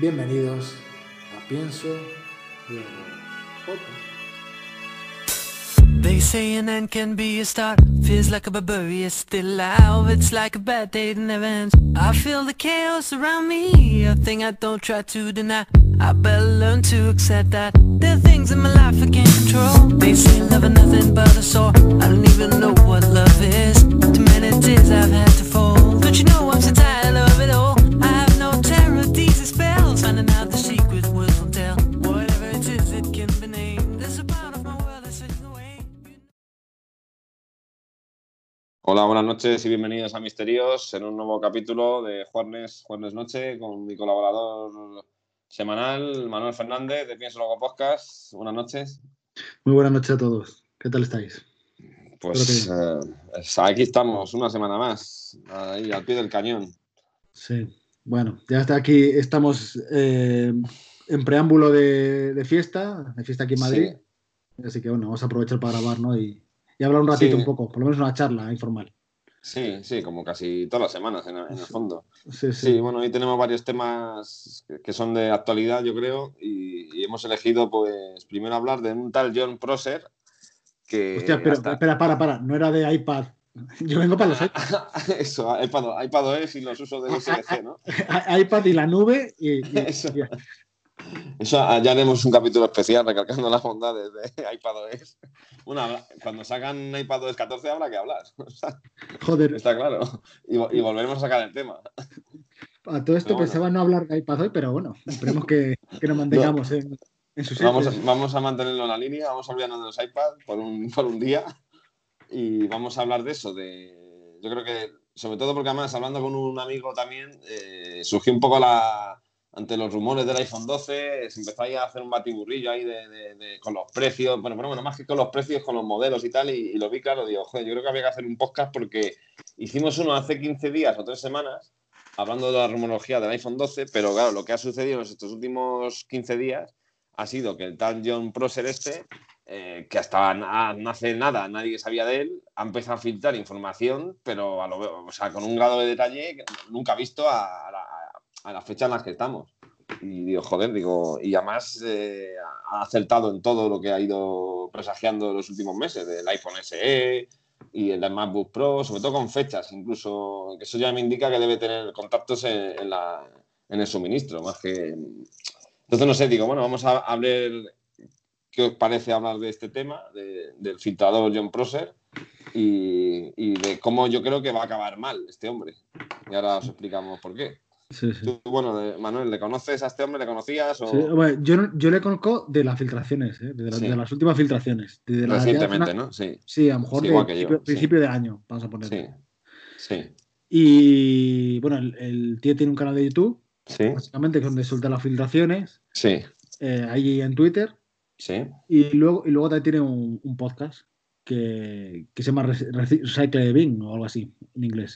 Bienvenidos a Pienso They say an end can be a start. Feels like a barbarian still alive. It's like a bad day that never ends. I feel the chaos around me A thing I don't try to deny. I better learn to accept that There are things in my life I can't control. They say love is nothing but a sore. I don't even know what love is. Too many tears I've had to fold Don't you know I'm so tired noches y bienvenidos a Misterios en un nuevo capítulo de Jueves, Jueves Noche con mi colaborador semanal, Manuel Fernández de Pienso Luego Podcast. Buenas noches. Muy buenas noches a todos. ¿Qué tal estáis? Pues eh, aquí estamos, una semana más, ahí al pie del cañón. Sí, bueno, ya está aquí, estamos eh, en preámbulo de, de fiesta, de fiesta aquí en Madrid. Así que bueno, vamos a aprovechar para grabar, ¿no? Y, y hablar un ratito Sí. un poco, por lo menos una charla informal. Sí, sí, como casi todas las semanas en, en el fondo. Sí, sí. Sí, bueno, hoy tenemos varios temas que- son de actualidad, yo creo, y, y hemos elegido, pues, primero hablar de un tal John Prosser que... Hostia, pero, hasta- espera, para, para, no era de iPad. Yo vengo para los iPad, Eso, iPad, iPadOS y los usos del SDG, ¿no? iPad y la nube y, y- Eso. ah, ya haremos un capítulo especial recalcando las bondades de iPadOS. Habrá- cuando sacan iPadOS 14 habrá que hablar, o sea, joder, está claro. Y, y volveremos a sacar el tema. a todo esto pero bueno. pensaba no hablar de iPad hoy, pero bueno, esperemos que, que nos mantengamos en, en sitio. Vamos, a- vamos a mantenerlo en la línea, vamos a olvidarnos de los iPads por un, por un día y vamos a hablar de eso. De, yo creo que, sobre todo porque además, hablando con un amigo también, eh, surgió un poco la. Ante los rumores del iPhone 12, se empezó ahí a hacer un batiburrillo ahí de, de- de- con los precios. Bueno, bueno, más que con los precios, con los modelos y tal. Y, y lo vi claro, digo, joder, yo creo que había que hacer un podcast porque hicimos uno hace 15 días o 3 semanas hablando de la rumorología del iPhone 12, pero claro, lo que ha sucedido en estos últimos 15 días ha sido que el tal John Prosser este, eh, que hasta na- no hace nada nadie sabía de él, ha empezado a filtrar información, pero a lo, o sea, con un grado de detalle que nunca visto a, a la, a la fecha en la que estamos. Y digo, joder, digo, y además eh, ha acertado en todo lo que ha ido presagiando los últimos meses, del iPhone SE y el MacBook Pro, sobre todo con fechas, incluso, que eso ya me indica que debe tener contactos en, en la, en el suministro, más que... Entonces, no sé, digo, bueno, vamos a hablar, ¿qué os parece hablar de este tema, de- del filtrador John Prosser y, y de cómo yo creo que va a acabar mal este hombre? Y ahora os explicamos por qué. Sí, sí. Tú, bueno, Manuel, ¿le conoces a este hombre? ¿Le conocías? O... Sí, bueno, yo, yo le conozco de las filtraciones, ¿eh? de, la- Sí. de las últimas filtraciones. de la- Recientemente, una- ¿no? Sí, Sí, a lo mejor de yo, principio, de año, vamos a poner. sí, sí, Y bueno, el, el tío tiene un canal de YouTube, sí, básicamente, donde suelta las filtraciones, sí, eh, ahí en Twitter, sí, y luego, y luego también tiene un, un podcast que, que se llama Rec- Rec- Recycle Bin o algo así, en inglés.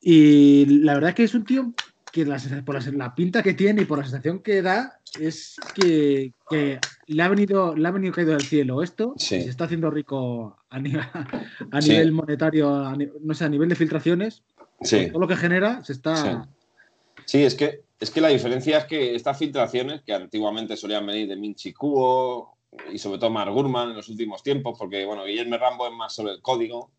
Y la verdad es que es un tío que la, por la, la pinta que tiene y por la sensación que da, es que, que le, ha venido, le ha venido caído del cielo esto Sí. y se está haciendo rico a, nivel, a Sí. nivel monetario, a no sé, a nivel de filtraciones. sí. Todo lo que genera se está. Sí. Sí, es que, es que la diferencia es que estas filtraciones, que antiguamente solían venir de Minchi Kuo y sobre todo Mark Gurman en los últimos tiempos, porque bueno, Guillermo Rambo es más sobre el código,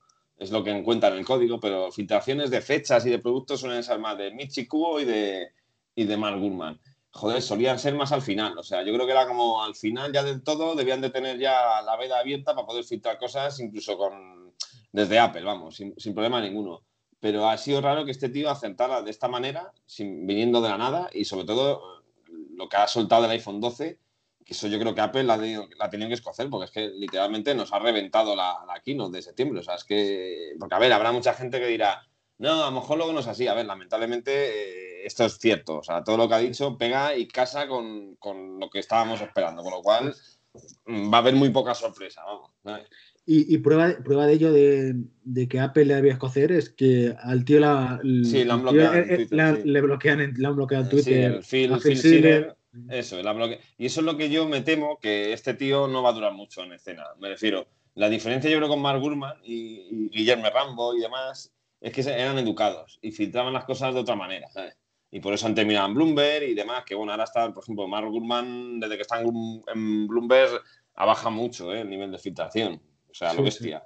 es lo que encuentran en el código, pero filtraciones de fechas y de productos suelen ser más de Michi Kuo y de, y de Mark Gurman. Joder, solían ser más al final, o sea, yo creo que era como al final ya del todo, debían de tener ya la veda abierta para poder filtrar cosas, incluso con desde Apple, vamos, sin, problema ninguno pero ha sido raro que este tío acertara de esta manera, sin, viniendo de la nada, y sobre todo lo que ha soltado del iPhone 12, que eso yo creo que Apple la, ha tenido- la tenido que escocer, porque es que literalmente nos ha reventado la, la keynote de septiembre. O sea, es que, porque a ver, habrá mucha gente que dirá, no, a lo mejor luego no es así. A ver, lamentablemente eh, esto es cierto. O sea, todo lo que ha dicho pega y casa con, con lo que estábamos esperando, con lo cual mm, va a haber muy poca sorpresa, vamos. Y, y prueba, prueba de ello de, de que Apple le había escocer es que al tío la, Sí, han tío, en eh, eh, Twitter, la- sí. le bloquean en, le han bloqueado en Sí, Twitter. el Phil Phil Schiller. Eso, la bloque- y eso es lo que yo me temo, que este tío no va a durar mucho en escena. Me refiero, la diferencia yo creo con Mark Gurman y, y Guillermo Rambo y demás es que eran educados y filtraban las cosas de otra manera. ¿sabes? y por eso han terminado en Bloomberg y demás, que bueno, ahora está, por ejemplo, Mark Gurman, desde que está en, Bloomberg, ha bajado mucho ¿eh? el nivel de filtración, o sea, lo bestia.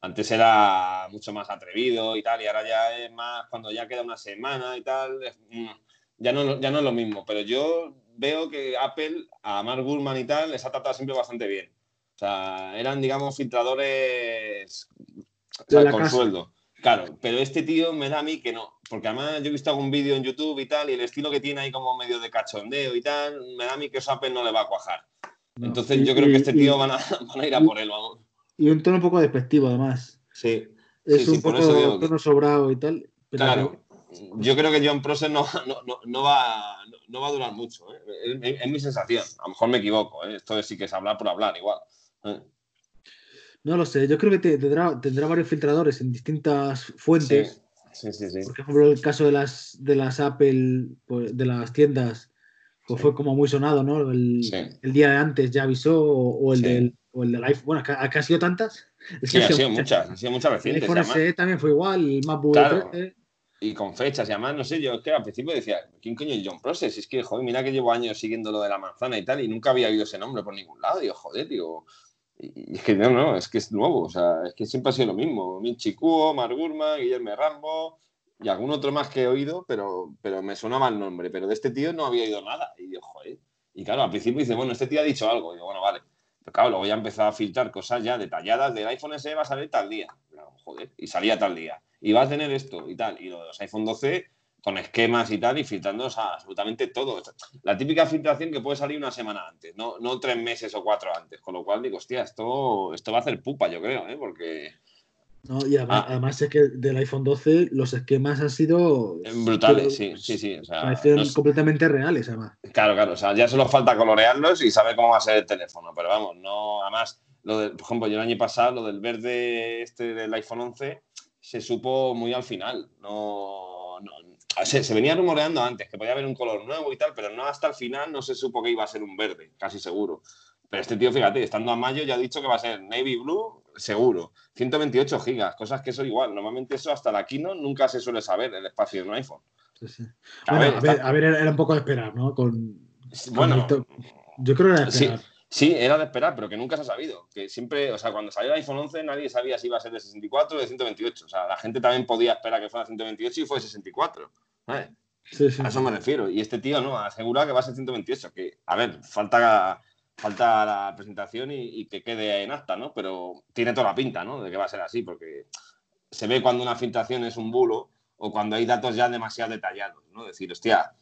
Antes era mucho más atrevido y tal, y ahora ya es más cuando ya queda una semana y tal, mm, ya no, ya no es lo mismo, pero yo veo que Apple a Mark Gurman y tal les ha tratado siempre bastante bien. O sea, eran, digamos, filtradores con sueldo. Claro, pero este tío me da a mí que no, porque además yo he visto algún vídeo en YouTube y tal, y el estilo que tiene ahí como medio de cachondeo y tal, me da a mí que eso Apple no le va a cuajar. Entonces yo creo que este tío van, a, ir a por él, vamos. Y un tono un poco despectivo, además. Sí. Es un poco tono sobrado y tal. claro. Yo creo que John Prosser no, no, va, no va a durar mucho. ¿eh? Es, mi sensación. A lo mejor me equivoco. ¿eh? Esto sí que es hablar por hablar, igual. ¿eh? No lo sé, yo creo que tendrá, tendrá varios filtradores en distintas fuentes. Sí, sí, sí. Por ejemplo, el caso de las, de las Apple, pues, de las tiendas, pues fue como muy sonado, ¿no? El, día de antes ya avisó, o, el, del, o el del iPhone. Bueno, acá, ha sido tantas. sí, ha sido muchas, ha sido muchas recientes. El iPhone SE también fue igual, el MacBook claro. Y con fechas, y además, no sé, yo es que al principio decía, ¿quién coño es John Process? Es que, joder, mira que llevo años siguiendo lo de la manzana y tal, y nunca había oído ese nombre por ningún lado. Digo, joder, digo, y es que no, no, es que es nuevo, o sea, es que siempre ha sido lo mismo. Minchi Kuo, Margurma, Guillermo Rambo y algún otro más que he oído, pero, pero me sonaba el nombre. Pero de este tío no había oído nada. Y yo, joder. Y claro, al principio dice, bueno, este tío ha dicho algo. Y yo, bueno, vale. Pero claro, luego ya empezado a filtrar cosas ya detalladas del iPhone SE va a salir tal día. joder, y salía tal día. Y va a tener esto y tal. Y los iPhone 12 con esquemas y tal, y filtrando absolutamente todo. La típica filtración que puede salir una semana antes, no, no tres meses o cuatro antes. Con lo cual digo, hostia, esto, esto va a hacer pupa, yo creo, ¿eh? porque. No, y ah. además, es que del iPhone 12 los esquemas han sido brutales, sí, sí, sí. O sea, completamente reales, además. Claro, claro, o sea, ya solo falta colorearlos y saber cómo va a ser el teléfono, pero vamos, no, además, lo de, por ejemplo, yo el año pasado, lo del verde este del iPhone 11 se supo muy al final, no, no se, venía rumoreando antes que podía haber un color nuevo y tal, pero no hasta el final no se supo que iba a ser un verde, casi seguro. Pero este tío, fíjate, estando a mayo ya ha dicho que va a ser navy blue, seguro. 128 gigas, cosas que eso igual. Normalmente eso hasta la Kino nunca se suele saber el espacio de un iPhone. A, ver, era un poco de esperar, ¿no? Con, bueno, yo creo que era de esperar. Sí, era de esperar, pero que nunca se ha sabido. Que siempre, o sea, cuando salió el iPhone 11 nadie sabía si iba a ser de 64 o de 128. O sea, la gente también podía esperar que fuera de 128 y fue de 64. A eso me refiero. Y este tío no, asegura que va a ser 128. Que, a ver, falta, falta la presentación y, que quede en acta, ¿no? Pero tiene toda la pinta, ¿no? De que va a ser así, porque se ve cuando una filtración es un bulo o cuando hay datos ya demasiado detallados, ¿no? Decir, hostia,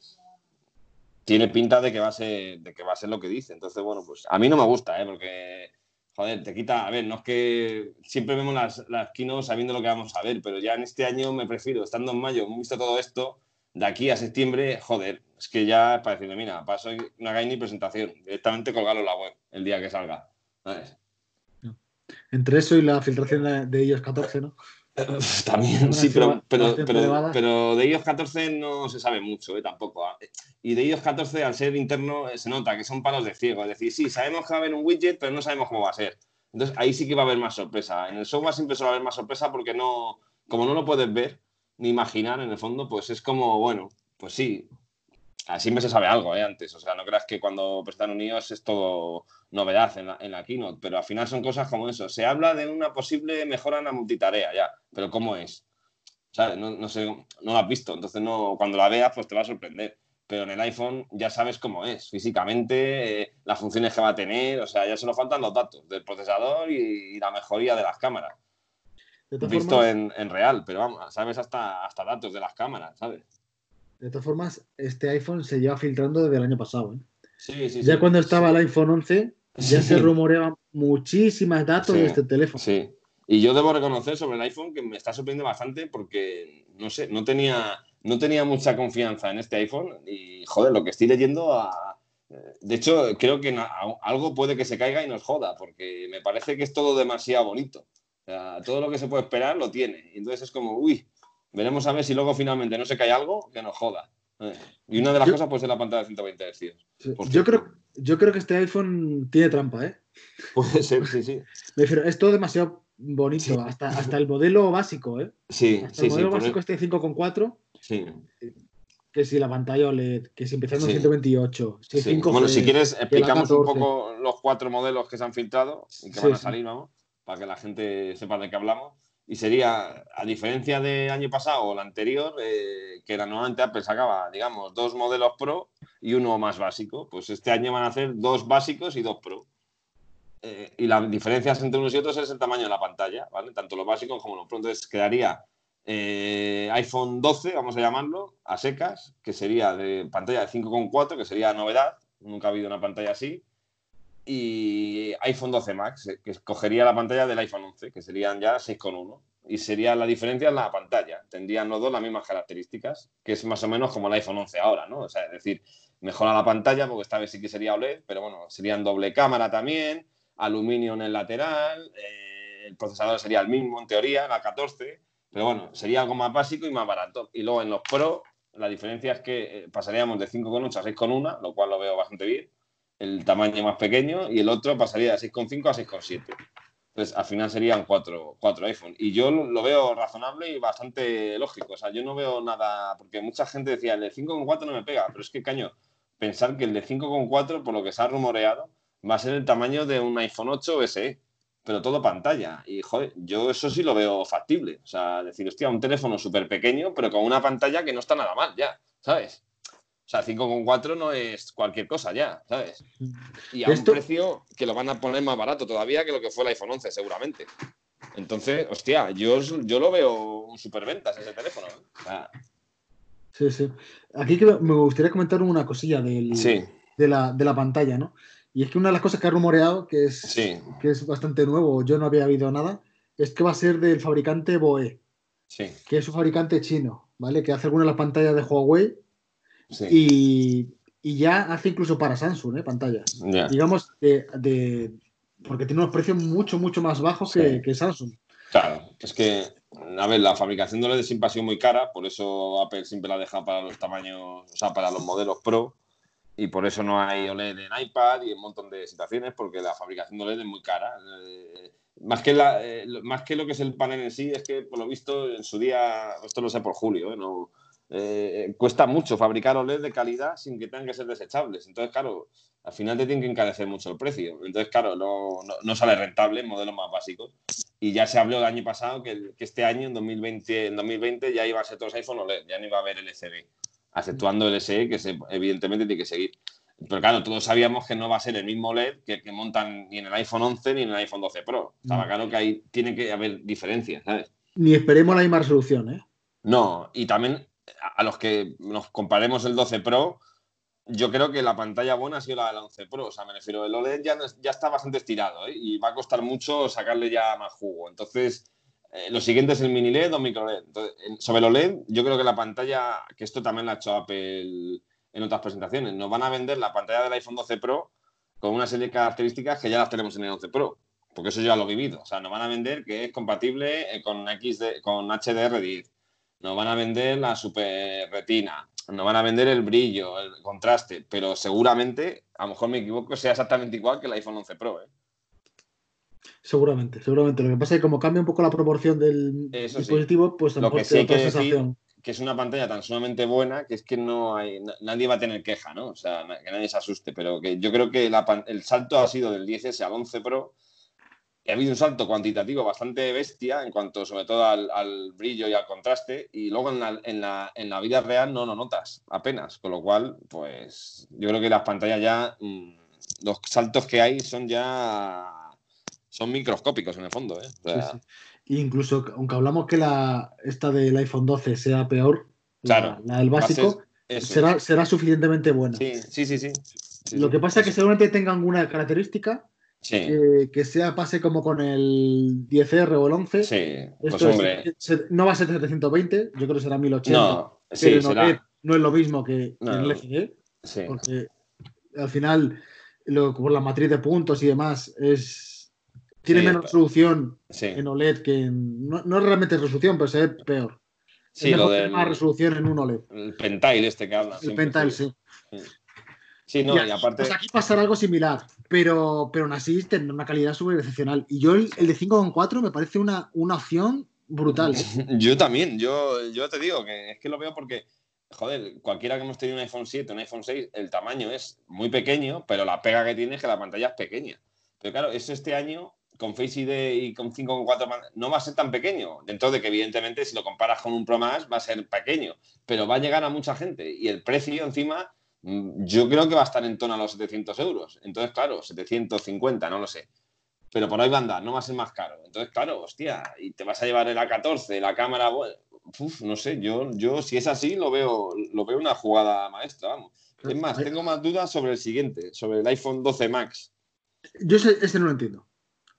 tiene pinta de que va a ser, de que va a ser lo que dice. Entonces, bueno, pues a mí no me gusta, ¿eh? porque, joder, te quita, a ver, no es que siempre vemos las, las kinos sabiendo lo que vamos a ver, pero ya en este año me prefiero, estando en mayo, hemos visto todo esto, de aquí a septiembre, joder, es que ya es para decirle, mira, paso una Gaini presentación, directamente colgarlo en la web el día que salga. Entre eso y la filtración de ellos 14, ¿no? También, sí, pero, pero, pero, de iOS 14 no se sabe mucho ¿eh? tampoco. ¿ah? Y de iOS 14, al ser interno, eh, se nota que son palos de ciego. Es decir, sí, sabemos que va a haber un widget, pero no sabemos cómo va a ser. Entonces ahí sí que va a haber más sorpresa. En el software siempre suele haber más sorpresa porque no, como no lo puedes ver ni imaginar en el fondo, pues es como, bueno, pues sí, siempre se sabe algo ¿eh? antes. O sea, no creas que cuando prestan un iOS es todo novedad en la, en la keynote, pero al final son cosas como eso. Se habla de una posible mejora en la multitarea, ya, pero ¿cómo es? ¿Sabes? No, no, sé, no lo has visto, entonces no, cuando la veas pues te va a sorprender. Pero en el iPhone ya sabes cómo es físicamente, eh, las funciones que va a tener, o sea, ya solo faltan los datos del procesador y, la mejoría de las cámaras. Visto en, en, real, pero vamos, sabes hasta, hasta datos de las cámaras, ¿sabes? De todas formas, este iPhone se lleva filtrando desde el año pasado. ¿eh? Sí, sí, ya cuando estaba el iPhone 11, ya se rumoreaban muchísimas datos de este teléfono. Sí. Y yo debo reconocer sobre el iPhone que me está sorprendiendo bastante porque, no sé, no tenía, no tenía mucha confianza en este iPhone y, joder, lo que estoy leyendo a, de hecho, creo que algo puede que se caiga y nos joda, porque me parece que es todo demasiado bonito. O sea, todo lo que se puede esperar lo tiene. Entonces es como, uy, Veremos a ver si luego finalmente no se cae algo que nos joda. Eh, y una de las cosas puede ser la pantalla de 120 Hz. yo, creo, yo creo que este iPhone tiene trampa, ¿eh? Puede ser, sí, sí. Me refiero, es todo demasiado bonito, hasta, hasta el modelo básico, ¿eh? Sí, hasta El modelo básico este 5.4. Sí. que si la pantalla OLED, que si empezando en Sí. 128, si Sí. 5G, Bueno, si quieres, explicamos un 14. poco los cuatro modelos que se han filtrado y que Sí, van a sí. salir, vamos, para que la gente sepa de qué hablamos. Y sería, a diferencia del año pasado o el anterior, eh, que era normalmente Apple sacaba, digamos, dos modelos Pro y uno más básico, pues este año van a hacer dos básicos y dos Pro. Eh, y las diferencias entre unos y otros es el tamaño de la pantalla, ¿vale? Tanto los básicos como los Pro. Entonces quedaría eh, iPhone 12, vamos a llamarlo, a secas, que sería de pantalla de 5,4, que sería novedad, nunca ha habido una pantalla así, y iPhone 12 Max, eh, que cogería la pantalla del iPhone 11, que serían ya 6,1. Y sería la diferencia en la pantalla. Tendrían los dos las mismas características, que es más o menos como el iPhone 11 ahora, ¿no? O sea, es decir, mejora la pantalla, porque esta vez sí que sería OLED, pero bueno, serían doble cámara también, aluminio en el lateral, eh, el procesador sería el mismo en teoría, la 14, pero bueno, sería algo más básico y más barato. Y luego en los Pro, la diferencia es que eh, pasaríamos de 5,8 a 6,1, lo cual lo veo bastante bien, el tamaño más pequeño, y el otro pasaría de 6,5 a 6,7. Entonces, al final serían cuatro, cuatro iPhone. Y yo lo veo razonable y bastante lógico. O sea, yo no veo nada. Porque mucha gente decía, el de 5,4 no me pega. Pero es que, caño, pensar que el de 5,4, por lo que se ha rumoreado, va a ser el tamaño de un iPhone 8 SE. Pero todo pantalla. Y, joder, yo eso sí lo veo factible. O sea, decir, hostia, un teléfono súper pequeño, pero con una pantalla que no está nada mal ya, ¿sabes? O sea, 5,4 no es cualquier cosa ya, ¿sabes? Y a Esto- un precio que lo van a poner más barato todavía que lo que fue el iPhone 11, seguramente. Entonces, hostia, yo, yo lo veo superventas ese teléfono. ¿eh? O sea, Sí, sí. Aquí que me gustaría comentar una cosilla del, sí, de, la, de la pantalla, ¿no? Y es que una de las cosas que ha rumoreado, que es, sí, que es bastante nuevo, yo no había habido nada, es que va a ser del fabricante BOE, sí, que es un fabricante chino, ¿vale? Que hace algunas de las pantallas de Huawei sí. y, y ya hace incluso para Samsung, ¿eh? Pantallas. Ya. Digamos, de, de- porque tiene unos precios mucho, mucho más bajos que, Sí. que Samsung. Claro, es que, a ver, la fabricación de OLED siempre ha sido muy cara, por eso Apple siempre la deja para los tamaños, o sea, para los modelos Pro, y por eso no hay OLED en iPad y en un montón de situaciones, porque la fabricación de OLED es muy cara. Eh, más, que la- eh, más que lo que es el panel en sí, es que, por lo visto, en su día, esto lo sé por Julio, ¿eh? no, eh, cuesta mucho fabricar OLED de calidad sin que tengan que ser desechables. Entonces, claro, al final te tienen que encarecer mucho el precio. Entonces, claro, no, no- no sale rentable en modelos más básicos. Y ya se habló el año pasado que, que este año, en 2020, en 2020, ya iban a ser todos iPhone OLED, ya no iba a haber LCD, aceptuando el SE, que se, evidentemente tiene que seguir. Pero claro, todos sabíamos que no va a ser el mismo OLED que, que montan ni en el iPhone 11 ni en el iPhone 12 Pro. Estaba Mm. claro que ahí tiene que haber diferencias, ¿sabes? Ni esperemos la misma resolución, ¿eh? No, y también a los que nos comparemos el 12 Pro, yo creo que la pantalla buena ha sido la del 11 Pro. O sea, me refiero, el OLED ya, no es- ya está bastante estirado ¿eh? y va a costar mucho sacarle ya más jugo. Entonces, eh, lo siguiente es el mini LED o micro LED. Entonces, en- sobre el OLED, yo creo que la pantalla, que esto también lo ha hecho Apple en otras presentaciones, nos van a vender la pantalla del iPhone 12 Pro con una serie de características que ya las tenemos en el 11 Pro. Porque eso ya lo he vivido. O sea, nos van a vender que es compatible eh, con, XD, con HDR10 nos van a vender la super retina, nos van a vender el brillo, el contraste, pero seguramente, a lo mejor me equivoco, sea exactamente igual que el iPhone 11 Pro. ¿eh? Seguramente, seguramente. Lo que pasa es que como cambia un poco la proporción del Eso sí. dispositivo, pues a lo mejor que sí que sensación. Que es una pantalla tan sumamente buena que es que no hay, na- nadie va a tener queja, ¿no? O sea, que nadie se asuste, pero que yo creo que la el salto ha sido del 10S al 11 Pro. Y ha habido un salto cuantitativo bastante bestia en cuanto sobre todo al, al brillo y al contraste y luego en la, en, la, en la vida real no lo notas apenas, con lo cual pues yo creo que las pantallas ya, mm, los saltos que hay son ya, son microscópicos en el fondo, ¿eh? O sea, Sí, sí. Incluso, aunque hablamos que la esta del iPhone 12 sea peor, la- Claro, la, del básico, será, será suficientemente buena. Sí, sí, sí, sí. Lo que pasa es que seguramente tenga alguna característica Sí, que, que sea pase como con el 10R o el 11. sí, pues Esto es- hombre, se- no va a ser 720, yo creo que será 1080. no, pero sí, en será, OLED no es lo mismo que No. en el LCD, sí, porque al final, lo, por la matriz de puntos y demás, es tiene menos pero- resolución en OLED que en. No, no es realmente resolución, pero se ve peor. sí, es lo del más resolución en un OLED. el pentile este que habla. El Pentile, sí. Sí. No, Y y aparte, Pues aquí pasará algo similar, pero, pero aún así tendrá una calidad súper excepcional. Y yo el, el de 5.4 me parece una, una opción brutal. yo también, yo, yo te digo que es que lo veo porque joder, cualquiera que hemos tenido un iPhone 7, un iPhone 6, el tamaño es muy pequeño, pero la pega que tiene es que la pantalla es pequeña. Pero claro, eso este año con Face ID y con 5,4 no va a ser tan pequeño. Dentro de que, evidentemente, si lo comparas con un Pro Max, va a ser pequeño, pero va a llegar a mucha gente. Y el precio, encima, yo creo que va a estar en torno a los 700 euros. Entonces, claro, 750, no lo sé. Pero por ahí va a andar, no va a ser más caro. Entonces, claro, hostia, y te vas a llevar el A14, la cámara, no sé, yo, yo si es así, lo veo, lo veo una jugada maestra, vamos. Es más, tengo más dudas sobre el siguiente, sobre el iPhone 12 Max. Yo este no lo entiendo.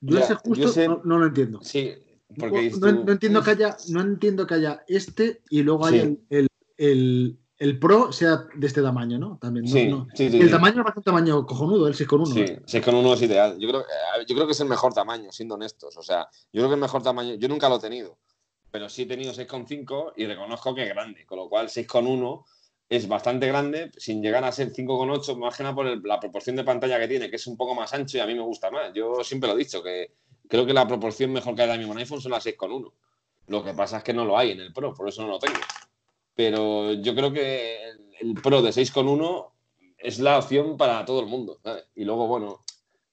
Yo ese justo no, lo entiendo. Sí, porque no, entiendo que haya, no entiendo que haya este y luego haya el, el, Pro sea de este tamaño, ¿no? También. Sí, el tamaño es un tamaño cojonudo, el 6,1. Sí, 6,1 es ideal. Yo creo, yo creo que es el mejor tamaño, siendo honestos. O sea, yo creo que el mejor tamaño, yo nunca lo he tenido, pero sí he tenido 6,5 y reconozco que es grande, con lo cual 6,1 es bastante grande, sin llegar a ser 5,8, más que nada por la proporción de pantalla que tiene, que es un poco más ancho y a mí me gusta más. Yo siempre lo he dicho, que creo que la proporción mejor que hay ahora mismo en iPhone son las 6,1. Lo que pasa es que no lo hay en el Pro, por eso no lo tengo. Pero yo creo que el, Pro de 6,1 es la opción para todo el mundo. Y luego, bueno,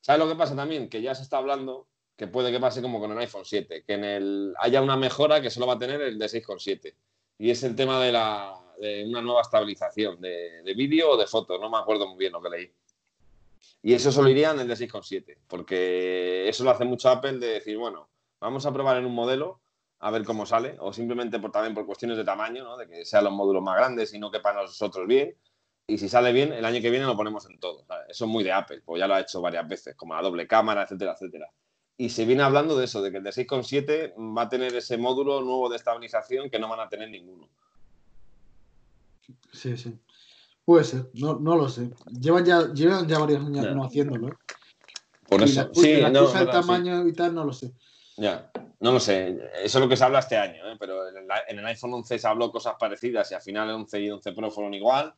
¿sabes lo que pasa también? Que ya se está hablando que puede que pase como con el iPhone 7, que en el haya una mejora que solo va a tener el de 6,7. Y es el tema de la de una nueva estabilización de, vídeo o de fotos, no me acuerdo muy bien lo que leí. Y eso solo iría en el de 6,7, porque eso lo hace mucho Apple de decir, bueno, vamos a probar en un modelo a ver cómo sale, o simplemente por, también por cuestiones de tamaño, ¿no? de que sean los módulos más grandes y no que para nosotros bien. Y si sale bien, el año que viene lo ponemos en todo. Eso es muy de Apple, pues ya lo ha hecho varias veces, como la doble cámara, etcétera, etcétera. Y se viene hablando de eso, de que el de 6,7 va a tener ese módulo nuevo de estabilización que no van a tener ninguno. Sí, sí. Puede ser, no, no lo sé. Llevan ya, llevan ya varios años no haciéndolo. ¿eh? Por eso, sí, la no, cosa tamaño y tal, no lo sé. Ya, no lo sé. Eso es lo que se habla este año, ¿eh? pero en el iPhone 11 se habló cosas parecidas y al final el 11 y 11 Pro fueron igual.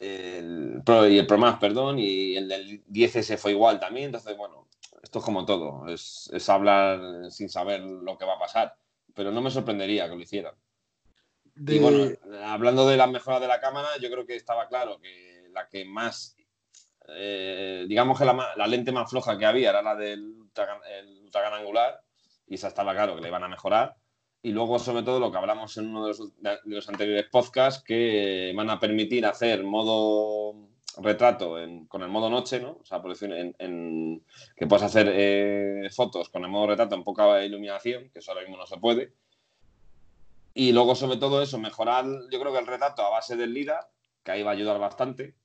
El Pro y el Pro Max, perdón, y el del 10S fue igual también. Entonces, bueno, esto es como todo. Es, es hablar sin saber lo que va a pasar. Pero no me sorprendería que lo hicieran. Y bueno, hablando de las mejoras de la cámara, yo creo que estaba claro que la que más, eh, digamos que la, lente más floja que había era la del ultra, gran angular, y esa estaba claro que le iban a mejorar. Y luego, sobre todo, lo que hablamos en uno de los, anteriores podcasts, que van a permitir hacer modo retrato con el modo noche, ¿no? O sea, por decir, en, que puedes hacer eh, fotos con el modo retrato en poca iluminación, que eso ahora mismo no se puede y luego, sobre todo eso, mejorar, yo creo que el retrato a base del LIDA, que ahí va a ayudar bastante,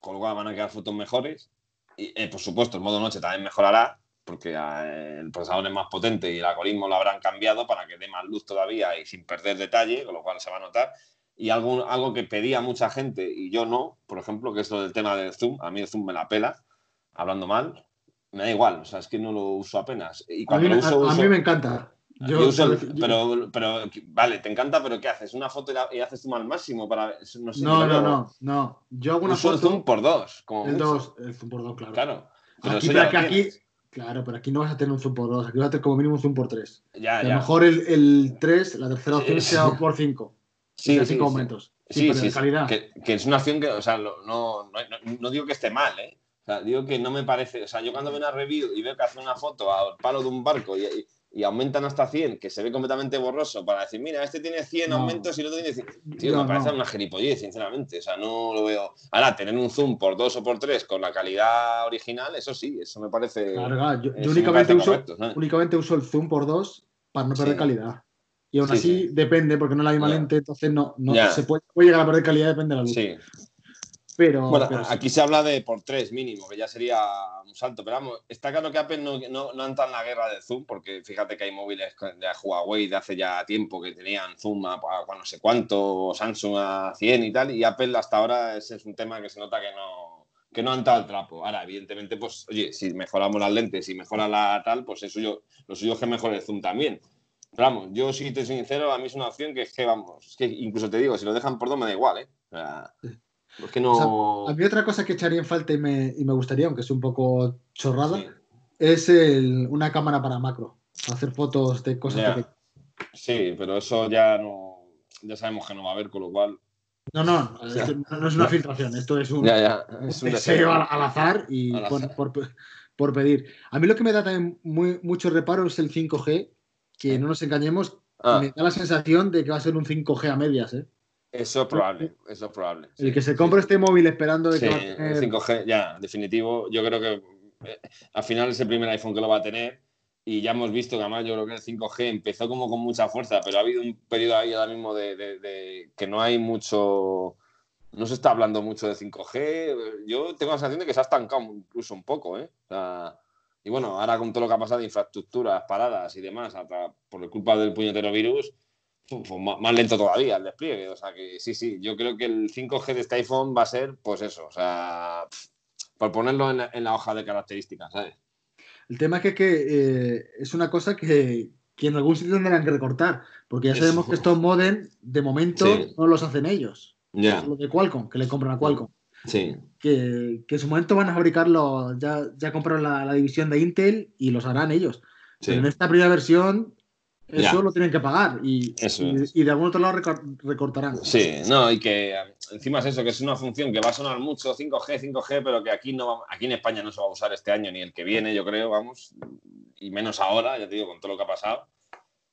con lo cual van a quedar fotos mejores. Y, eh, por supuesto, el modo noche también mejorará, porque eh, el procesador es más potente y el algoritmo lo habrán cambiado para que dé más luz todavía y sin perder detalle, con lo cual se va a notar. Y algo, algo que pedía mucha gente y yo no, por ejemplo, que es lo del tema del zoom. A mí el zoom me la pela, hablando mal. Me da igual, o sea, es que no lo uso apenas. Y cuando a, mí, a mí me encanta. Yo, pero, pero, vale, te encanta, pero ¿qué haces? ¿Una foto y, haces zoom al máximo para.? No, no, no, no, no, Yo hago una foto. zoom por dos. Como el dos, el zoom por dos, claro. Claro. Pero aquí, aquí, claro, pero aquí no vas a tener un zoom por dos, aquí vas a tener como mínimo un zoom por tres. Ya, ya. A lo mejor el, el 3, la tercera opción sea por cinco. Sí, sí, cinco aumentos. Sí, sí, calidad. Que, que, es una opción que, o sea, no, no, no, digo que esté mal, ¿eh? O sea, digo que no me parece. O sea, yo cuando veo una review y veo que hace una foto al palo de un barco y y aumentan hasta 100, que se ve completamente borroso, para decir, mira, este tiene 100 aumentos y el otro tiene 100. Tío, me parece una gilipollez, sinceramente. O sea, no lo veo. Ahora, tener un zoom por 2 o por 3 con la calidad original, eso sí, eso me parece. Claro, yo, únicamente, uso, únicamente uso el zoom por 2 para no perder calidad. Y aún así depende, porque no es la misma lente, entonces no, no se puede, puede, llegar a perder calidad, depende de la luz. Sí, bueno, aquí se habla de por tres mínimo, que ya sería un salto. Pero vamos, está claro que Apple no, no, no entra en la guerra de Zoom, porque fíjate que hay móviles de Huawei de hace ya tiempo que tenían Zoom a, no sé cuánto, Samsung a 100 y tal, y Apple hasta ahora ese es un tema que se nota que no, que no ha entrado al trapo. Ahora, evidentemente, pues, oye, si mejoramos las lentes y mejora la tal, pues es suyo, lo suyo es que mejore el Zoom también. Pero vamos, yo si te soy sincero, a mí es una opción que es que, vamos, es que incluso te digo, si lo dejan por dos me da igual, ¿eh? O sea, no... a mí otra cosa que echaría en falta y me, y me gustaría, aunque es un poco chorrada, es el, una cámara para macro, hacer fotos de cosas Sí, pero eso ya no, ya sabemos que no va a haber, con lo cual. No, no, no, es una filtración, esto es un, ya, ya, es un deseo al, azar y por, por, pedir. A mí lo que me da también muy, mucho reparo es el 5G, que no nos engañemos, ah. me da la sensación de que va a ser un 5G a medias, ¿eh? Eso es probable, eso es probable. El que se compre este móvil esperando de que va a tener... el 5G, ya, definitivo. Yo creo que eh, al final es el primer iPhone que lo va a tener y ya hemos visto que además yo creo que el 5G empezó como con mucha fuerza, pero ha habido un periodo ahí ahora mismo de, que no hay mucho, no se está hablando mucho de 5G. Yo tengo la sensación de que se ha estancado incluso un poco, ¿eh? y bueno, ahora con todo lo que ha pasado de infraestructuras, paradas y demás, por culpa del puñetero virus, pues más lento todavía el despliegue. O sea que sí, sí, yo creo que el 5G de este iPhone va a ser, pues eso, o sea, por ponerlo en en la hoja de características, ¿sabes? El tema es que, eh, es una cosa que, en algún sitio tendrán que recortar, porque ya sabemos que estos modem, de momento, no los hacen ellos. Ya. Los de Qualcomm, que le compran a Qualcomm. Sí. Que, en su momento van a fabricarlo, ya, ya compraron la, división de Intel y los harán ellos. Pero en esta primera versión eso lo tienen que pagar y, y, de algún otro lado recortarán. Sí, no, y que encima es eso, que es una función que va a sonar mucho 5G, 5G, pero que aquí no aquí en España no se va a usar este año ni el que viene, yo creo, vamos, y menos ahora, ya te digo, con todo lo que ha pasado,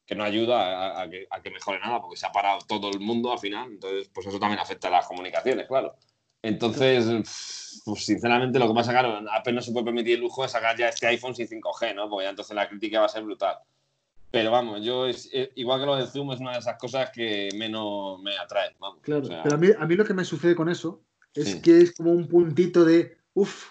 que no ayuda a, que, mejore nada, porque se ha parado todo el mundo al final, entonces pues eso también afecta a las comunicaciones, claro. Entonces, pues sinceramente lo que pasa, claro, apenas se puede permitir el lujo de sacar ya este iPhone sin 5G, ¿no? Porque ya entonces la crítica va a ser brutal. Pero vamos, yo es, eh, igual que lo del Zoom es una de esas cosas que menos me atrae. claro, pero a mí, a mí, lo que me sucede con eso es que es como un puntito de, uff,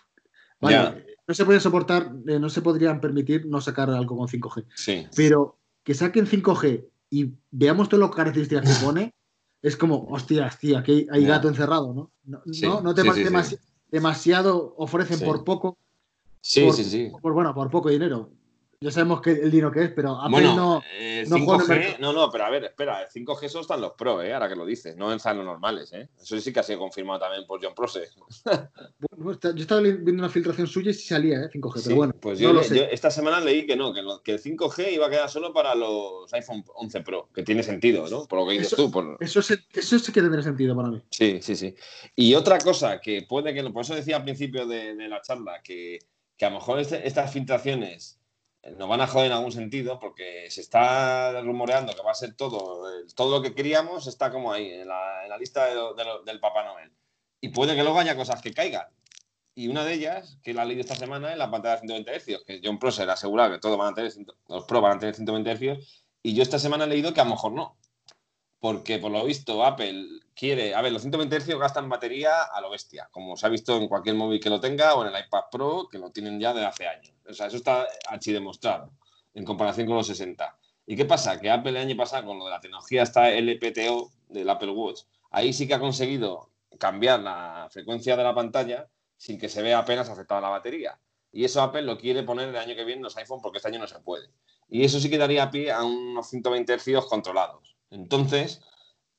vale, no se puede soportar, eh, no se podrían permitir no sacar algo con 5G. Sí. Pero que saquen 5G y veamos todas las características que pone, es como, hostia, hostia, aquí hay gato encerrado, ¿no? No, no, te demasiado ofrecen por poco. Sí, sí, sí. Por, bueno, por poco dinero. Ya sabemos que el dinero que es, pero Apple bueno, no, eh, 5G, no, no, pero a ver, espera, el 5G solo están los Pro, ¿eh? ahora que lo dices, no están los normales. ¿eh? Eso sí que ha sido confirmado también por John Prose. bueno, yo estaba viendo una filtración suya y sí salía ¿eh? 5G, pero bueno. Pues yo, esta semana leí que no, que, el 5G iba a quedar solo para los iPhone 11 Pro, que tiene sentido, ¿no? Por lo que dices tú. Eso, sí, eso sí que tendría sentido para mí. Sí, sí, sí. Y otra cosa que puede que, por eso decía al principio de, la charla, que, que a lo mejor este, estas filtraciones nos van a joder en algún sentido porque se está rumoreando que va a ser todo, todo lo que queríamos está como ahí, en la, lista del Papá Noel. Y puede que luego haya cosas que caigan. Y una de ellas, que la he leído esta semana, es la pantalla de 120 Hz, que John Prosser asegura que todos van a tener, los Pro van a tener 120 Hz, y yo esta semana he leído que a lo mejor no. Porque por lo visto Apple quiere, a ver, los 120 Hz gastan batería a lo bestia, como se ha visto en cualquier móvil que lo tenga o en el iPad Pro, que lo tienen ya desde hace años. O sea, eso está archi demostrado en comparación con los 60. ¿Y qué pasa? Que Apple el año pasado, con lo de la tecnología esta LPTO del Apple Watch, ahí sí que ha conseguido cambiar la frecuencia de la pantalla sin que se vea apenas afectada la batería. Y eso Apple lo quiere poner el año que viene en los iPhone porque este año no se puede. Y eso sí que daría pie a unos 120 Hz controlados. Entonces,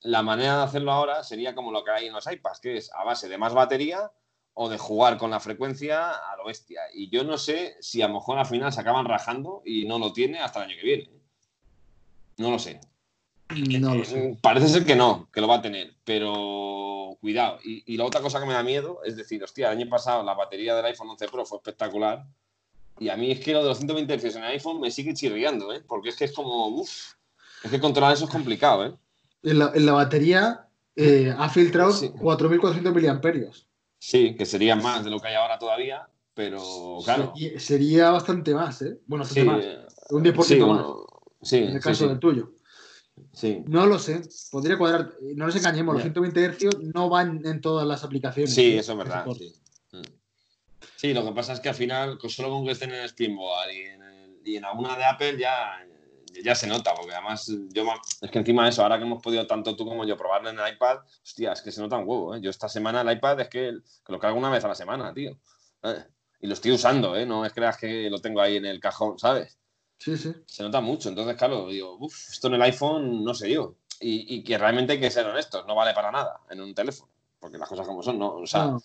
la manera de hacerlo ahora sería como lo que hay en los iPads, que es a base de más batería o de jugar con la frecuencia a lo bestia. Y yo no sé si a lo mejor al final se acaban rajando y no lo tiene hasta el año que viene. No lo sé. No lo sé. Mm, parece ser que no, que lo va a tener, pero cuidado. Y, la otra cosa que me da miedo es decir, hostia, el año pasado la batería del iPhone 11 Pro fue espectacular y a mí es que lo de los 120 Hz en el iPhone me sigue chirriando, ¿eh? porque es que es como, uff, es que controlar eso es complicado. ¿eh? En, la, batería eh, ha filtrado 4.400 miliamperios. Sí, que sería más de lo que hay ahora todavía, pero claro. Sería, bastante más, ¿eh? Bueno, sería más. Un 10% sí, más. sí, en el caso del tuyo. Sí. No lo sé, podría cuadrar. No nos engañemos, los 120 Hz no van en todas las aplicaciones. Sí, ¿eh? eso es verdad. Sí. lo que pasa es que al final, solo con que estén en el Springboard y en, y en alguna de Apple ya, ya se nota, porque además yo es que encima de eso, ahora que hemos podido tanto tú como yo probarlo en el iPad, hostia, es que se nota un huevo, ¿eh? Yo esta semana el iPad es que, lo cargo una vez a la semana, tío. Y lo estoy usando, ¿eh? No es creas que lo tengo ahí en el cajón, ¿sabes? Sí, sí. Se nota mucho, entonces claro, digo, uff, esto en el iPhone no sé yo. Y, que realmente hay que ser honestos, no vale para nada en un teléfono, porque las cosas como son, ¿no? O sea, eh,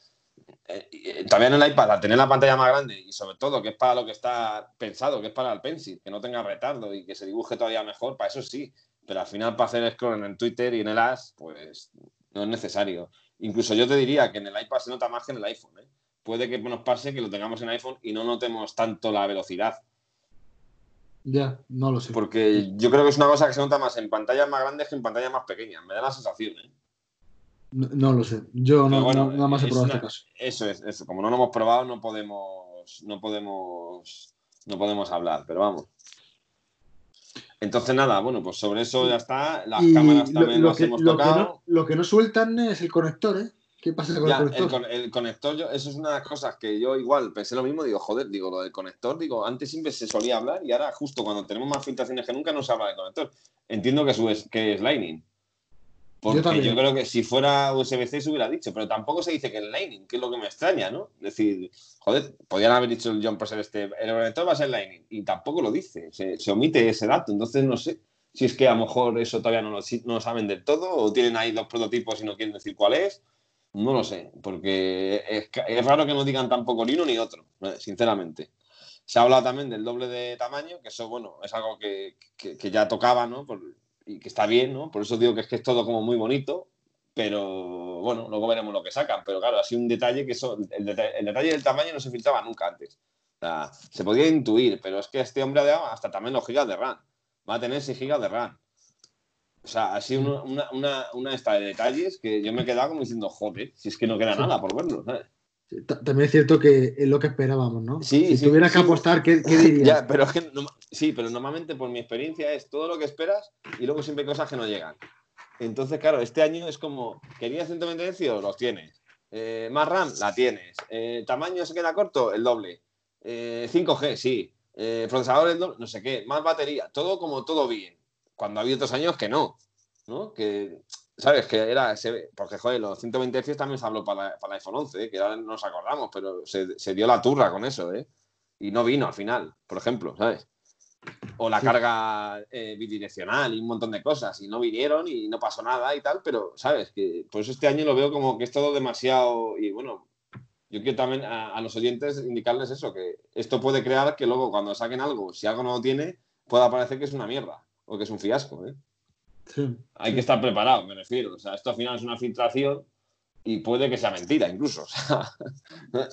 eh, también en el iPad, al tener la pantalla más grande y sobre todo que es para lo que está pensado, que es para el pencil, que no tenga retardo y que se dibuje todavía mejor, para eso sí. Pero al final, para hacer scroll en Twitter y en el As, pues No es necesario. Incluso yo te diría que en el iPad se nota más que en el iPhone. ¿eh? Puede que nos pase que lo tengamos en iPhone y no notemos tanto la velocidad. Ya, no lo sé. Porque yo creo que es una cosa que se nota más en pantallas más grandes que en pantallas más pequeñas. Me da la sensación, ¿eh? No, no lo sé. Yo no, Pero bueno, no- nada más he probado una- este caso. Eso es, eso. Como no lo hemos probado, no podemos, no podemos, no podemos hablar, pero vamos. Entonces, nada, bueno, pues sobre eso ya está. Las Y cámaras lo, también lo las que, hemos lo que tocado. no, lo que no sueltan es el conector, ¿eh? ¿Qué pasa con Ya, el conector? con- el conector, yo, eso es una de las cosas que yo igual pensé lo mismo, digo, joder, digo, lo del conector, digo, antes siempre se solía hablar y ahora justo cuando tenemos más filtraciones que nunca no se habla del conector. Entiendo que, su es, que es Lightning. Porque yo, también. creo que si fuera USB-C se hubiera dicho, pero tampoco se dice que es Lightning, que es lo que me extraña, ¿no? Es decir, joder, podrían haber dicho el John Prosser este, el conector va a ser Lightning, y tampoco lo dice, se, se omite ese dato, entonces no sé si es que a lo mejor eso todavía no lo, no lo saben del todo, o tienen ahí dos prototipos y no quieren decir cuál es, no lo sé, porque es, es raro que no digan tampoco ni uno ni otro, eh, sinceramente. Se ha hablado también del doble de tamaño, que eso, bueno, es algo que, que- que ya tocaba, ¿no? Por- y que está bien, ¿no? Por eso digo que es que es todo como muy bonito, pero bueno, luego veremos lo que sacan. Pero claro, sido un detalle que eso, el, deta- el detalle del tamaño no se filtraba nunca antes. O sea, se podía intuir, pero es que este hombre ha dado hasta también los gigas de RAM. Va a tener 6 gigas de RAM. O sea, ha sido una, una, una, una esta de detalles que yo me he quedado como diciendo, joder, si es que no queda nada por verlo, ¿sabes? Sí, ta- También es cierto que es lo que esperábamos, ¿no? Sí, si sí, tuvieras que sí. apostar, ¿qué, qué dirías? Ya, pero es que no- sí, pero normalmente por mi experiencia es todo lo que esperas y luego siempre hay cosas que no llegan. Entonces, claro, este año es como, ¿querías 120 Hz? Los tienes. Eh, más RAM, la tienes. Eh, ¿Tamaño se queda corto? El doble. Eh, 5G, sí. Eh, procesador, el doble, no sé qué. Más batería. Todo como todo bien. Cuando había otros años que no. ¿No? Que, ¿sabes? Que era, se ve- porque, joder, los 120 Hz también se habló para, para el iPhone 11, ¿eh? que ahora no nos acordamos, pero se, se dio la turra con eso, ¿eh? Y no vino al final, por ejemplo, ¿sabes? O la Sí. carga eh, bidireccional y un montón de cosas, y no vinieron y no pasó nada y tal, pero, ¿sabes? Que por eso este año lo veo como que es todo demasiado. Y bueno, yo quiero también a, a los oyentes indicarles eso, que esto puede crear que luego cuando saquen algo, si algo no lo tiene, pueda parecer que es una mierda o que es un fiasco, ¿eh? Sí. Hay que estar preparado, me refiero. O sea, esto al final es una filtración y puede que sea mentira incluso. O sea,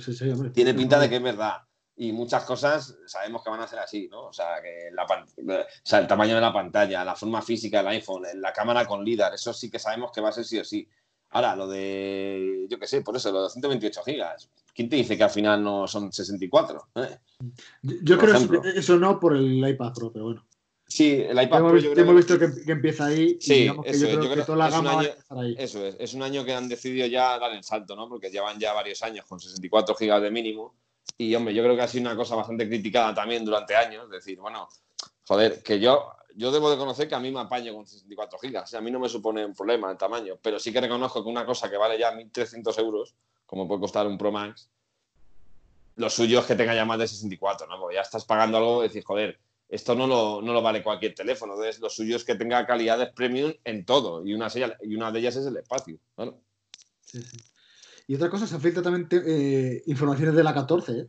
Sí, sí, hombre. tiene pinta de que es verdad. Y muchas cosas sabemos que van a ser así, ¿no? O sea, que la pan- o sea, el tamaño de la pantalla, la forma física del iPhone, la cámara con LIDAR, eso sí que sabemos que va a ser sí o sí. Ahora, lo de, yo qué sé, por eso, lo de 128 gigas. ¿Quién te dice que al final no son 64? ¿Eh? Yo, por creo ejemplo. que eso no por el iPad Pro, pero bueno. Sí, el iPad hemos, Pro yo ya creo hemos que- visto que, que empieza ahí Sí, y digamos que eso yo es, creo yo que creo toda la que es un gama va a año- empezar ahí. Eso es, es un año que han decidido ya dar el salto, ¿no? Porque llevan ya varios años con 64 gigas de mínimo. Y, hombre, yo creo que ha sido una cosa bastante criticada también durante años. Es decir, bueno, joder, que yo, yo debo de conocer que a mí me apaño con 64 gigas. O sea, a mí no me supone un problema el tamaño. Pero sí que reconozco que una cosa que vale ya 1.300 euros, como puede costar un Pro Max, lo suyo es que tenga ya más de 64, ¿no? Porque ya estás pagando algo y decir, joder, esto no lo, no lo vale cualquier teléfono. Entonces, lo suyo es que tenga calidades premium en todo. Y una, sella- y una de ellas es el espacio. Bueno, Sí, sí. Y otra cosa, se filtra también eh, informaciones de la 14, ¿eh?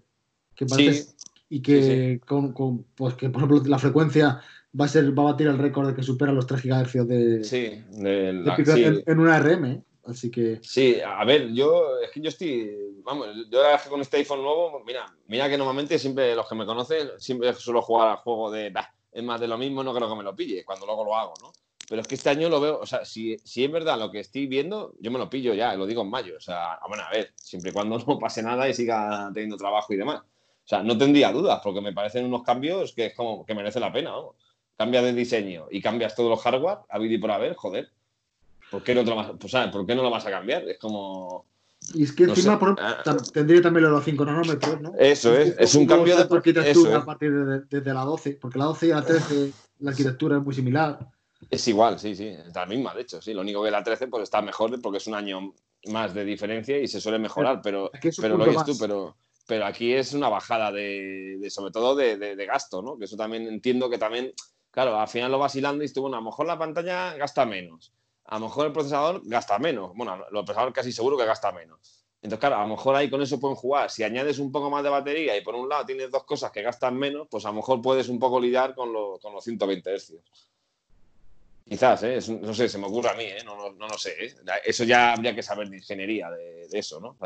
que Sí. y que, Con, con- pues que, por ejemplo, la frecuencia va a ser va a batir el récord de que supera los 3 GHz de, sí, de de la- sí. en, en una RM. ¿eh? Así que Sí, a ver, yo es que yo estoy, vamos, yo que con este iPhone nuevo, mira, mira que normalmente siempre los que me conocen siempre suelo jugar al juego de, "Bah, es más de lo mismo, no creo que me lo pille, cuando luego lo hago, ¿no? Pero es que este año lo veo, o sea, si, si es verdad lo que estoy viendo, yo me lo pillo ya, lo digo en mayo, o sea, bueno, a ver, siempre y cuando no pase nada y siga teniendo trabajo y demás. O sea, no tendría dudas, porque me parecen unos cambios que es como que merece la pena, vamos. Cambias de diseño y cambias todos los hardware, a y por haber, joder. ¿Por qué no, te lo vas, sea, ¿por qué no lo vas a cambiar? Es como. Y es que No encima sé. por- Ah. tendría también los 5 nanómetros, ¿no? Eso es, es un cambio de. arquitectura a partir de, desde la 12, porque la 12 y la 13 la arquitectura es muy similar. es igual, sí, sí, es la misma, de hecho, sí. Lo único que la 13 pues está mejor porque es un año más de diferencia y se suele mejorar, pero, Aquí es un pero lo oyes tú, pero, pero aquí es una bajada de, de- sobre todo de, de- de gasto, ¿no? Que eso también entiendo que también, claro, al final lo vas hilando y tú, bueno, a lo mejor la pantalla gasta menos, a lo mejor el procesador gasta menos, bueno, el procesador casi seguro que gasta menos. Entonces, claro, a lo mejor ahí con eso pueden jugar. Si añades un poco más de batería y por un lado tienes dos cosas que gastan menos, pues a lo mejor puedes un poco lidiar con, lo- con los 120 Hz. Quizás, ¿eh? no sé, se me ocurre a mí, ¿eh? no, no, sé. ¿eh? Eso ya habría que saber de ingeniería de, eso, ¿no?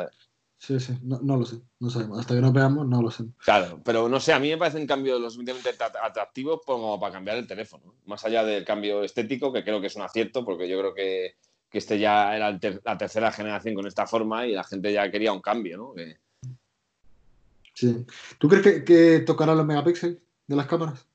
Sí, sí, no, lo sé, no sabemos. Hasta que no veamos, no lo sé. Claro, pero no sé, a mí me parecen cambios lo suficientemente atractivos como para cambiar el teléfono. Más allá del cambio estético, que creo que es un acierto, porque yo creo que, que este ya era la tercera generación con esta forma y la gente ya quería un cambio, ¿no? Sí. ¿Tú crees que, que tocará los megapíxeles de las cámaras?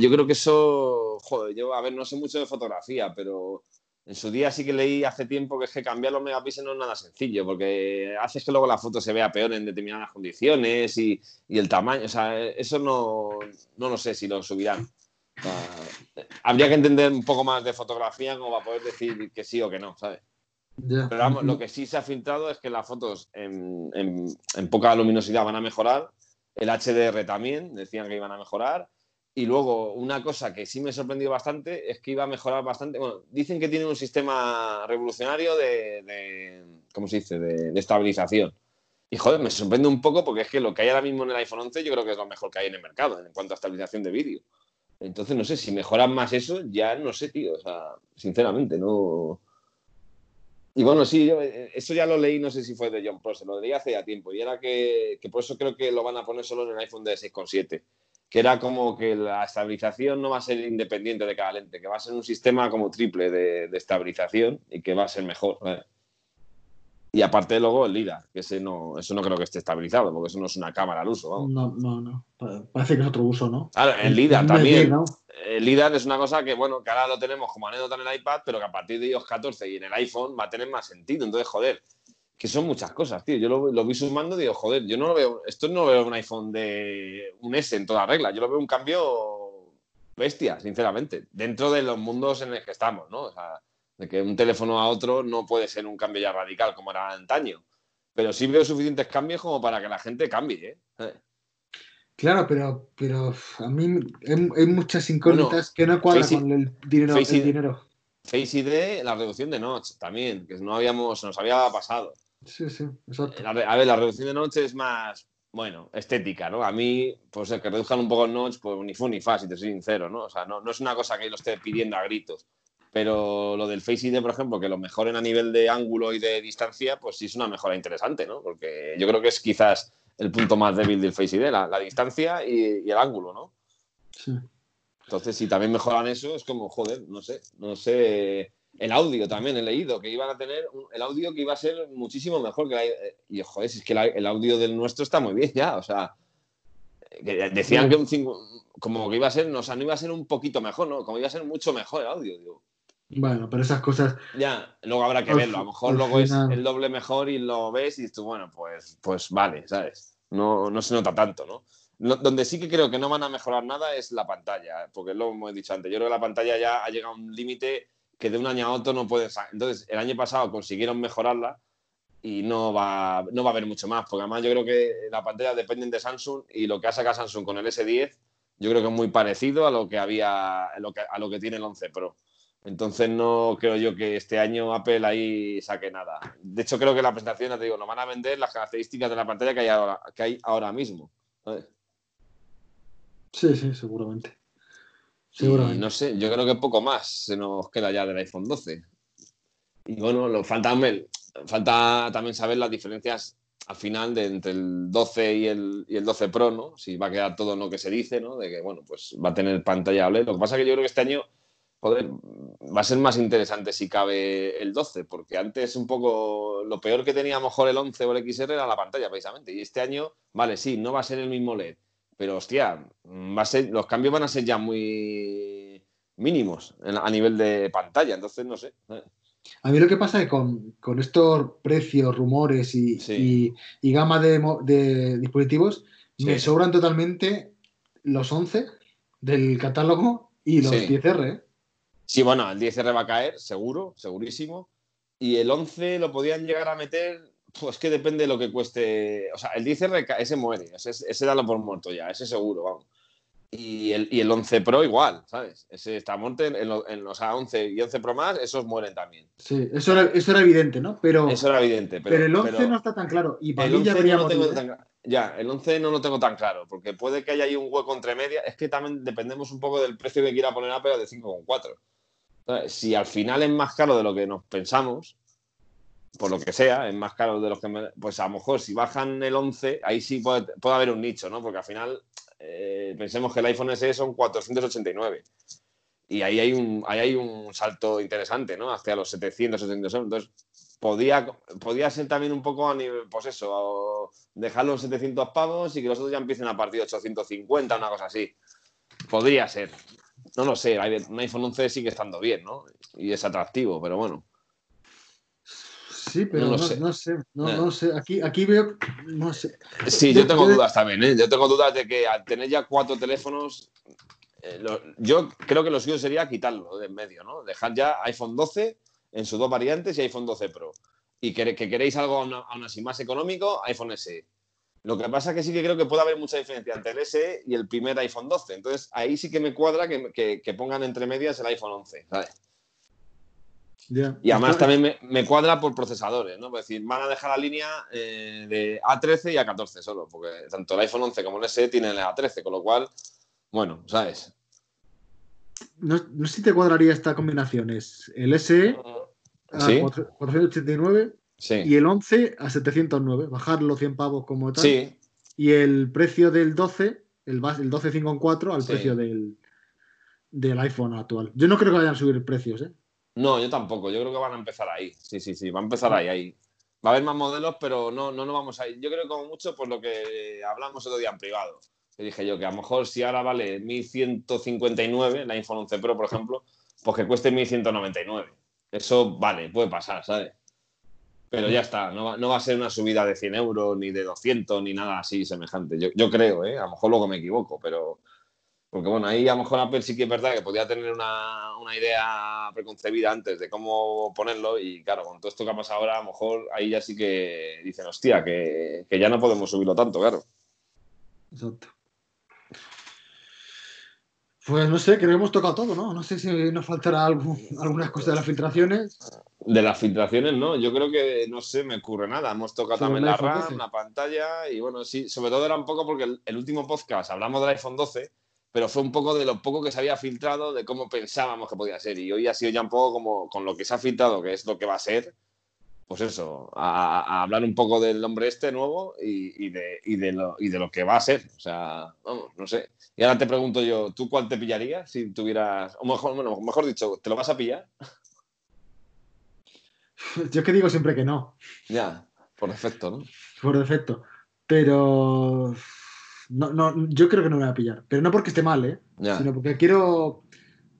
yo creo que eso, joder, yo, a ver, no sé mucho de fotografía, pero en su día sí que leí hace tiempo que es que cambiar los megapíxeles no es nada sencillo, porque haces que luego la foto se vea peor en determinadas condiciones y, el tamaño, o sea, eso no, no lo sé si lo subirán. habría que entender un poco más de fotografía como para poder decir que sí o que no, ¿sabes? Pero vamos, lo que sí se ha filtrado es que las fotos en, en poca luminosidad van a mejorar, el HDR también, decían que iban a mejorar, y luego, una cosa que sí me sorprendió bastante es que iba a mejorar bastante. Bueno, dicen que tiene un sistema revolucionario de, ¿cómo se dice?, de, estabilización. Y joder, me sorprende un poco porque es que lo que hay ahora mismo en el iPhone 11 yo creo que es lo mejor que hay en el mercado en cuanto a estabilización de vídeo. Entonces, no sé, si mejoran más eso, ya no sé, tío. O sea, sinceramente, no. Y bueno, sí, yo, eh, eso ya lo leí, no sé si fue de John Pro, se lo leí hace ya tiempo. Y era que, que por eso creo que lo van a poner solo en el iPhone de 6,7 que era como que la estabilización no va a ser independiente de cada lente, que va a ser un sistema como triple de, estabilización y que va a ser mejor. Y aparte luego el LIDAR, que ese no, eso no creo que esté estabilizado, porque eso no es una cámara al uso. No, no, no. Parece que es otro uso, ¿no? Claro, el LIDAR también. El LIDAR es una cosa que, bueno, que ahora lo tenemos como anécdota en el iPad, pero que a partir de iOS 14 y en el iPhone va a tener más sentido. Entonces, joder, que son muchas cosas, tío. Yo lo, vi sumando y digo, joder, yo no lo veo, esto no lo veo un iPhone de un S en toda regla, yo lo veo un cambio bestia, sinceramente, dentro de los mundos en los que estamos, ¿no? O sea, de que un teléfono a otro no puede ser un cambio ya radical como era antaño, pero sí veo suficientes cambios como para que la gente cambie, ¿eh? Claro, pero, pero a mí hay, muchas incógnitas que no cuadran con el dinero. Face, el dinero. Face ID, la reducción de notch también, que no habíamos, nos había pasado. Sí, sí, exacto. A ver, la reducción de noche es más, bueno, estética, ¿no? A mí, pues el que reduzcan un poco el notch, pues ni fu ni fa, si te soy sincero, ¿no? O sea, no, no es una cosa que lo esté pidiendo a gritos. Pero lo del Face ID, por ejemplo, que lo mejoren a nivel de ángulo y de distancia, pues sí es una mejora interesante, ¿no? Porque yo creo que es quizás el punto más débil del Face ID, la, distancia y, y, el ángulo, ¿no? Sí. Entonces, si también mejoran eso, es como, joder, no sé, no sé el audio también he leído, que iban a tener el audio que iba a ser muchísimo mejor que la, eh, Y joder, si es que el audio del nuestro está muy bien ya, o sea, decían que un como que iba a ser, no, o sea, no iba a ser un poquito mejor, ¿no? Como iba a ser mucho mejor el audio, digo. Bueno, pero esas cosas. Ya, luego habrá que verlo. A lo mejor luego es el doble mejor y lo ves y dices tú, bueno, pues, pues vale, ¿sabes? No, no se nota tanto, ¿no? Donde sí que creo que no van a mejorar nada es la pantalla, porque lo hemos dicho antes. Yo creo que la pantalla ya ha llegado a un límite que de un año a otro no puedes. Entonces, el año pasado consiguieron mejorarla y no va, no va a haber mucho más, porque además yo creo que la pantalla depende de Samsung y lo que ha sacado Samsung con el S10 yo creo que es muy parecido a lo que había a lo que, tiene el 11 Pro. Entonces no creo yo que este año Apple ahí saque nada. De hecho creo que la presentación, te digo, nos van a vender las características de la pantalla que hay ahora, que hay ahora mismo. Sí, sí, seguramente no sé, yo creo que poco más se nos queda ya del iPhone 12. Y bueno, lo, falta, falta también saber las diferencias al final de entre el 12 y el, y el 12 Pro, ¿no? Si va a quedar todo lo que se dice, ¿no? De que, bueno, pues va a tener pantalla OLED. Lo que pasa es que yo creo que este año, va a ser más interesante si cabe el 12, porque antes un poco lo peor que tenía mejor el 11 o el XR era la pantalla, precisamente. Y este año, vale, sí, no va a ser el mismo LED, pero hostia, va a ser, los cambios van a ser ya muy mínimos a nivel de pantalla, entonces no sé. A mí lo que pasa es que con, estos precios, rumores y, gama de, dispositivos, me sobran totalmente los 11 del catálogo y los 10R. ¿eh? Sí, bueno, el 10R va a caer, seguro, segurísimo. Y el 11 lo podían llegar a meter pues que depende de lo que cueste. O sea, el 10R, ese muere, ese, ese dalo por muerto ya, ese seguro, vamos. Y el, y el 11 Pro igual, ¿sabes? Ese está muerto en, los 11 y 11 Pro más, esos mueren también. Sí, eso era, eso era evidente, ¿no? Pero, eso era evidente. Pero, el 11 no está tan claro. Y para mí ya veríamos. ¿eh? ya, el 11 no lo tengo tan claro, porque puede que haya ahí un hueco entre media. Es que también dependemos un poco del precio que quiera poner Apple de 5,4. ¿sabes? Si al final es más caro de lo que nos pensamos, por lo que sea, es más caro de lo que... me- pues a lo mejor si bajan el 11, ahí sí puede, puede haber un nicho, ¿no? Porque al final eh, pensemos que el iPhone SE son 489 y ahí hay un, ahí hay un salto interesante, ¿no? Hacia los 700, 700 euros. Entonces, podía, podía ser también un poco a nivel, pues eso, dejar los 700 pavos y que los otros ya empiecen a partir de 850, una cosa así. Podría ser. No lo sé, un iPhone 11 sigue estando bien, ¿no? Y es atractivo, pero bueno. Sí, pero No sé. no sé, no, no sé. Aquí, aquí veo, no sé. Sí, Yo- yo tengo yo- dudas también, ¿eh? Yo tengo dudas de que al tener ya cuatro teléfonos, eh, lo- yo creo que lo suyo sería quitarlo de en medio, ¿no? Dejar ya iPhone 12 en sus dos variantes y iPhone 12 Pro. Y que, que queréis algo aún, aún así más económico, iPhone SE. Lo que pasa es que sí que creo que puede haber mucha diferencia entre el SE y el primer iPhone 12. Entonces ahí sí que me cuadra que, que- que pongan entre medias el iPhone 11, ¿sabes? Ya. Y además también me, me cuadra por procesadores, ¿no? Es decir, van a dejar la línea eh, de A13 y A14 solo, porque tanto el iPhone 11 como el SE tienen el A13, con lo cual, bueno, ¿sabes? No, no sé si te cuadraría esta combinación. Es el SE a Sí, 4- 489 sí, y el 11 a 709. Bajar los 100 pavos como tal. sí, Y el precio del 12, el, el 12 5 en 4 al precio del, del iPhone actual. Yo no creo que vayan a subir precios, ¿eh? No, yo tampoco. Yo creo que van a empezar ahí. Sí, sí, sí. Va a empezar ahí, ahí. Va a haber más modelos, pero no, no nos vamos a ir. Yo creo que como mucho por lo que hablamos otro día en privado. Que dije yo que a lo mejor si ahora vale 1159, el iPhone 11 Pro, por ejemplo, pues que cueste 1199. Eso vale, puede pasar, ¿sabes? Pero ya está, no va, no va a ser una subida de 100 euros, ni de 200, ni nada así semejante. Yo, yo creo, ¿eh? A lo mejor luego me equivoco, pero, porque bueno, ahí a lo mejor Apple sí que es verdad que podía tener una, una idea preconcebida antes de cómo ponerlo y claro, con todo esto que ha pasado ahora, a lo mejor ahí ya sí que dicen, hostia, que, que ya no podemos subirlo tanto, claro. Exacto. Pues no sé, creo que hemos tocado todo, ¿no? No sé si nos faltará algo- algunas cosas de las filtraciones. De las filtraciones, no, yo creo que no sé, me ocurre nada. Hemos tocado Sobre también la RAM, 12. la pantalla y bueno, sí, sobre todo era un poco porque el, el último podcast hablamos del iPhone 12, pero fue un poco de lo poco que se había filtrado, de cómo pensábamos que podía ser. Y hoy ha sido ya un poco como con lo que se ha filtrado, que es lo que va a ser, pues eso, a, a hablar un poco del hombre este nuevo y, y de, y, de lo, y de lo que va a ser. O sea, vamos, no sé. Y ahora te pregunto yo, ¿tú cuál te pillarías si tuvieras, o mejor, bueno, mejor dicho, ¿te lo vas a pillar? Yo es que digo siempre que no, Ya, por defecto, ¿no? por defecto. Pero no, no, yo creo que no me voy a pillar. Pero no porque esté mal, ¿eh? Ya. Sino porque quiero,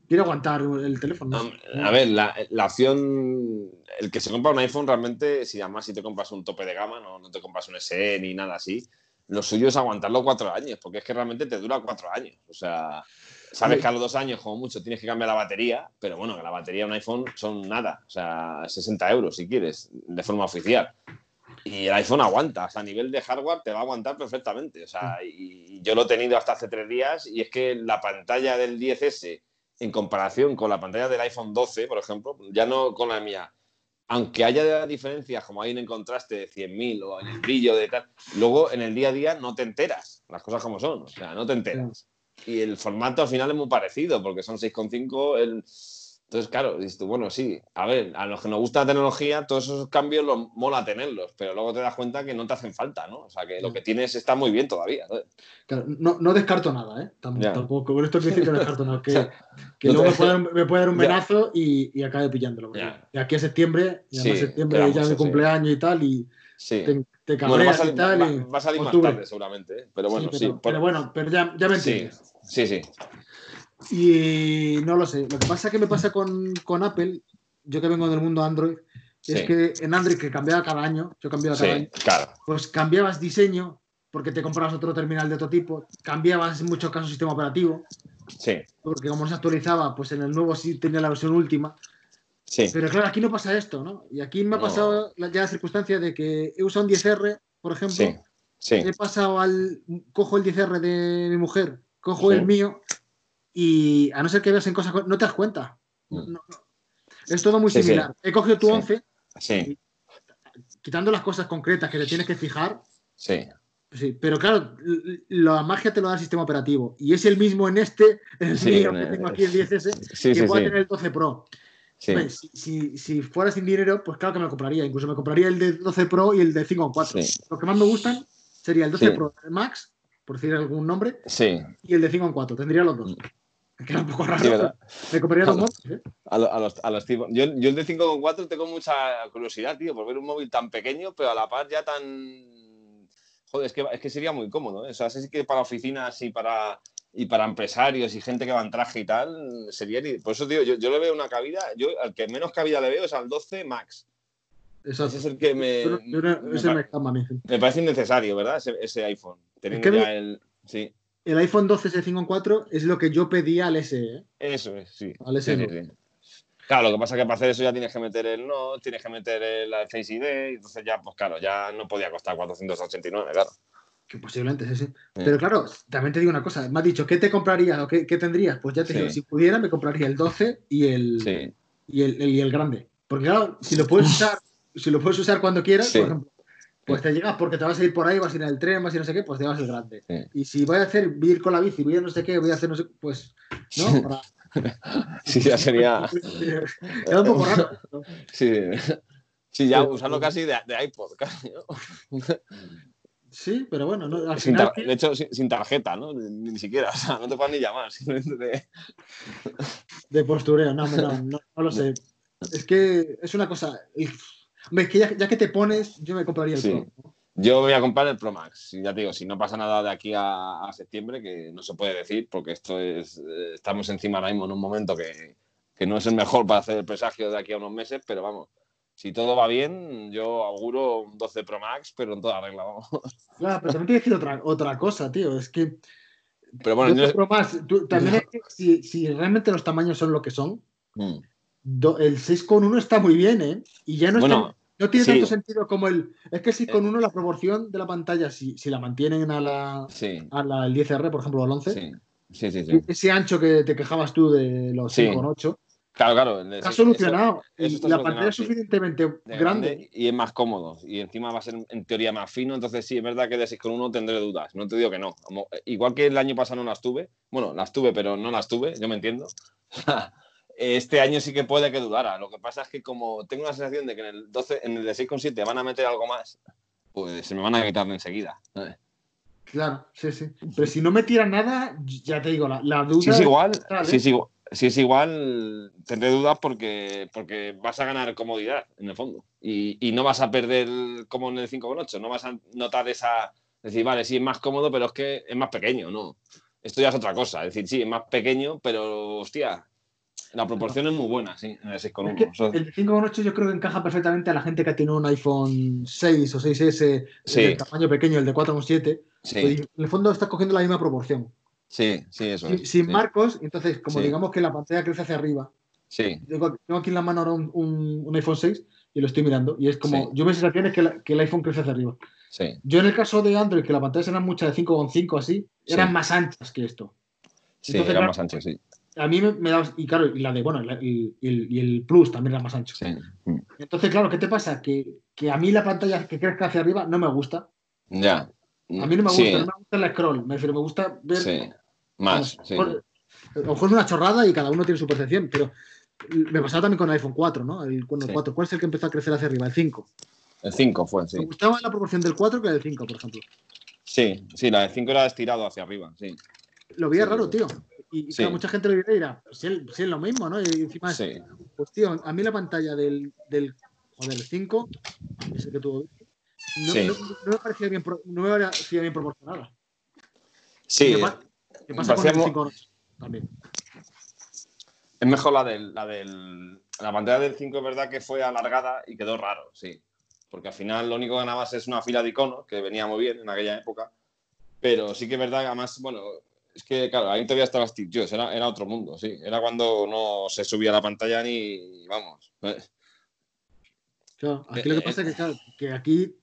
quiero aguantar el teléfono. no. A ver, la, la opción, el que se compra un iPhone realmente, si además si te compras un tope de gama, no, no te compras un SE ni nada así, lo suyo es aguantarlo cuatro años, porque es que realmente te dura cuatro años. O sea, sabes que a los dos años, como mucho, tienes que cambiar la batería, pero bueno, que la batería de un iPhone son nada, o sea, 60 euros si quieres, de forma oficial. Y el iPhone aguanta, o sea, a nivel de hardware te va a aguantar perfectamente. O sea, y y yo lo he tenido hasta hace tres días y es que la pantalla del 10S en comparación con la pantalla del iPhone 12, por ejemplo, ya no con la mía, aunque haya diferencias como hay en el contraste de 100.000 o en el brillo de tal, luego en el día a día no te enteras, las cosas como son, o sea, no te enteras. Y el formato al final es muy parecido, porque son 6,5 el... Entonces, claro, dices tú, bueno, sí, a ver, a los que nos gusta la tecnología, todos esos cambios los mola tenerlos, pero luego te das cuenta que no te hacen falta, ¿no? O sea, que lo que tienes está muy bien todavía. ¿sabes? Claro, no, no descarto nada, ¿eh? Tam- Ya. Tampoco, con esto quiero decir que no descarto nada. Que, que No luego te- me puede, dar un- me puede dar un Ya. venazo y, y acabe pillándolo. De aquí a septiembre, y además Sí, septiembre ya es mi sí. cumpleaños y tal, y Sí. te, te Bueno, va a cabreas salir, y tal. va- y va a salir más tarde seguramente, ¿eh? pero bueno, Sí, sí. pero, por- pero bueno, pero ya, ya me entiendes. sí, sí. Y no lo sé. Lo que pasa que me pasa con, con Apple, yo que vengo del mundo Android, es que en Android que cambiaba cada año, yo cambiaba cada año, claro. pues cambiabas diseño porque te comprabas otro terminal de otro tipo, cambiabas en muchos casos sistema operativo, Sí, porque como no se actualizaba, pues en el nuevo sí tenía la versión última. sí. Pero claro, aquí no pasa esto, ¿no? Y aquí me ha pasado ya la circunstancia de que he usado un 10R, por ejemplo, Sí, sí. he pasado al. cojo el 10R de mi mujer, cojo el mío, y a no ser que veas en cosas. co- no te das cuenta. No, Mm. no, no. Es todo muy Sí, sí. similar. He cogido tu Sí. 11, Sí, quitando las cosas concretas que te tienes que fijar, sí. Sí, pero claro, la magia te lo da el sistema operativo. Y es el mismo en este, en el Sí, mío que tengo aquí el 10S, Sí, que sí, pueda tener el 12 Pro. Sí. Hombre, si, si- si fuera sin dinero, pues claro que me lo compraría. Incluso me compraría el de 12 Pro y el de 5.4. Sí. Los que más me gustan sería el 12 Sí. Pro Max, por decir algún nombre, Sí, y el de 5.4. Tendría los dos. Queda un poco raro. Sí, ¿verdad? me compraría Claro. móviles, ¿eh? A, lo- a los, a los tipos. Yo, yo el de 5.4 tengo mucha curiosidad, tío, por ver un móvil tan pequeño, pero a la par ya tan. Joder, es que, es que sería muy cómodo. ¿eh? O sea, sí que para oficinas y para, y para empresarios y gente que va en traje y tal, sería. Por eso, tío, yo, yo le veo una cabida. Yo al que menos cabida le veo es al 12 Max. Exacto. Ese es el que me. Yo yo me ese me mí. me parece innecesario, ¿verdad? Ese, ese iPhone. Teniendo que ya me- el. Sí, El iPhone 12 ese 5.4 es lo que yo pedía al SE. ¿eh? eso es, sí. Al SE. sí, sí. Claro, lo que pasa es que para hacer eso ya tienes que meter el Note, tienes que meter el Face ID, y entonces ya, pues claro, ya no podía costar 489, claro. Que posiblemente sí, sí. Pero claro, también te digo una cosa. Me has dicho, ¿qué te comprarías o qué, qué tendrías? Pues ya te digo, si pudiera, me compraría el 12 y el, y el, el- y el grande. Porque claro, si lo puedes usar, si lo puedes usar cuando quieras, por ejemplo, pues te llegas porque te vas a ir por ahí, vas a ir en el tren, vas a ir no sé qué, pues te vas el grande. Sí. Y si voy a hacer, voy a ir con la bici, voy a no sé qué, voy a hacer no sé, pues, ¿no? Para- sí, ya sería. Queda un poco raro. ¿no? Sí, sí ya usarlo casi de, de iPod, casi, ¿no? Sí, pero bueno, no, al Sin final. tar- de hecho, sin, sin tarjeta, ¿no? Ni, ni siquiera, o sea, no te puedes ni llamar, simplemente de- De postureo, no, no, no, no lo sé. Es que es una cosa. Hombre, es que ya, ya que te pones, yo me compraría el Sí. Pro. ¿no? Yo voy a comprar el Pro Max. Y ya te digo, si no pasa nada de aquí a, a septiembre, que no se puede decir, porque esto es. eh, Estamos encima ahora mismo en un momento que, que no es el mejor para hacer el presagio de aquí a unos meses, pero vamos. Si todo va bien, yo auguro un 12 Pro Max, pero en toda regla, vamos. Claro, pero también te voy a decir otra, otra cosa, tío. Es que. Pero bueno, yo pro más, tú- también es que si, si realmente los tamaños son lo que son, Mm. Do- el 6,1 está muy bien, ¿eh? Y ya no, está- Bueno, no tiene sí. tanto sentido como el. Es que el 6,1, la proporción de la pantalla, si, si la mantienen a la, sí, a la el 10R, por ejemplo, al 11, sí, sí, sí, sí. ese ancho que te quejabas tú de los Sí. 5,8, Claro, claro. está eso- solucionado. eso y está la solucionado, pantalla es suficientemente de grande. y es más cómodo. Y encima va a ser en teoría más fino. Entonces, sí, es verdad que de 6,1 tendré dudas. No te digo que no. Como- igual que el año pasado no las tuve. Bueno, las tuve, pero no las tuve, yo me entiendo. este año sí que puede que dudara. Lo que pasa es que, como tengo la sensación de que en el 12, en el de 6,7 van a meter algo más, pues se me van a quitar de enseguida. ¿sabes? Claro, sí, sí. Pero si no metiera nada, ya te digo, la, la duda. Si es igual, si es igual, si es igual, tendré dudas porque, porque vas a ganar comodidad, en el fondo. Y, y no vas a perder como en el 5.8, no vas a notar esa... Decir, vale, sí, es más cómodo, pero es que es más pequeño, ¿no? Esto ya es otra cosa. Es decir, sí, es más pequeño, pero, hostia, la proporción es muy buena, sí, en el 6.1. Es que el 5,8 yo creo que encaja perfectamente a la gente que tiene un iPhone 6 o 6S Sí. de tamaño pequeño, el de 4,7. sí, pues, en el fondo está cogiendo la misma proporción. sí, sí, eso Sin, es. sin sí. marcos, entonces, como digamos que la pantalla crece hacia arriba. Sí, Tengo, aquí en la mano ahora un, un- un iPhone 6 y lo estoy mirando. Y es como, yo mi sensación es que, la- que el iPhone crece hacia arriba. sí, Yo en el caso de Android, que las pantallas eran muchas de 5,5 así, Sí. eran más anchas que esto. sí, Entonces, era claro, más ancho, sí. A mí me, me daba, y claro, y la de, bueno, la- y, y el, y el Plus también era más ancho. sí. Entonces, claro, ¿qué te pasa? Que, que a mí la pantalla que crezca hacia arriba no me gusta. Ya. A mí no me gusta, Sí, no me gusta el scroll. Me refiero, me gusta ver. sí. Más, A lo mejor es una chorrada y cada uno tiene su percepción, pero me pasaba también con el iPhone 4, ¿no? El, bueno, el Sí. 4. ¿Cuál es el que empezó a crecer hacia arriba? El 5. El 5 fue, sí. Me gustaba la proporción del 4 que del 5, por ejemplo. Sí, sí, la de 5 era estirado hacia arriba, sí. Lo veía Sí, raro, tío. Y, y Sí. claro, mucha gente lo dirá y dirá, pues sí, sí es lo mismo, ¿no? Y encima, Sí, pues tío, a mí la pantalla del, del joder, el 5, ese que tuvo, no, Sí. no- no me parecía bien, no me parecía bien proporcionada. sí. ¿Qué, pa- qué pasa con el mo- 5 también? Es mejor la del, la del. La pantalla del 5 es verdad que fue alargada y quedó raro, sí. Porque al final lo único que ganabas es una fila de iconos, que venía muy bien en aquella época. Pero sí que es verdad que además, bueno, es que claro, ahí todavía estaba Steve Jobs, era, era otro mundo, sí. Era cuando no se subía la pantalla ni. Vamos. eh, Claro, aquí Eh, lo que pasa es que, claro, que aquí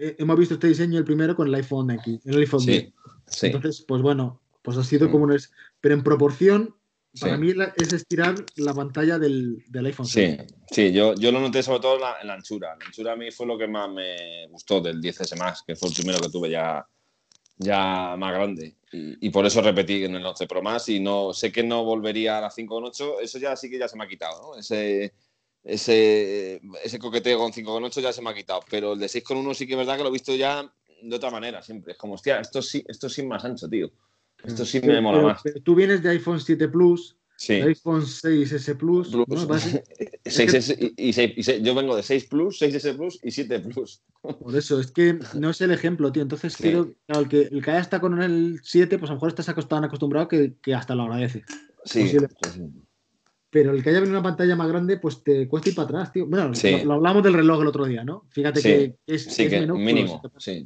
eh, hemos visto este diseño el primero con el iPhone X, el iPhone 10. Sí, sí. Entonces, pues bueno, pues ha sido Mm. como un es. Pero en proporción, para Sí. mí es estirar la pantalla del, del iPhone 6. Sí, sí, yo, yo lo noté sobre todo en la, en la anchura. La anchura a mí fue lo que más me gustó del 10S Max, que fue el primero que tuve ya, ya más grande. Y, y por eso repetí en el 11 Pro más y no sé que no volvería a la 5.8, eso ya sí que ya se me ha quitado, ¿no? Ese, ese, ese coqueteo con 5.8 ya se me ha quitado, pero el de 6.1 sí que es verdad que lo he visto ya de otra manera siempre. Es como, hostia, esto sí, esto sí es más ancho, tío. Esto sí me mola más. tú vienes de iPhone 7 Plus, Sí. de iPhone 6S Plus, Plus. 6S y, yo vengo de 6 Plus, 6S Plus y 7 Plus. Por eso, es que no es el ejemplo, tío. Entonces, Sí. quiero, claro, el que, el que ya está con el 7, pues a lo mejor estás tan acostumbrado que, que hasta lo agradece. Sí, Posible. sí. Pero el que haya venido una pantalla más grande, pues te cuesta ir para atrás, tío. Bueno, lo, lo hablamos del reloj el otro día, ¿no? Fíjate que es, es que menú, pero mínimo. Sí.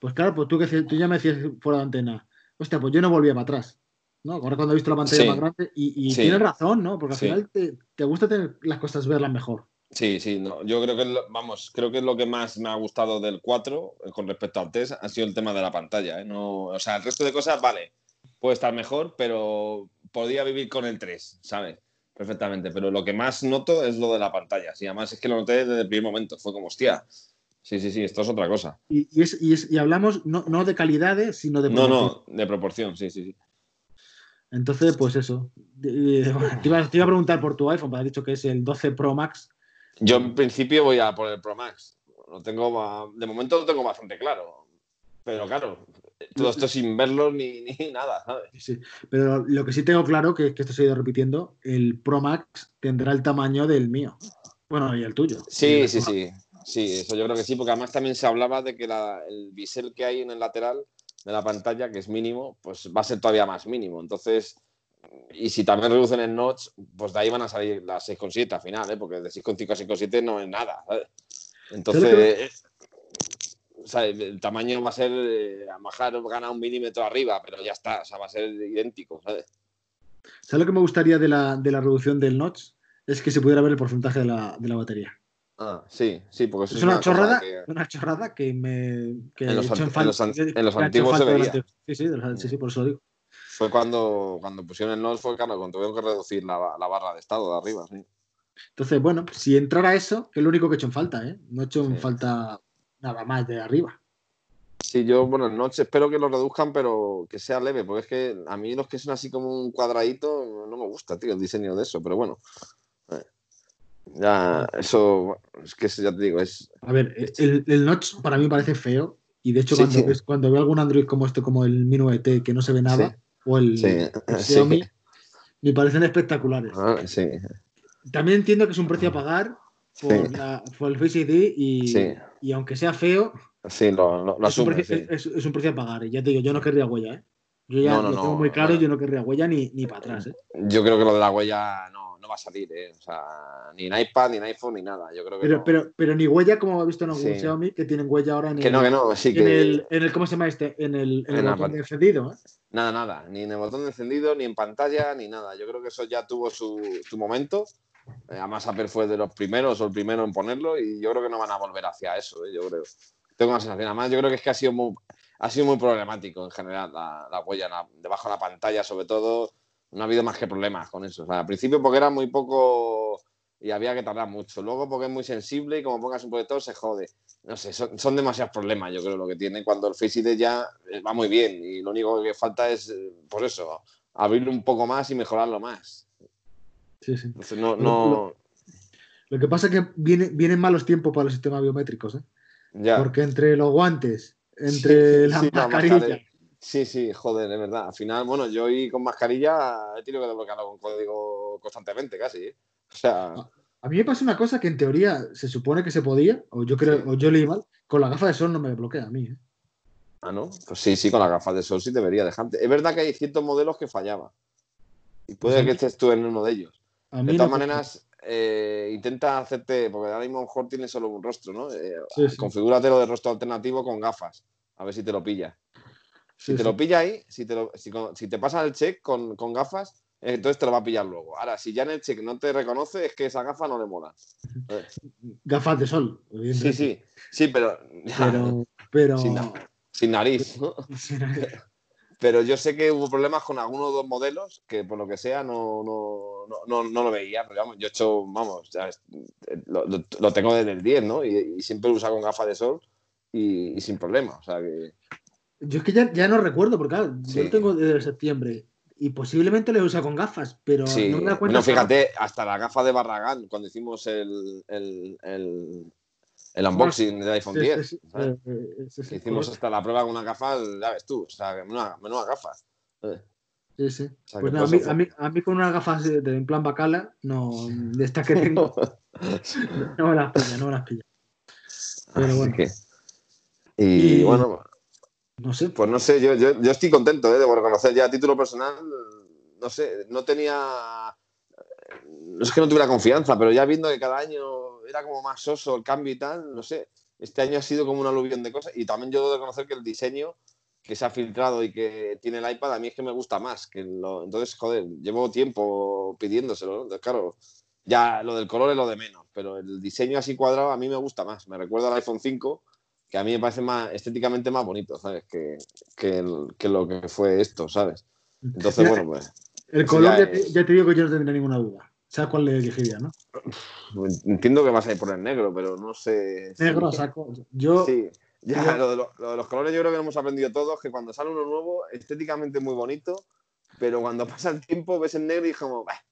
Pues claro, pues tú, que, tú ya me decías fuera de antena. Hostia, pues yo no volvía para atrás. ¿No? Ahora cuando he visto la pantalla Sí. más grande, y, y Sí. tienes razón, ¿no? Porque al Sí. final te, te gusta tener las cosas verlas mejor. Sí, sí, no, yo creo que, vamos, creo que es lo que más me ha gustado del 4 eh, con respecto al test ha sido el tema de la pantalla. ¿eh? No, o sea, el resto de cosas, vale, puede estar mejor, pero podría vivir con el 3, ¿sabes? Perfectamente, pero lo que más noto es lo de la pantalla. Sí, además es que lo noté desde el primer momento, fue como, hostia, sí, sí, sí, esto es otra cosa. Y, y es, y, es- y hablamos no, no de calidades, sino de No, proporción. no, de proporción, sí, sí, sí. Entonces, pues eso. Te, iba, te iba a preguntar por tu iPhone, pero has dicho que es el 12 Pro Max. Yo en principio voy a por el Pro Max. Lo tengo, de momento lo tengo bastante claro. Pero claro, todo esto sin verlo ni, ni nada, ¿sabes? Sí. Pero lo que sí tengo claro, que, que esto se ha ido repitiendo, el Pro Max tendrá el tamaño del mío. Bueno, y el tuyo. Sí, el sí, sí. Sí, eso yo creo que sí, porque además también se hablaba de que la- el bisel que hay en el lateral de la pantalla, que es mínimo, pues va a ser todavía más mínimo. Entonces, y si también reducen el notch, pues de ahí van a salir las 6,7 al final, ¿eh? porque de 6,5 a 6,7 no es nada. ¿sabes? Entonces, eh, o sea, el tamaño va a ser, eh, a mejor gana un milímetro arriba, pero ya está, o sea, va a ser idéntico, ¿sabes? ¿Sabes lo que me gustaría de la, de la reducción del notch? Es que se pudiera ver el porcentaje de la, de la batería. Ah, sí, sí, porque eso Es una chorrada, que- una chorrada que me. Que En los he hecho en los an- que- en los antiguos se veía. Sí, sí, de los- sí, sí, por eso lo digo. Fue cuando, cuando pusieron el notch, fue claro, cuando tuvieron que reducir la, la barra de estado de arriba, sí. Entonces, bueno, si entrara eso, que es lo único que he hecho en falta, ¿eh? No he hecho en Sí. falta nada más de arriba. Sí, yo, bueno, el notch espero que lo reduzcan, pero que sea leve, porque es que a mí los que son así como un cuadradito no me gusta, tío, el diseño de eso, pero bueno. Eh, Ya, eso, es que ya te digo, es. A ver, el, el notch para mí parece feo. Y de hecho, Sí, cuando, sí. ves- cuando veo algún Android como este, como el Mino ET, que no se ve nada, Sí. o el, el. Xiaomi, me parecen espectaculares. Ah, sí, También entiendo que es un precio a pagar por, la- por el Face ID y, y aunque sea feo, sí, lo, lo, lo es, un asume, precio, sí. es- es un precio a pagar. Y ya te digo, yo no querría huella, ¿eh? Yo ya No, no, lo tengo no, muy claro, yo no querría huella ni, ni para atrás, ¿eh? Yo creo que lo de la huella no, no va a salir, ¿eh? O sea, ni en iPad, ni en iPhone, ni nada. Yo creo que Pero, no. pero, pero ni huella como he visto en algún Sí. Xiaomi que tienen huella ahora en que el, no, que no, sí en, que. el, en el- ¿cómo se llama este? En el, en el En la botón pan- de encendido, ¿eh? Nada, nada, ni en el botón de encendido, ni en pantalla, ni nada. Yo creo que eso ya tuvo su, su momento. Eh, Además, Apple fue de los primeros o el primero en ponerlo y yo creo que no van a volver hacia eso, eh, yo creo. Tengo una sensación. Además, yo creo que es que ha sido muy, ha sido muy problemático en general la, la huella la- debajo de la pantalla, sobre todo. No ha habido más que problemas con eso. O sea, al principio porque era muy poco y había que tardar mucho. Luego porque es muy sensible y como pongas un protector se jode. No sé, son, son demasiados problemas, yo creo, lo que tiene cuando el Face ID ya eh, va muy bien y lo único que falta es, eh, pues eso, abrirlo un poco más y mejorarlo más. Sí, sí. Entonces, no, Lo- no, Lo que pasa es que viene, vienen malos tiempos para los sistemas biométricos, ¿eh? ya. Porque entre los guantes, entre Sí, la sí, la mascarilla, mascarilla. Sí, sí, joder, es verdad. Al final, bueno, yo y con mascarilla he tenido que desbloquearlo con código constantemente, casi. ¿eh? O sea, A mí me pasa una cosa que en teoría se supone que se podía, o yo creo, Sí. o yo leí mal, con la gafa de sol no me bloquea a mí. ¿eh? ah, ¿no? Pues sí, sí, con las gafas de sol sí debería dejarte. Es verdad que hay ciertos modelos que fallaban. Y puede Pues que mí- estés tú en uno de ellos. A De todas no- maneras, eh, intenta hacerte, porque ahora mismo mejor tienes solo un rostro, ¿no? Eh, Sí, sí. Configúratelo de rostro alternativo con gafas, a ver si te lo pilla. Si sí, te sí. lo pilla ahí, si te, lo- si, si te pasa el check con, con gafas, entonces te lo va a pillar luego. Ahora, si ya en el check no te reconoce, es que esa gafa no le mola. Gafas de sol, Sí, sí, sí, pero, Pero, pero sin, na- sin nariz. ¿no? Pero yo sé que hubo problemas con algunos dos modelos que por lo que sea no, no, no, no, no lo veía. Pero vamos, yo he hecho, vamos, ya es- lo, lo- tengo desde el 10, ¿no? Y, y siempre lo usado con gafas de sol y, y sin problema. O sea que Yo es que ya, ya no recuerdo, porque claro, yo lo tengo desde septiembre y posiblemente lo he usado con gafas, pero Sí, no me da cuenta. bueno, fíjate, hasta la gafa de Barragán, cuando hicimos el, el, el, el unboxing del iPhone Sí, 10. sí, sí, ¿sabes? eh, eh, sí, sí, Que hicimos hasta la prueba con una gafa, ya ves tú, o sea, menuda, menuda gafas. ¿sabes? Sí, sí. sea, Pues no, a, mí, a, mí, a mí con unas gafas de, de- en plan bacala, no, de estas que tengo, no me las pilla, no me las pilla. Pero Así bueno, que- Y, Y- bueno, no sé. pues no sé, yo, yo, estoy contento ¿eh? de reconocer ya a título personal, no sé, no tenía, no es que no tuviera confianza, pero ya viendo que cada año era como más soso el cambio y tal, no sé, este año ha sido como un aluvión de cosas y también yo debo de reconocer que el diseño que se ha filtrado y que tiene el iPad a mí es que me gusta más, que lo- entonces, joder, llevo tiempo pidiéndoselo, ¿no? Entonces, claro, ya lo del color es lo de menos, pero el diseño así cuadrado a mí me gusta más, me recuerda al iPhone 5 que a mí me parece más estéticamente más bonito, ¿sabes? Que, que, el- que lo que fue esto, ¿sabes? Entonces, Mira, bueno, pues el eso color, ya ya, te, es- ya te digo que yo no tendría ninguna duda. ¿Sabes cuál le elegiría, no? entiendo que vas a ir por el negro, pero no sé. Negro, saco. Yo, Sí, ya, yo- lo de, lo- lo de los colores yo creo que lo hemos aprendido todos, que cuando sale uno nuevo, estéticamente muy bonito, pero cuando pasa el tiempo ves el negro y como, "Bah,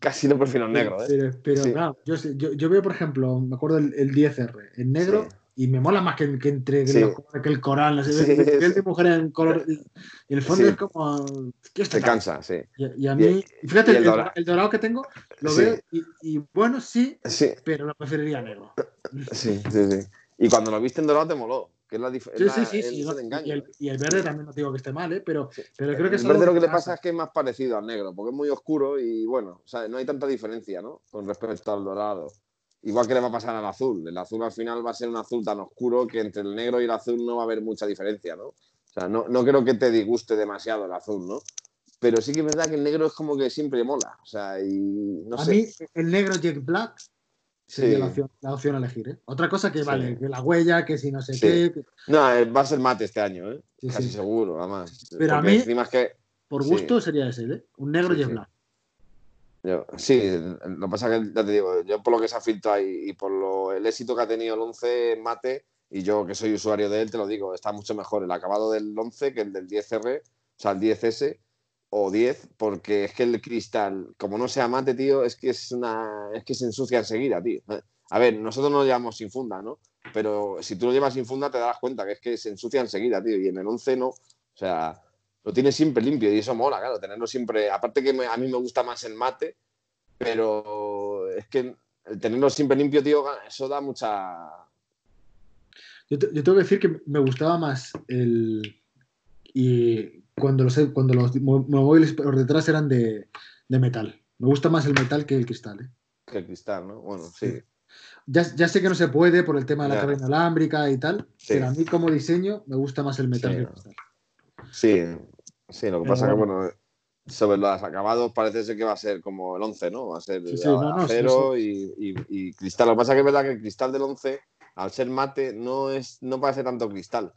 casi no prefiero el negro, ¿eh? Pero, pero, Sí. claro, yo, yo, yo veo, por ejemplo, me acuerdo el, el 10R, en negro, Sí. Y me mola más que, que entre Sí. los que el coral. No sé, Sí, ves sí. de mujer en color. Y, y el fondo Sí. es como. ¿qué Te cansa, sí. Y, y a mí. Y- fíjate, y el, el el dora- dorado que tengo, lo veo, y, bueno, sí, pero lo preferiría negro. sí, sí, sí. Y cuando lo viste en dorado te moló, que es la Sí, diferencia. sí, sí. sí, no, el y, el, y el verde también no digo que esté mal, ¿eh? pero, pero creo que es el verde lo que le pasa es que es más parecido al negro, porque es muy oscuro y bueno, o sea, no hay tanta diferencia, ¿no? Con respecto al dorado. Igual que le va a pasar al azul. El azul al final va a ser un azul tan oscuro que entre el negro y el azul no va a haber mucha diferencia, ¿no? O sea, no, no creo que te disguste demasiado el azul, ¿no? Pero sí que es verdad que el negro es como que siempre mola. O sea, y no a sé. mí, el negro Jet Black sería Sí. la, opción, la opción a elegir. ¿eh? Otra cosa que Sí. vale, que la huella, que si no sé Sí. qué. que- No, eh, va a ser mate este año, ¿eh? Casi seguro, además. Pero a mí- encima es que Por gusto sería ese, ¿eh? Un negro sí. Black. Yo- sí, lo que pasa es que ya te digo, yo por lo que se ha filtrado y, y por lo, el éxito que ha tenido el 11 mate, y yo que soy usuario de él, te lo digo, está mucho mejor el acabado del 11 que el del 10R, o sea, el 10S o 10, porque es que el cristal, como no sea mate, tío, es que es una es que se ensucia enseguida, tío. A ver, nosotros no lo llevamos sin funda, ¿no? Pero si tú lo llevas sin funda te darás cuenta que es que se ensucia enseguida, tío, y en el 11 no. O sea, lo tienes siempre limpio y eso mola, claro, tenerlo siempre. Aparte que me- a mí me gusta más el mate, pero es que el tenerlo siempre limpio, tío, eso da mucha. Yo, te- yo tengo que decir que me gustaba más el. Y cuando los, cuando los móviles por detrás eran de, de metal. Me gusta más el metal que el cristal. ¿eh? que el cristal, ¿no? Bueno, sí. Ya, ya sé que no se puede por el tema de la Ya. cadena alámbrica y tal, Sí. pero a mí como diseño me gusta más el metal Sí, que el cristal. Sí, sí, lo que pasa que, bueno. bueno, sobre los acabados parece ser que va a ser como el 11, ¿no? Va a ser Sí, sí, no, no, sí, acero y, y- y cristal. Lo que pasa que es verdad que el cristal del 11, al ser mate, no, es, no parece tanto cristal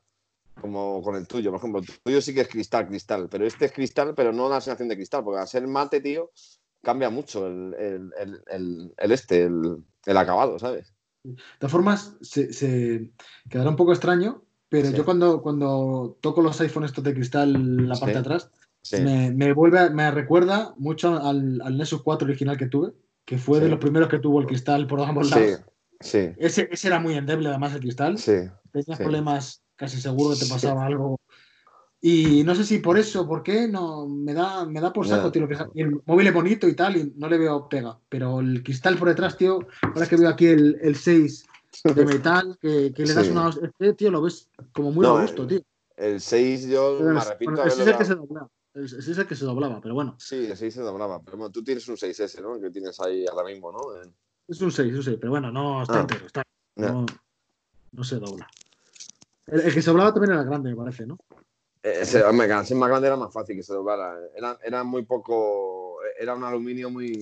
como con el tuyo. Por ejemplo, el tuyo sí que es cristal, cristal, pero este es cristal, pero no la sensación de cristal, porque al ser mate, tío, cambia mucho el, el- el- el- este, el, el acabado, ¿sabes? De todas formas, se, se quedará un poco extraño, pero Sí. yo cuando, cuando toco los iPhone estos de cristal, la parte Sí. de atrás, Sí, me, me vuelve, me recuerda mucho al, al Nexus 4 original que tuve, que fue de Sí. los primeros que tuvo el cristal por ambos sí, lados. sí, Ese, ese era muy endeble, además, el cristal. sí. Tenías sí. problemas, casi seguro que te Sí. pasaba algo. Y no sé si por eso, por qué, no, me da, me da por saco, Ya. tío. que el móvil es bonito y tal, y no le veo pega. Pero el cristal por detrás, tío, ahora que veo aquí el, el 6 de metal, que, que le das Sí. una. Este, tío, lo ves como muy No, robusto, tío. El 6 yo me bueno, de ese es el que se doblaba. Ese es el que se doblaba, pero bueno, Sí, el 6 se doblaba. Pero bueno, tú tienes un 6S, ¿no? El que tienes ahí ahora mismo, ¿no? En- es un 6, es un 6, pero bueno, no está Ah. entero, está, no, no se dobla. El, el que se doblaba también era grande, me parece, ¿no? Eh, Ese, al ser más grande era más fácil que se doblara. Era, era muy poco. Era un aluminio muy,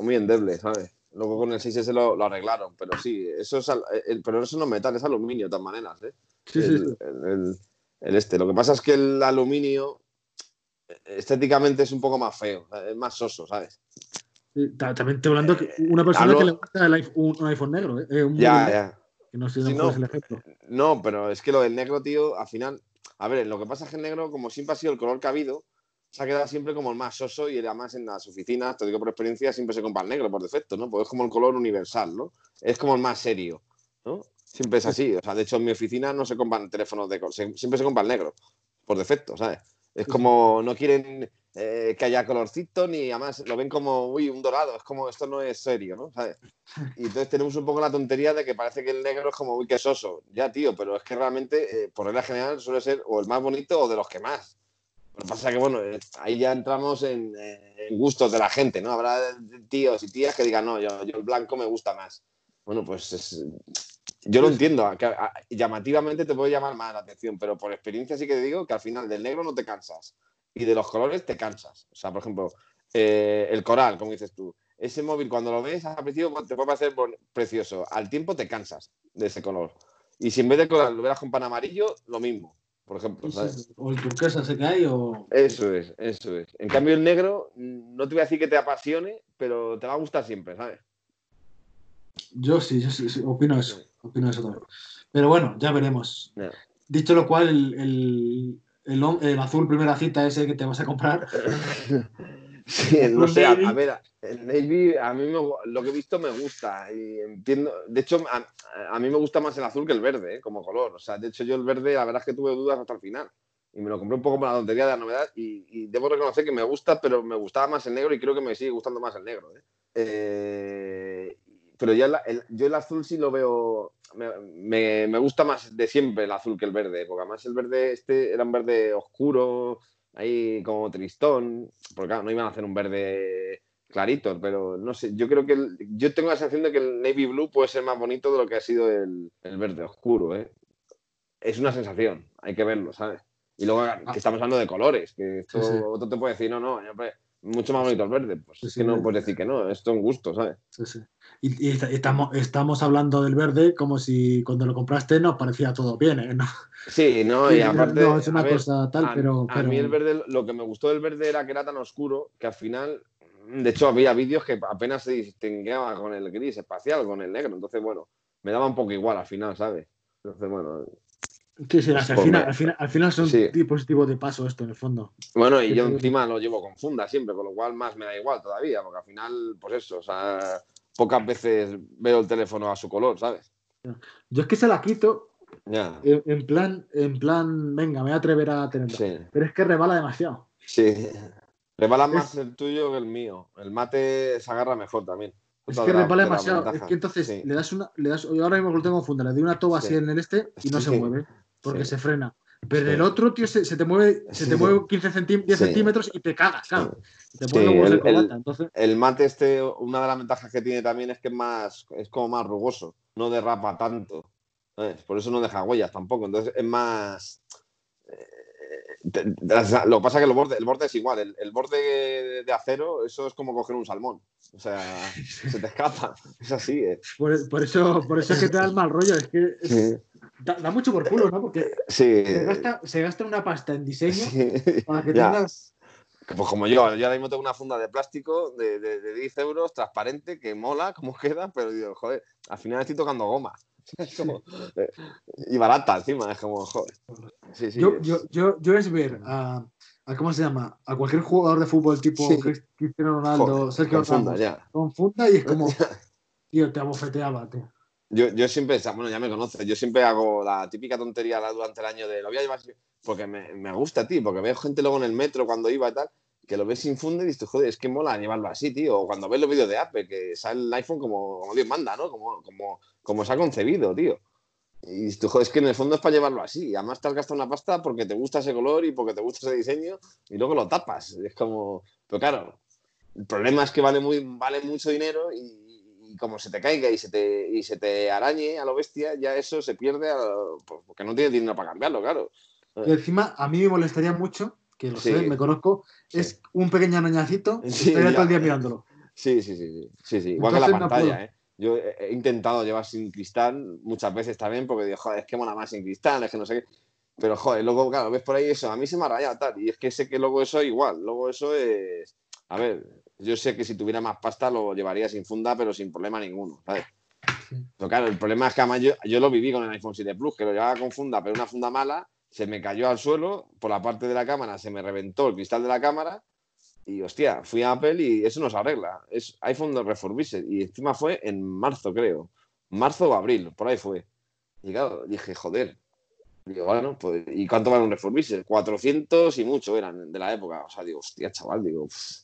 muy endeble, ¿sabes? Luego con el 6S lo, lo arreglaron, pero sí, eso es. el- pero eso no es metal, es aluminio de todas maneras, ¿eh? Sí, sí, el, sí. el- este. Lo que pasa es que el aluminio eh, estéticamente es un poco más feo, es más soso, ¿sabes? También estoy hablando que una persona hablo- que le gusta el iPhone- un, un iPhone negro, ¿eh? Eh, un Ya, ya. Que no sé Sí, no no. es el ejemplo. No, pero es que lo del negro, tío, al final. A ver, lo que pasa es que el negro, como siempre ha sido el color que ha habido, se ha quedado siempre como el más soso y además en las oficinas, te digo por experiencia, siempre se compra el negro por defecto, ¿no? Porque es como el color universal, ¿no? Es como el más serio, ¿no? Siempre es así. O sea, de hecho, en mi oficina no se compran teléfonos de color, siempre se compra el negro, por defecto, ¿sabes? Es como no quieren eh, que haya colorcito, ni además lo ven como, uy, un dorado, es como, esto no es serio, ¿no? ¿Sabes? Y entonces tenemos un poco la tontería de que parece que el negro es como, uy, qué soso. Ya, tío, pero es que realmente, eh, por regla general, suele ser o el más bonito o de los que más. Lo que pasa es que, bueno, eh, ahí ya entramos en, gustos de la gente, ¿no? Habrá tíos y tías que digan, no, yo, el blanco me gusta más. Bueno, pues es, yo lo entiendo, llamativamente te puede llamar más la atención, pero por experiencia sí que te digo que al final del negro no te cansas y de los colores te cansas. O sea, por ejemplo, eh, el coral, como dices tú, ese móvil cuando lo ves al principio te puede parecer precioso, al tiempo te cansas de ese color. Y si en vez de coral lo veas con pan amarillo, lo mismo, por ejemplo. O el turquesa se cae o... Eso es, eso es. En cambio el negro, no te voy a decir que te apasione, pero te va a gustar siempre, ¿sabes? Yo sí, yo sí, opino eso. Opino eso también. Pero bueno, ya veremos. Dicho lo cual, el, el, azul primera cita ese que te vas a comprar. Sí, no sé, a, ver, el Navy a mí lo que he visto me gusta y entiendo, de hecho a, mí me gusta más el azul que el verde, ¿eh? como color, o sea, de hecho yo el verde la verdad es que tuve dudas hasta el final y me lo compré un poco por la tontería de la novedad y, debo reconocer que me gusta, pero me gustaba más el negro y creo que me sigue gustando más el negro. ¿eh? Eh, pero ya yo el azul sí lo veo, me, me, gusta más de siempre el azul que el verde, porque además el verde este era un verde oscuro, ahí como tristón, porque claro, no iban a hacer un verde clarito, pero no sé, yo creo que yo tengo la sensación de que el navy blue puede ser más bonito de lo que ha sido el, el verde oscuro, ¿eh? Es una sensación, hay que verlo, ¿sabes? Y luego que estamos hablando de colores, que esto otro te puede decir, no, no, mucho más bonito el verde, pues es que no puedes decir que no, esto es un gusto, ¿sabes? Sí, sí. Y, estamos, estamos hablando del verde como si cuando lo compraste nos parecía todo bien, ¿eh? ¿no? Sí, no, y aparte. No, es una cosa tal, pero, A mí el verde, lo que me gustó del verde era que era tan oscuro que al final. De hecho, había vídeos que apenas se distinguía con el gris espacial, con el negro. Entonces, bueno, me daba un poco igual al final, ¿sabes? Entonces, bueno, Sí, sí, al, final, al, final, al, final, son dispositivos de paso esto en el fondo. Bueno, y yo encima lo llevo con funda siempre, con lo cual más me da igual todavía, porque al final, pues eso, o sea, pocas veces veo el teléfono a su color, ¿sabes? Yo es que se la quito en, plan, en plan, venga, me voy a atrever a tenerlo. Pero es que rebala demasiado. Sí, rebala más el tuyo que el mío. El mate se agarra mejor también. Es que rebala demasiado. Es que entonces le das una, le das, ahora mismo lo tengo en funda, le doy una toba así en el este y no se mueve porque se frena. Pero el otro, tío, se, te mueve, se te mueve 15 centímetros, 10 centímetros y te cagas, claro. Te el, el, entonces... el, mate este, una de las ventajas que tiene también es que es más, es como más rugoso, no derrapa tanto. Por eso no deja huellas tampoco. Entonces es más. Eh, lo que pasa es que el borde, el borde es igual. El, borde de acero, eso es como coger un salmón. O sea, se te escapa. Es así. Eh. Por, eso, por eso es que te da el mal rollo. Es que da, mucho por culo, ¿no? Porque se, gasta, una pasta en diseño para que tengas. Pues como yo, yo ahora mismo tengo una funda de plástico de, de, 10 euros, transparente, que mola como queda, pero digo, joder, al final estoy tocando goma. Eh, y barata encima, es como, joder. yo, yo, yo, yo, es ver a, a, ¿cómo se llama? A cualquier jugador de fútbol tipo Cristiano Ronaldo, Sergio con funda, ya. con funda y es como, tío, te abofeteaba, tío. Yo, yo siempre, bueno, ya me conoces, yo siempre hago la típica tontería durante el año de lo voy a llevar porque me, me gusta, tío, porque veo gente luego en el metro cuando iba y tal, que lo ves sin funda y dices, joder, es que mola llevarlo así, tío. O cuando ves los vídeos de Apple, que sale el iPhone como, como Dios manda, ¿no? Como, como, como se ha concebido, tío. Y dices, joder, es que en el fondo es para llevarlo así. Además te has gastado una pasta porque te gusta ese color y porque te gusta ese diseño y luego lo tapas. Es como, pero claro, el problema es que vale, muy, vale mucho dinero y, como se te caiga y se te, y se te arañe a lo bestia, ya eso se pierde pues, porque no tienes dinero para cambiarlo, claro. Y encima, a mí me molestaría mucho que lo sé, me conozco, es un pequeño arañacito sí, estaría todo el día mirándolo. Sí, sí, sí, sí, sí, igual que la pantalla, ¿eh? Yo he intentado llevar sin cristal muchas veces también porque digo, joder, es que mola más sin cristal, es que no sé qué. Pero, joder, luego, claro, ves por ahí eso, a mí se me ha rayado tal. Y es que sé que luego eso igual, luego eso es. A ver, yo sé que si tuviera más pasta lo llevaría sin funda, pero sin problema ninguno, ¿sabes? Pero claro, el problema es que además yo, yo lo viví con el iPhone 7 Plus, que lo llevaba con funda, pero una funda mala, se me cayó al suelo, por la parte de la cámara se me reventó el cristal de la cámara y hostia, fui a Apple y eso no se arregla. Es iPhone de Refurbished y encima fue en marzo, creo. Marzo o abril, por ahí fue. Y claro, dije, joder. Digo, bueno, pues, ¿y cuánto vale un Refurbished? 400 y mucho eran de la época. O sea, digo, hostia, chaval, digo, pff,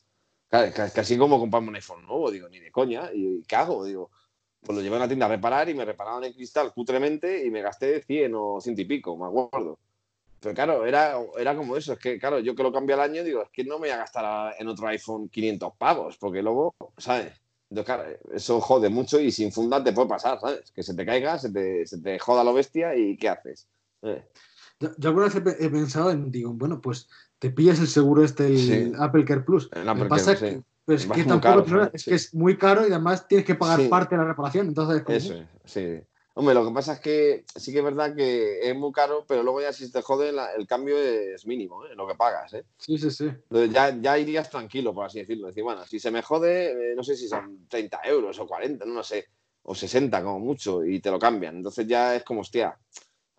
casi como comprarme un iPhone nuevo, digo, ni de coña. ¿Y qué hago? Digo, pues lo llevé a la tienda a reparar y me reparaban el cristal cutremente y me gasté 100 o 100 y pico, me acuerdo. Pero claro, era, era como eso, es que claro, yo que lo cambio al año, digo, es que no me voy a gastar en otro iPhone 500 pavos, porque luego, ¿sabes? Entonces, claro, eso jode mucho y sin funda te puede pasar, ¿sabes? Que se te caiga, se te, se te joda lo bestia y ¿qué haces? Eh, Yo, yo alguna vez he, he pensado en, digo, bueno, pues te pillas el seguro este, el Sí. Apple Care Plus. El Apple pasa Care, es que, sí. pues, que tampoco caro, es que es muy caro y además tienes que pagar Sí. parte de la reparación. Entonces, Eso es, sí. Hombre, lo que pasa es que sí que es verdad que es muy caro, pero luego ya si te jode, la- el cambio es mínimo, ¿eh? Lo que pagas, ¿eh? Sí, sí, sí. Entonces ya, ya irías tranquilo, por así decirlo. Decir, bueno, si se me jode, eh, no sé si son 30 euros o 40, no, lo sé, o 60 como mucho, y te lo cambian. Entonces ya es como, hostia,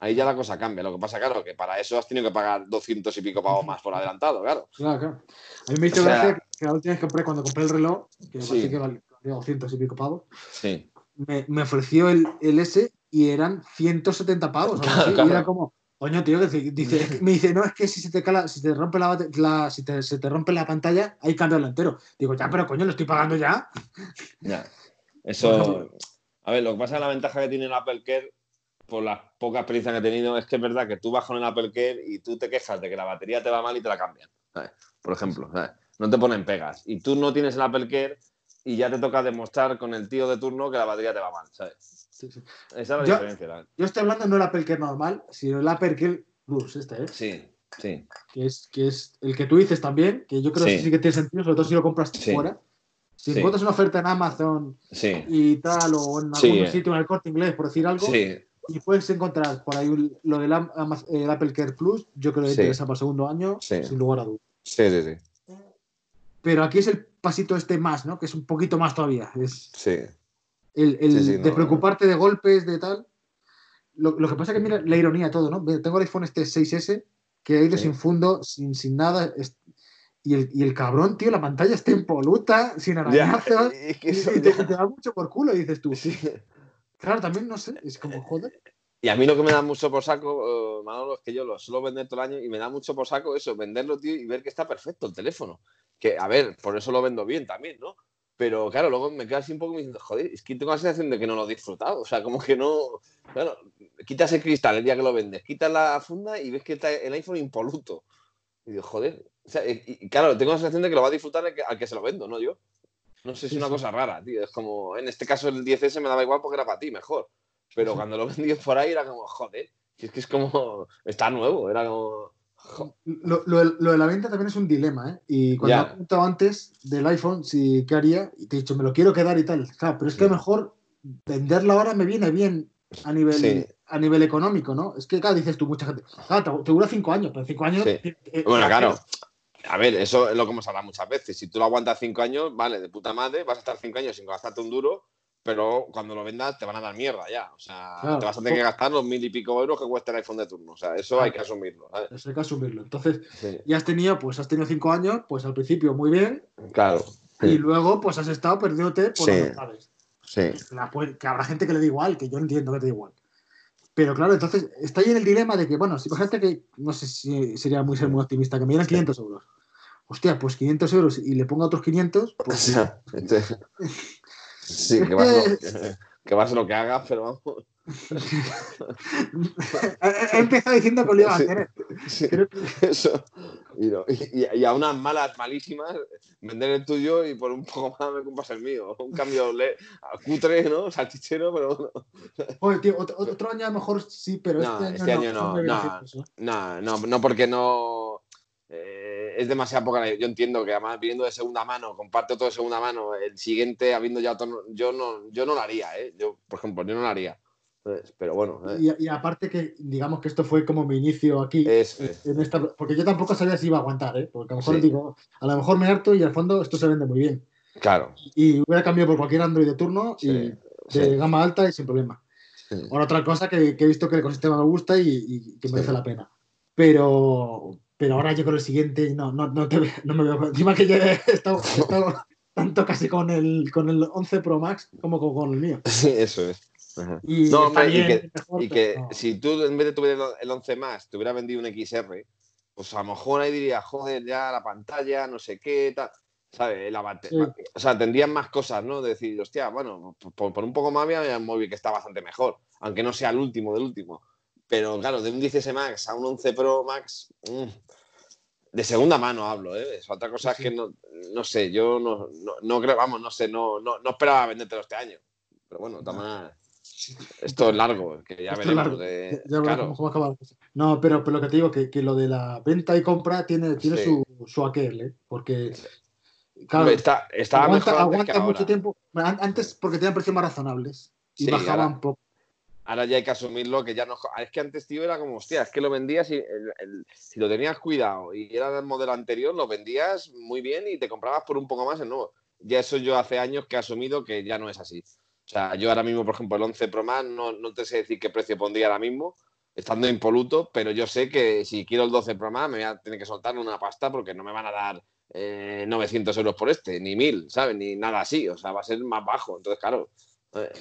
ahí ya la cosa cambia. Lo que pasa, claro, que para eso has tenido que pagar 200 y pico pavos más por adelantado, claro. Claro, claro. A mí me hizo O sea- gracia que la última vez que compré, cuando compré el reloj, que me Sí. que valía 200 y pico pavos, Sí. me, me ofreció el, el S y eran 170 pavos. Claro, así, claro. Y era como, coño, tío, que dice, me dice, no, es que si se te cala, si te rompe la, la- si te, se te rompe la pantalla, hay que cambiarlo entero. Digo, ya, pero coño, lo estoy pagando ya. Ya. Eso. A ver, lo que pasa es que la ventaja que tiene el Apple Care, por la poca experiencia que he tenido, es que es verdad que tú vas con el Apple Care y tú te quejas de que la batería te va mal y te la cambian. ¿sabes? Por ejemplo, ¿sabes? no te ponen pegas. Y tú no tienes el Apple Care y ya te toca demostrar con el tío de turno que la batería te va mal. ¿sabes? Sí, sí. Esa es la Yo- diferencia. ¿sabes? Yo estoy hablando no del Apple Care normal, sino el Apple Care Plus, este, ¿eh? Sí, sí. que, es, que es el que tú dices también, que yo creo Sí. que sí que tiene sentido, sobre todo si lo compras fuera. Si encuentras una oferta en Amazon Sí. y tal, o en algún sitio en el corte inglés, por decir algo, Sí, y puedes encontrar por ahí lo del el Apple Care Plus, yo creo que Sí. interesa para el segundo año, Sí. sin lugar a dudas. sí, sí, sí. Pero aquí es el pasito este más, ¿no? Que es un poquito más todavía. Es Sí, el, el Sí, de no, preocuparte de golpes, de tal. Lo, lo que pasa es que mira la ironía todo, ¿no? Tengo el iPhone este 6S que ha ido sin fundo, sin, sin nada. es- y, el, y el cabrón, tío, la pantalla está impoluta, sin arañazos. es Y, que eso y te, y te da mucho por culo, dices tú. Sí. Claro, también no sé, es como joder. Y a mí lo que me da mucho por saco, eh, Manolo, es que yo lo suelo vender todo el año y me da mucho por saco eso, venderlo, tío, y ver que está perfecto el teléfono. Que, a ver, por eso lo vendo bien también, ¿no? Pero claro, luego me quedo así un poco diciendo, joder, es que tengo la sensación de que no lo he disfrutado. O sea, como que no. Claro, quitas el cristal el día que lo vendes, quitas la funda y ves que está el iPhone impoluto. Y digo, joder. O sea, y, y claro, tengo la sensación de que lo va a disfrutar al que, al que se lo vendo, no yo. No sé Sí, es una sí. cosa rara, tío. Es como, en este caso el 10S me daba igual porque era para ti, mejor. Pero cuando lo vendí por ahí era como, joder, es que es como, está nuevo, era como, Lo, lo de- lo de la venta también es un dilema, ¿eh? Y cuando Ya. he preguntado antes del iPhone, si qué haría, y te he dicho, me lo quiero quedar y tal. Claro, pero es que a lo mejor venderlo ahora me viene bien a nivel, Sí. a nivel económico, ¿no? Es que, claro, dices tú, mucha gente, claro, te, dura cinco años, pero cinco años. Sí. eh, eh, Bueno, la- claro. A ver, eso es lo que hemos hablado muchas veces. Si tú lo aguantas cinco años, vale, de puta madre, vas a estar cinco años sin gastarte un duro, pero cuando lo vendas te van a dar mierda ya. O sea, Claro. te vas a tener que gastar los mil y pico euros que cuesta el iPhone de turno. O sea, eso Claro. hay que asumirlo. ¿sabes? Eso hay que asumirlo. Entonces, Sí, ya has tenido, pues has tenido cinco años, pues al principio muy bien, claro. y luego pues has estado perdiéndote por Sí. las novedades. Sí, que habrá gente que le da igual, que yo entiendo que te da igual. Pero claro, entonces está ahí en el dilema de que, bueno, si gente que, no sé si sería muy ser muy optimista, que me dieran 500 euros. Hostia, pues 500 euros y le pongo otros 500, O pues este- sí, que va, a ser lo, que va a ser lo que hagas, pero vamos. he, empezado diciendo que lo iba a Sí. hacer. Sí, Creo que- eso. Y, no, y- y a unas malas, malísimas, vender el tuyo y por un poco más me compras el mío. Un cambio le, a cutre, ¿no? Salchichero, pero bueno. Joder, tío, otro, otro año a lo mejor sí, pero No, este año este no. año no, no. No, no, no porque no. eh, es demasiada poca. Yo entiendo que además viniendo de segunda mano, comparte todo de segunda mano, el siguiente habiendo ya otro. Yo no, yo no lo haría, ¿eh? Yo, por ejemplo, yo no lo haría. Pero bueno, ¿eh? Y, y aparte que, digamos que esto fue como mi inicio aquí. Es. en esta- porque yo tampoco sabía si iba a aguantar, ¿eh? Porque a lo mejor Sí. digo, a lo mejor me harto y al fondo esto se vende muy bien. Claro. Y hubiera cambiado por cualquier Android de turno y de sí, gama alta y sin problema. Ahora otra cosa que, que he visto que el ecosistema me gusta y, y que merece la pena. pero, pero ahora yo con el siguiente no, no, no, te, no me veo. Encima que he estado, he estado tanto casi con el, con el 11 Pro Max como con, con el mío. Sí, eso es. Ajá. Y No, y que, mejor, y pero que no. si tú en vez de tuviera el 11 más, te hubiera vendido un XR, pues a lo mejor ahí dirías, joder, ya la pantalla, no sé qué, tal. ¿Sabes? La Sí. O sea, tendrían más cosas, ¿no? De decir, hostia, bueno, por, por un poco más había un móvil que está bastante mejor, aunque no sea el último del último. Pero claro, de un 16 Max a un 11 Pro Max, mm, de segunda mano hablo, ¿eh? Otra cosa Sí, es que no, no sé, yo no, no, no creo, vamos, no sé, no, no, no esperaba vendértelo este año. Pero bueno, maneras, esto es largo, que ya Esto veremos. de- Ya veremos claro, cómo- acaba. No, pero, pero lo que te digo, que, que lo de la venta y compra tiene, tiene Sí. su, su aquel, ¿eh? Porque, claro, está, aguanta, mejor antes aguanta que mucho ahora. tiempo. An- Antes porque tenían precios más razonables y Sí, bajaban ahora- poco. Ahora ya hay que asumirlo, que ya no. Es que antes, tío, era como, hostia, es que lo vendías y el- el- si lo tenías cuidado y era del modelo anterior, lo vendías muy bien y te comprabas por un poco más el nuevo. Ya eso yo hace años que he asumido que ya no es así. O sea, yo ahora mismo, por ejemplo, el 11 Pro Max, no, no te sé decir qué precio pondría ahora mismo, estando impoluto, pero yo sé que si quiero el 12 Pro Max me voy a tener que soltar una pasta porque no me van a dar eh, 900 euros por este, ni 1000, ¿sabes? Ni nada así. O sea, va a ser más bajo. Entonces, claro, eh,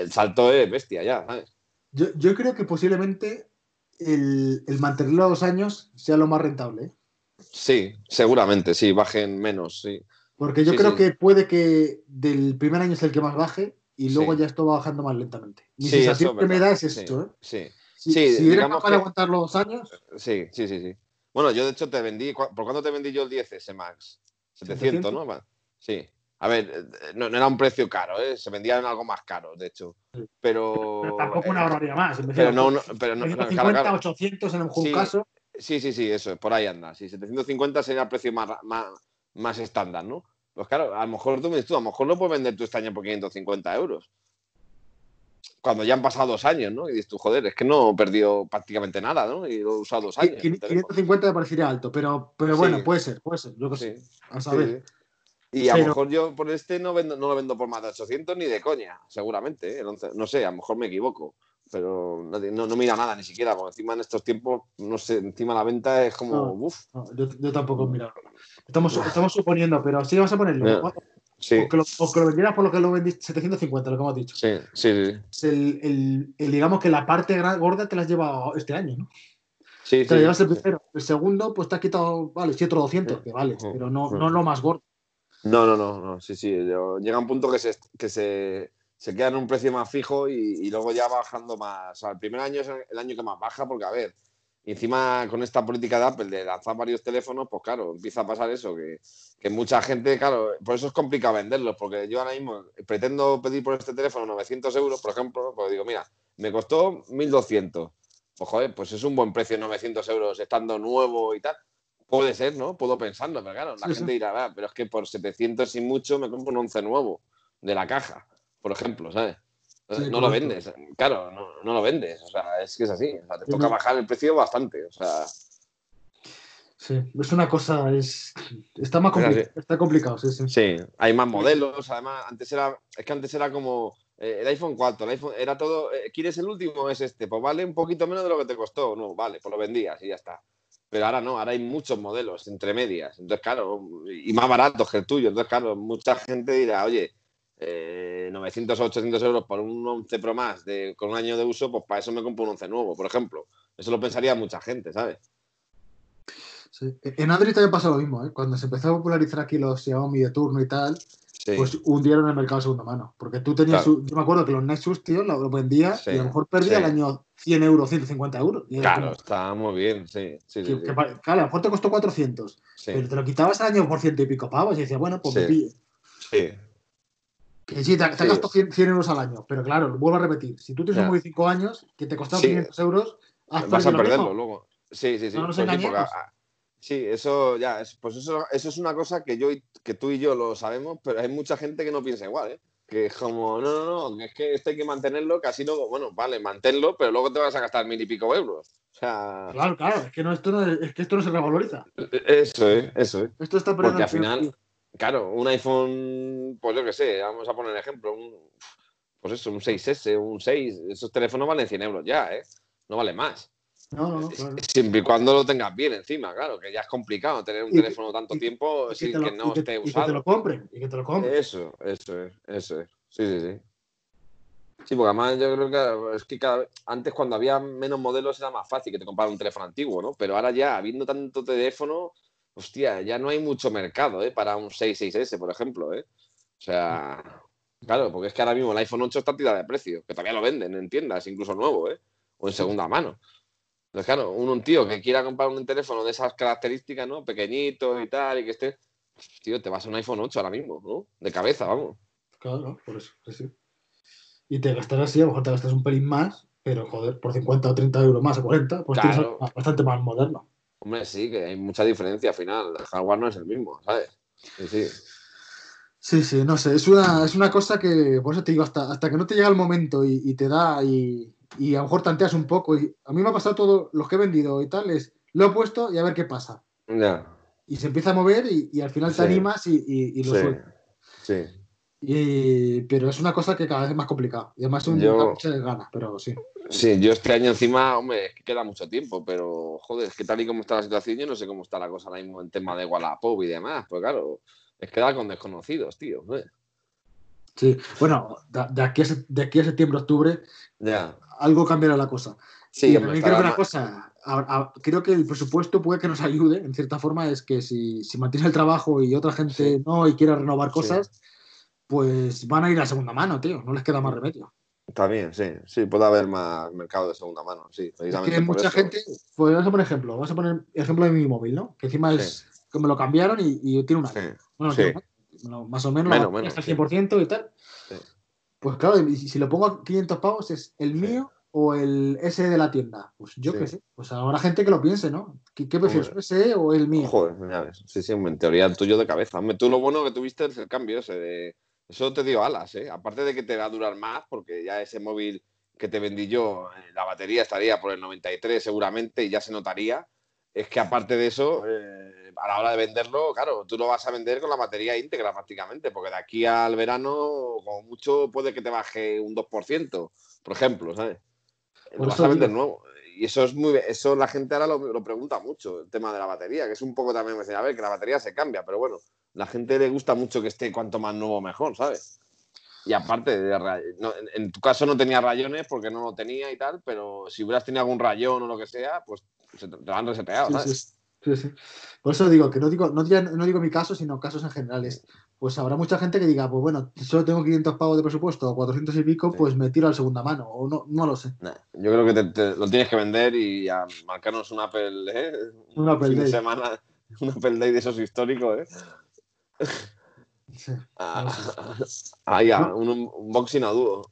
el salto es bestia ya, ¿sabes? Yo, yo creo que posiblemente el, el mantenerlo a dos años sea lo más rentable. ¿eh? Sí, seguramente, sí, bajen menos, sí. Porque yo Sí, creo sí. que puede que del primer año es el que más baje y luego Sí. ya esto va bajando más lentamente. Mi Sí, eso sensación es que me da es sí, esto. ¿eh? Sí, Si, Sí, si eres capaz que- de aguantar los dos años, sí, sí, sí, sí. Bueno, yo de hecho te vendí, ¿cu- ¿por cuánto te vendí yo el 10S Max? 700, ¿no? Va, Sí. A ver, eh, no, no era un precio caro, ¿eh? Se vendía en algo más caro, de hecho. Sí. Pero. pero tampoco eh, una barbaridad más. en vez Pero no, no, pero no, no, 750, claro, claro. 800 en algún Sí. caso. Sí, sí, sí, eso, por ahí anda. Sí, 750 sería el precio más, más, más estándar, ¿no? Pues claro, a lo mejor tú me dices tú, a lo mejor lo puedes vender tú este año por 550 euros. Cuando ya han pasado dos años, ¿no? Y dices tú, joder, es que no he perdido prácticamente nada, ¿no? Y lo he usado dos años. el teléfono. 550 me parecería alto, pero, pero bueno, Sí. puede ser, puede ser. Yo que Sí. A saber. sí. Y a lo Pero- mejor yo por este no, vendo, no lo vendo por más de 800 ni de coña, seguramente. ¿eh? El 11 no sé, a lo mejor me equivoco. Pero no, no, mira nada ni siquiera, porque encima en estos tiempos, no sé, encima la venta es como, No. uff, No, yo, yo tampoco he mirado. Estamos, estamos suponiendo, pero sí vas a ponerlo. Sí, o que lo, o que lo vendieras por lo que lo vendiste, 750, lo que hemos dicho. sí, sí, sí. Es el, el- el, digamos que la parte gorda te la has llevado este año, ¿no? Sí, Te la sí, llevas el sí. primero. El segundo, pues te has quitado, vale, sí, otro 200, que vale, pero no, no lo más gordo. No, no, no, no, sí, sí. llega un punto que se, que se, se queda en un precio más fijo y, y luego ya bajando más. O sea, el primer año es el año que más baja, porque a ver, encima con esta política de Apple de lanzar varios teléfonos, pues claro, empieza a pasar eso, que, que mucha gente, claro, por eso es complicado venderlos, porque yo ahora mismo pretendo pedir por este teléfono 900 euros, por ejemplo, pues digo, mira, me costó 1200. Pues joder, pues es un buen precio 900 euros estando nuevo y tal. Puede ser, ¿no? Puedo pensarlo, pero claro, la Sí, gente dirá, "Ah, pero es que por 700 y mucho me compro un 11 nuevo de la caja, por ejemplo, ¿sabes? Sí, no lo vendes, claro, no, no lo vendes, o sea, es que es así, o sea, te toca bajar el precio bastante, o sea, Sí, es una cosa, es, está más complicado, está complicado, sí, sí. sí, hay más modelos, además, antes era, es que antes era como eh, el iPhone 4, el iPhone, era todo, eh, ¿quieres el último es este? Pues vale un poquito menos de lo que te costó, no, vale, pues lo vendías y ya está. Pero ahora no, ahora hay muchos modelos entre medias. Entonces, claro, y más baratos que el tuyo. Entonces, claro, mucha gente dirá, oye, eh, 900 o 800 euros por un 11 Pro más de, con un año de uso, pues para eso me compro un 11 nuevo, por ejemplo. Eso lo pensaría mucha gente, ¿sabes? Sí. En Android también pasa lo mismo, ¿eh? Cuando se empezó a popularizar aquí los Xiaomi de turno y tal, Sí, pues hundieron el mercado de segunda mano. Porque tú tenías, Claro. yo me acuerdo que los Nexus, tío, lo, vendía Sí, y a lo mejor perdía al año 100 euros, 150 euros. Claro, como, está muy bien, sí. sí, sí, que- que claro, a lo mejor te costó 400, Sí, pero te lo quitabas al año por ciento y pico pavos y decías, bueno, pues me pillo. sí. Y sí, te, te Sí. gastado 100, 100 euros al año, pero claro, vuelvo a repetir, si tú tienes un móvil de 5 años que te costaba Sí. 500 euros, has vas a perderlo luego. Sí, sí, sí. No nos Pues sí, eso ya, es, pues eso, eso es una cosa que yo que tú y yo lo sabemos, pero hay mucha gente que no piensa igual, ¿eh? Que es como, no, no, no, que es que esto hay que mantenerlo, casi no, bueno, vale, manténlo, pero luego te vas a gastar mil y pico euros. O sea, Claro, claro, es que, no, esto, no, es que esto no se revaloriza. eso es, eso es. Esto está Porque al final. Claro, un iPhone, pues yo qué sé, vamos a poner ejemplo, un, pues eso, un 6S, un 6, esos teléfonos valen 100 euros ya, ¿eh? No vale más. No, no, no, claro. Siempre y cuando lo tengas bien encima, claro, que ya es complicado tener un Y que- teléfono tanto y- tiempo Y sin lo- que no que- esté y que te usado. lo compren, y que te lo compren. Eso, eso es, eso es. Sí, sí, sí. Sí, porque además yo creo que es que cada vez, antes cuando había menos modelos era más fácil que te comprara un teléfono antiguo, ¿no? Pero ahora ya, habiendo tanto teléfono, hostia, ya no hay mucho mercado, ¿eh? Para un 66S, por ejemplo, ¿eh? O sea, claro, porque es que ahora mismo el iPhone 8 está tirada de precio, que todavía lo venden en tiendas, incluso nuevo, ¿eh? O en segunda mano. Entonces, claro, un, un tío que quiera comprar un teléfono de esas características, ¿no? Pequeñito y tal, y que esté... Tío, te vas a un iPhone 8 ahora mismo, ¿no? De cabeza, vamos. Claro, por eso, sí, sí. Y te gastas así, a lo mejor te gastas un pelín más, pero joder, por 50 o 30 euros más o 40, pues Claro. bastante más moderno. Hombre, sí, que hay mucha diferencia al final. El hardware no es el mismo, ¿sabes? Sí, sí. Sí, sí, no sé, es una, es una cosa que, por eso te digo, hasta, hasta que no te llega el momento y, y te da y, y a lo mejor tanteas un poco. Y a mí me ha pasado todo, los que he vendido y tal, es, lo he puesto y a ver qué pasa. Ya. Y se empieza a mover y, y al final te Sí. animas y, lo Sí. sueltas. Sí. Pero es una cosa que cada vez es más complicada. Y además un, Yo- muchas ganas, pero sí. Sí, yo este año encima, hombre, es que queda mucho tiempo, pero joder, es que tal y como está la situación, yo no sé cómo está la cosa ahora mismo en tema de Wallapop y demás. Pues claro, es quedar con desconocidos, tío. ¿eh? Sí, bueno, de, de aquí a, de aquí a septiembre, octubre, Ya. algo cambiará la cosa. Sí, y hombre, también creo que una cosa, a- a- creo que el presupuesto puede que nos ayude, en cierta forma, es que si, si mantienes el trabajo y otra gente Sí. no y quiere renovar Sí. cosas, pues van a ir a segunda mano, tío, no les queda más remedio. Bien, sí. Sí, puede haber más mercado de segunda mano, sí. Es Precisamente que por mucha eso. gente, pues vamos a poner ejemplo, vamos a poner ejemplo de mi móvil, ¿no? Que encima es que me lo cambiaron y, y tiene un año. Sí. Bueno, Sí. tiene más o menos, sí. al 100% y tal. Sí. Pues claro, y si lo pongo a 500 pavos, ¿es el Sí. mío o el SE de la tienda? Pues yo Sí. qué sé. Pues habrá gente que lo piense, ¿no? ¿Qué, qué prefieres, Hombre. el SE o el mío? Joder, ves. Sí, sí, en teoría el tuyo de cabeza. Hombre, tú lo bueno que tuviste es el cambio ese de... Eso te dio alas, ¿eh? Aparte de que te va a durar más, porque ya ese móvil que te vendí yo, eh, la batería estaría por el 93 seguramente y ya se notaría. Es que aparte de eso, eh, a la hora de venderlo, claro, tú lo vas a vender con la batería íntegra prácticamente, porque de aquí al verano, como mucho, puede que te baje un 2%, por ejemplo, ¿sabes? Lo vas a vender nuevo. Y eso es muy, eso la gente ahora lo, lo pregunta mucho, el tema de la batería, que es un poco también, a ver, que la batería se cambia, pero bueno, la gente le gusta mucho que esté cuanto más nuevo mejor, ¿sabes? Y aparte, de no, en, tu caso no tenía rayones porque no lo tenía y tal, pero si hubieras tenido algún rayón o lo que sea, pues se te, te lo han reseteado, ¿sabes? sí, sí, sí. Por eso digo que no digo, no, no digo mi caso, sino casos en generales. Pues habrá mucha gente que diga, pues bueno, solo tengo 500 pavos de presupuesto o 400 y pico, Sí. pues me tiro al segunda mano. O no, no lo sé. Nah, yo creo que te, te- lo tienes que vender y a marcarnos un Apple, ¿eh? Un Apple fin de Day. semana, un Apple Day de esos históricos, ¿eh? Sí. Ah, ah, ya, un, un unboxing a dúo.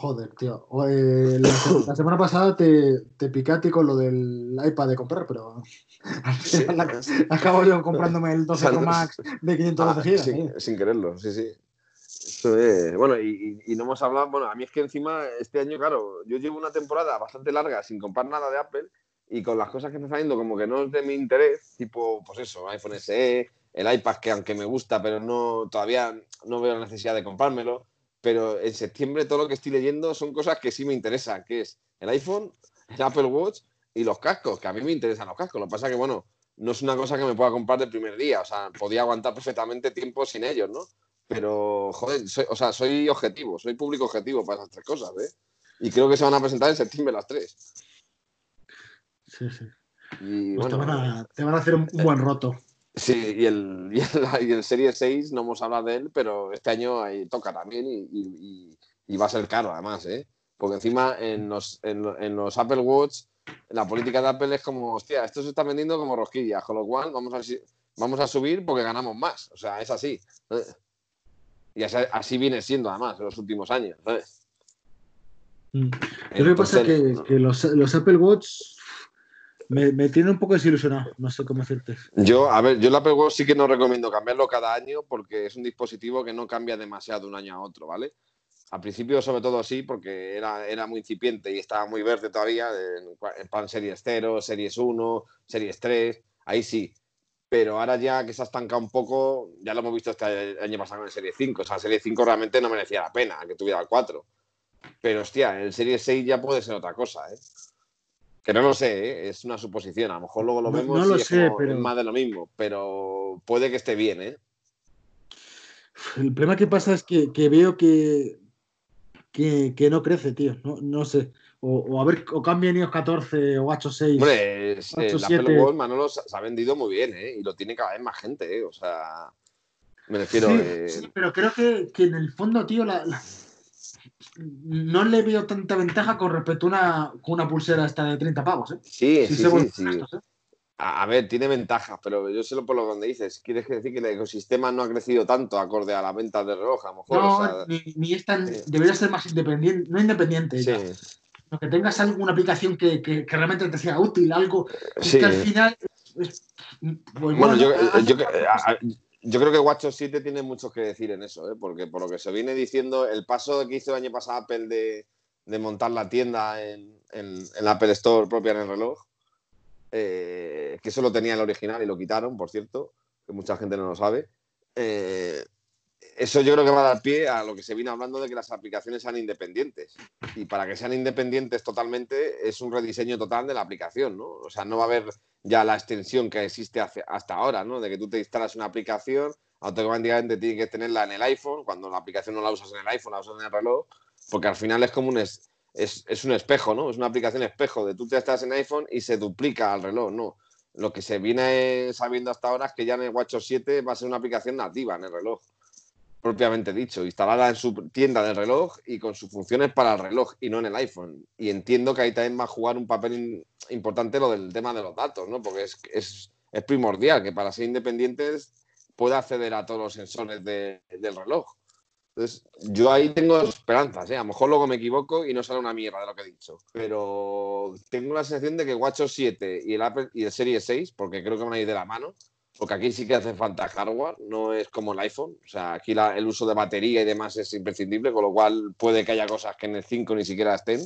Joder, tío. O, eh, la, se- la semana pasada te, te ti con lo del iPad de comprar, pero al final acabo yo comprándome el 12 Pro Max de 512 Ah, sin, ¿eh? sin quererlo, sí, sí. Eso es- Bueno, y, y- y no hemos hablado, bueno, a mí es que encima este año, claro, yo llevo una temporada bastante larga sin comprar nada de Apple y con las cosas que están saliendo como que no es de mi interés, tipo, pues eso, iPhone SE, el iPad que aunque me gusta, pero no todavía no veo la necesidad de comprármelo, pero en septiembre todo lo que estoy leyendo son cosas que sí me interesan, que es el iPhone, el Apple Watch y los cascos, que a mí me interesan los cascos, lo que pasa que, bueno, no es una cosa que me pueda comprar del primer día, o sea, podía aguantar perfectamente tiempo sin ellos, ¿no? Pero, joder, soy, o sea, soy objetivo, soy público objetivo para esas tres cosas, ¿eh? Y creo que se van a presentar en septiembre las tres. Sí, sí. Y Pues bueno, te, van a, te van a hacer un, un buen roto. Sí, y el, y el, y el Serie 6 no hemos hablado de él, pero este año ahí toca también y, y- y- y va a ser caro además, ¿eh? Porque encima en los, en, en los Apple Watch, la política de Apple es como, hostia, esto se está vendiendo como rosquillas, con lo cual vamos a, vamos a subir porque ganamos más. O sea, es así. ¿sabes? Y así, así viene siendo además en los últimos años. ¿sabes? Mm. Lo que pasa es que, que los, los Apple Watch me, me tienen un poco desilusionado. No sé cómo decirte. Yo, a ver, yo el Apple sí que no recomiendo cambiarlo cada año porque es un dispositivo que no cambia demasiado de un año a otro, ¿vale? Al principio, sobre todo, sí, porque era, era muy incipiente y estaba muy verde todavía, en, en plan Series 0, Series 1, Series 3, ahí sí. Pero ahora ya que se ha estancado un poco, ya lo hemos visto este año pasado en Serie 5. O sea, el Serie 5 realmente no merecía la pena que tuviera el 4. Pero, hostia, el Serie 6 ya puede ser otra cosa, ¿eh? Que no lo sé, ¿eh? es una suposición. A lo mejor luego lo No- vemos no lo y es, sé, como- pero- es más de lo mismo, pero puede que esté bien, ¿eh? El problema que pasa es que, que veo que, que, que no crece, tío. No, no sé. O, o a ver, o cambian iOS 14 o H 6. Hombre, es- Ocho, el siete. Apple Watch, Manolo, se se ha vendido muy bien, ¿eh? Y lo tiene cada vez más gente, ¿eh? O sea, me refiero... sí, eh, sí, pero creo que, que en el fondo, tío, la, la- no le veo tanta ventaja con respecto a una, con una pulsera esta de 30 pavos, ¿eh? Sí, Sí sí, sí, ¿eh? A, ver, tiene ventajas, pero yo sé por lo que dices. Quieres decir que el ecosistema no ha crecido tanto acorde a las ventas de reloj, a lo mejor. No, o sea, ni, ni es tan. sí. Debería ser más independiente. No independiente, sí, ya, que tengas alguna aplicación que, que- que realmente te sea útil, algo sí. que al final. es- pues, Bueno, yo, yo creo que WatchOS 7 tiene mucho que decir en eso, ¿eh? porque por lo que se viene diciendo, el paso que hizo el año pasado Apple de, montar la tienda en, en, en la Apple Store propia en el reloj, eh, que eso lo tenía el original y lo quitaron, por cierto, que mucha gente no lo sabe. eh, eso yo creo que va a dar pie a lo que se viene hablando de que las aplicaciones sean independientes. Y para que sean independientes totalmente es un rediseño total de la aplicación, ¿no? O sea, no va a haber ya la extensión que existe hace- hasta ahora, ¿no? De que tú te instalas una aplicación, automáticamente tienes que tenerla en el iPhone, cuando la aplicación no la usas en el iPhone, la usas en el reloj, porque al final es como un, es, es, es un espejo, ¿no? Es una aplicación espejo de tú te estás en iPhone y se duplica al reloj, ¿no? Lo que se viene sabiendo hasta ahora es que ya en el WatchOS 7 va a ser una aplicación nativa en el reloj, propiamente dicho, instalada en su tienda del reloj y con sus funciones para el reloj y no en el iPhone. Y entiendo que ahí también va a jugar un papel in- importante lo del tema de los datos, ¿no? Porque es, es, es primordial que para ser independientes pueda acceder a todos los sensores de- del reloj. Entonces, yo ahí tengo esperanzas, ¿eh? A lo mejor luego me equivoco y no sale una mierda de lo que he dicho. Pero tengo la sensación de que WatchOS 7 y el Apple y el Series 6, porque creo que van a ir de la mano, porque aquí sí que hace falta hardware, no es como el iPhone. O sea, aquí la- el uso de batería y demás es imprescindible, con lo cual puede que haya cosas que en el 5 ni siquiera estén.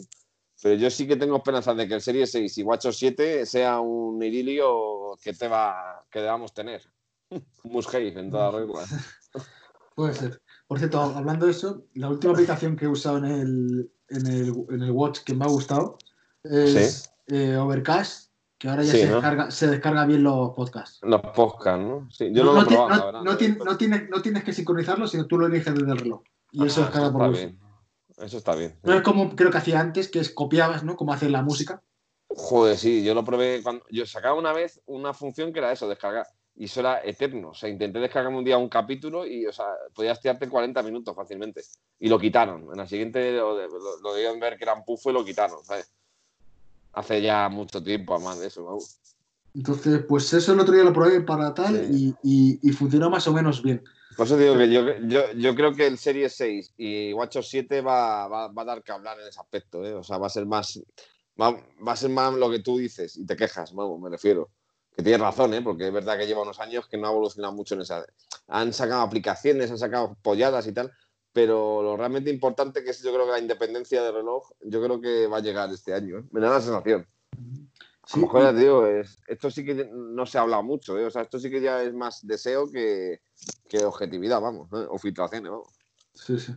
Pero yo sí que tengo esperanzas de que el Series 6 y WatchOS 7 sea un idilio que, te va, que debamos tener. Un must-have en toda regla. Puede ser. Por cierto, hablando de eso, la última aplicación que he usado en el, en el, en el Watch que me ha gustado es eh, Overcast, que ahora ya Sí, se, ¿no? descarga, se descarga bien los podcasts. Los podcasts, ¿no? Sí, yo no, no, lo he probado, no- la tienes, no tienes que sincronizarlo, sino tú lo eliges desde el reloj. Y eso Ah, descarga por bien. Eso está bien. No es como creo que hacía antes, que es copiabas, ¿no? Como hacer la música. Joder, sí, yo lo probé cuando. Yo sacaba una vez una función que era eso, descargar. Y eso era eterno. O sea, intenté descargarme un día un capítulo y, o sea, podías tirarte 40 minutos fácilmente. Y lo quitaron. En la siguiente lo, lo, lo debían ver que era un pufo y lo quitaron, ¿sabes? Hace ya mucho tiempo, además de eso. vamos. Entonces, pues eso el otro día lo probé para tal Sí. y, y- y funcionó más o menos bien. Por eso digo que yo, yo, yo creo que el Series 6 y WatchOS 7 va, va, va a dar que hablar en ese aspecto, ¿eh? O sea, va a ser más. Va, va a ser más lo que tú dices y te quejas, vamos, me refiero. Que tienes razón, ¿eh? Porque es verdad que lleva unos años que no ha evolucionado mucho en esa. Han sacado aplicaciones, han sacado polladas y tal, pero lo realmente importante que es, yo creo que la independencia del reloj, yo creo que va a llegar este año, ¿eh? Me da la sensación. A lo mejor ya te digo, es, esto sí que no se ha hablado mucho, ¿eh? O sea, esto sí que ya es más deseo que, que objetividad, vamos, ¿eh? o filtraciones, vamos. sí, sí.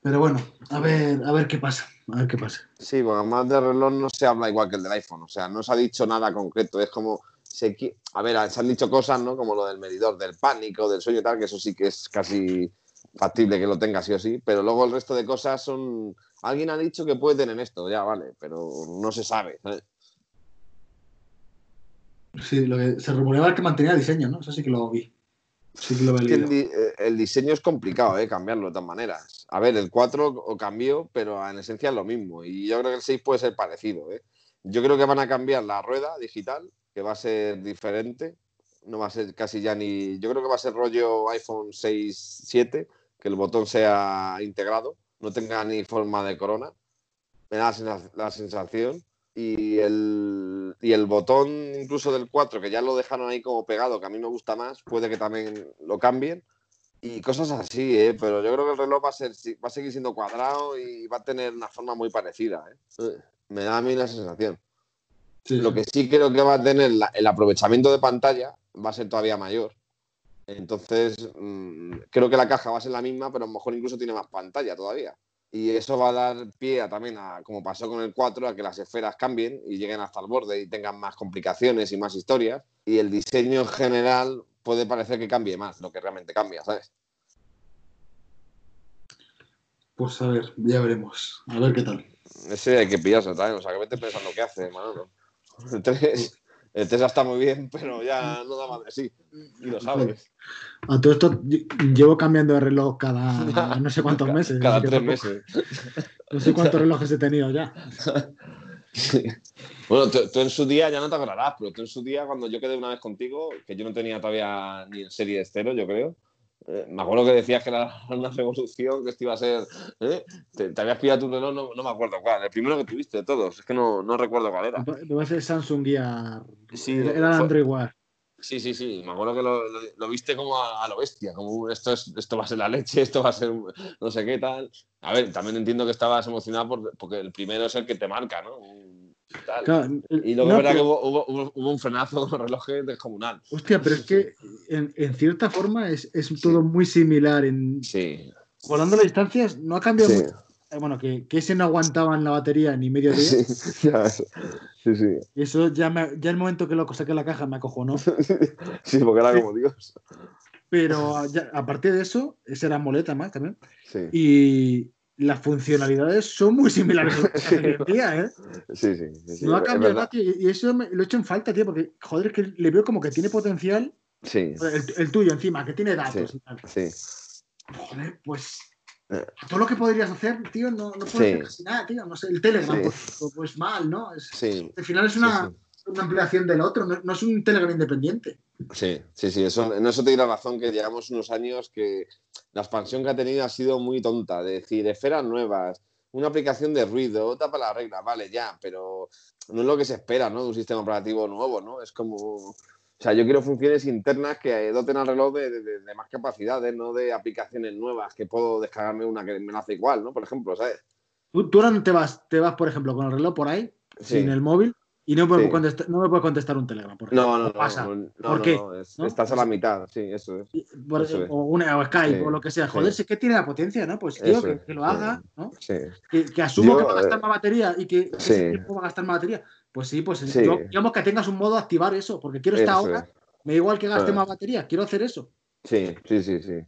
Pero bueno, a ver, a ver qué pasa. A ver qué pasa. Sí, porque además del reloj no se habla igual que el del iPhone, o sea, no se ha dicho nada concreto, es como, se, a ver, se han dicho cosas, ¿no? Como lo del medidor del pánico, del sueño y tal, que eso sí que es casi factible que lo tenga sí o sí, pero luego el resto de cosas son, alguien ha dicho que puede tener esto, ya vale, pero no se sabe, ¿sabes? Sí, lo que se rumoreaba que mantenía diseño, ¿no? Eso sí que lo vi. Sí que lo he el, di- eh, el diseño es complicado, ¿eh? Cambiarlo de todas maneras. A ver, el 4 o cambió, pero en esencia es lo mismo. Y yo creo que el 6 puede ser parecido, ¿eh? Yo creo que van a cambiar la rueda digital, que va a ser diferente. No va a ser casi ya ni. Yo creo que va a ser rollo iPhone 6, 7, que el botón sea integrado, no tenga ni forma de corona. Me da la sensa- la sensación. Y el, y el botón incluso del 4, que ya lo dejaron ahí como pegado, que a mí me gusta más, puede que también lo cambien. Y cosas así, ¿eh? pero yo creo que el reloj va a, ser, va a seguir siendo cuadrado y va a tener una forma muy parecida. ¿eh? Me da a mí la sensación. Sí, Lo que sí creo que va a tener la- el aprovechamiento de pantalla va a ser todavía mayor. Entonces, mm, creo que la caja va a ser la misma, pero a lo mejor incluso tiene más pantalla todavía. y eso va a dar pie a, también a, como pasó con el 4, a que las esferas cambien y lleguen hasta el borde y tengan más complicaciones y más historias. Y el diseño en general puede parecer que cambie más, lo que realmente cambia, ¿sabes? Pues a ver, ya veremos. A ver qué tal. Ese hay que pillarse también, o sea, que vete pensando qué hace, Manolo. El 3, el 3 está muy bien, pero ya no da más de sí. Y lo sabes. A todo esto lle- llevo cambiando de reloj cada no sé cuántos meses. Cada tres tampoco- meses. No sé cuántos relojes he tenido ya. Sí. Bueno, tú, tú en su día ya no te acordarás, pero tú en su día, cuando yo quedé una vez contigo, que yo no tenía todavía ni en serie de estero, yo creo, eh, me acuerdo que decías que era una revolución, que esto iba a ser. ¿eh? Te, te habías pillado tu reloj, no, no me acuerdo cuál, el primero que tuviste de todos, es que no, no recuerdo cuál era. Debe ser Samsung Gear. Sí, era Android Wear. Sí, sí, sí, me acuerdo que lo, lo- lo viste como a, a lo bestia, como un, esto, es, esto va a ser la leche, esto va a ser no sé qué tal. A ver, también entiendo que estabas emocionado por- porque el primero es el que te marca, ¿no? Un- tal. Claro, Y luego no, es verdad que pero- hubo, hubo- hubo- hubo un frenazo con relojes descomunal. Hostia, pero es que en, en cierta forma es, es todo muy similar. En, Sí, volando las distancias no ha cambiado sí, mucho. Eh, Bueno, que, que ese no aguantaba en la batería ni medio día. sí, ya, sí, sí, Y eso ya, me, ya el momento que lo saqué de la caja me acojonó. sí, porque era como Dios. Pero ya- aparte de eso, ese era moleta más también. Sí, Y las funcionalidades son muy similares a en día, ¿eh? sí, sí. sí, sí, No ha cambiado nada, tío. Y eso me- lo he hecho en falta, tío, porque, joder, es que le veo como que tiene potencial. Sí, El, el tuyo encima, que tiene datos Sí. y tal. sí, Joder, pues. Eh. Todo lo que podrías hacer, tío, no, no puedes Sí. hacer casi nada, tío. No sé, el Telegram, Sí. pues, pues mal, ¿no? Es- sí. al final es sí, una, sí. una ampliación del otro, no, no es un Telegram independiente. Sí, sí, sí, eso, en eso te la razón que llevamos unos años que la expansión que ha tenido ha sido muy tonta, de decir, esferas nuevas, una aplicación de ruido, otra para la regla, vale, ya, pero no es lo que se espera, ¿no? De un sistema operativo nuevo, ¿no? Es como, o sea, yo quiero funciones internas que doten al reloj de, de- de más capacidades, no de aplicaciones nuevas que puedo descargarme una que me la hace igual, ¿no? Por ejemplo, ¿sabes? Tú, tú ahora te vas, te vas, por ejemplo, con el reloj por ahí, Sí. sin el móvil, y no, Sí. contestar, no me puedes contestar un Telegram. Por ejemplo. No, no, ¿Qué pasa? no, no, ¿Por qué? estás a la mitad, sí, eso es. Y- por- Eso es. o, una, o Skype Sí, o lo que sea. Joder, sí. es que tiene la potencia, ¿no? Pues tío, que, que lo haga, ¿no? Sí, Que, que asumo Yo, que va a gastar eh, más batería y que ese tiempo va a gastar más batería. Pues sí, pues yo- digamos que tengas un modo de activar eso, porque quiero esta Eso hora, me da igual que gaste más batería, quiero hacer eso. Sí, sí, sí, sí.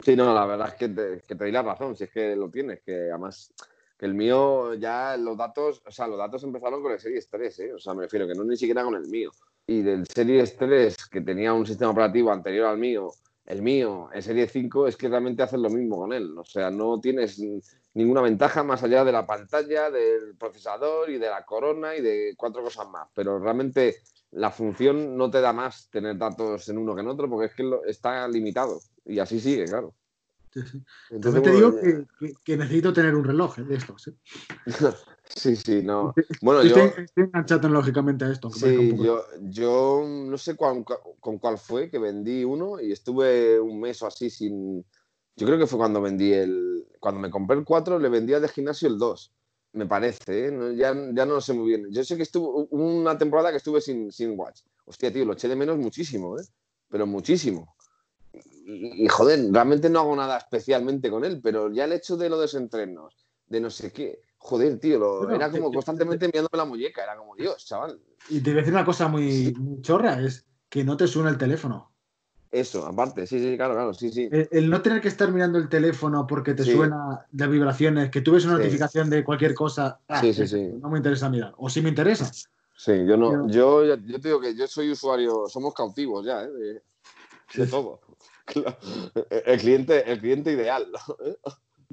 Sí, no, la verdad es que te, que te doy la razón, si es que lo tienes, que además que el mío ya los datos, o sea, los datos empezaron con el Series 3, ¿eh? O sea, me refiero que no ni siquiera con el mío. Y del Series 3, que tenía un sistema operativo anterior al mío, el mío, el Series 5, es que realmente haces lo mismo con él. O sea, no tienes ninguna ventaja más allá de la pantalla, del procesador y de la corona y de cuatro cosas más. Pero realmente la función no te da más tener datos en uno que en otro porque es que está limitado. Y así sigue, claro. Entonces, te digo que, que- que necesito tener un reloj de estos. ¿eh? Sí, sí, no. Bueno, Estoy, yo, estoy enganchado tecnológicamente a esto. sí, yo, yo no sé cuál- con cuál fue que vendí uno y estuve un mes o así sin. Yo creo que fue cuando vendí el. Cuando me compré el 4, le vendí al de gimnasio el 2. Me parece, ¿eh? No, ya, ya no lo sé muy bien. Yo sé que estuvo una temporada que estuve sin, sin Watch. Hostia, tío, lo eché de menos muchísimo, ¿eh? Pero muchísimo. Y, y, joder, realmente no hago nada especialmente con él, pero ya el hecho de lo de los entrenos, de no sé qué, joder, tío, lo- Bueno, era como te- constantemente mirándome la muñeca, era como, Dios, chaval. Y te voy a decir una cosa muy, muy chorra, es que no te suena el teléfono. Eso, aparte, sí, sí, claro, claro, sí, sí. El, el no tener que estar mirando el teléfono porque te Sí. suena las vibraciones, que tú ves una Sí. notificación de cualquier cosa, ah, Sí, sí, eso, sí. no me interesa mirar. O sí me interesa. Sí, yo no, yo, yo te digo que yo soy usuario, somos cautivos ya, ¿eh? de, todo. Claro. El cliente, el cliente ideal. ¿no?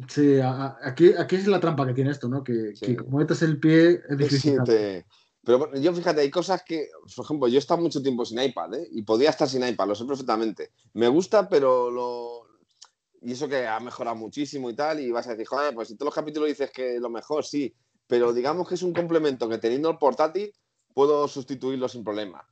Sí, aquí, aquí es la trampa que tiene esto, ¿no? Que, Sí. que como metes el pie es difícil. Sí, te- Pero bueno, yo fíjate, hay cosas que, por ejemplo, yo he estado mucho tiempo sin iPad, ¿eh? Y podía estar sin iPad, lo sé perfectamente. Me gusta, pero lo... Y eso que ha mejorado muchísimo y tal, y vas a decir, joder, pues si todos los capítulos dices que lo mejor, sí, pero digamos que es un complemento que teniendo el portátil puedo sustituirlo sin problema.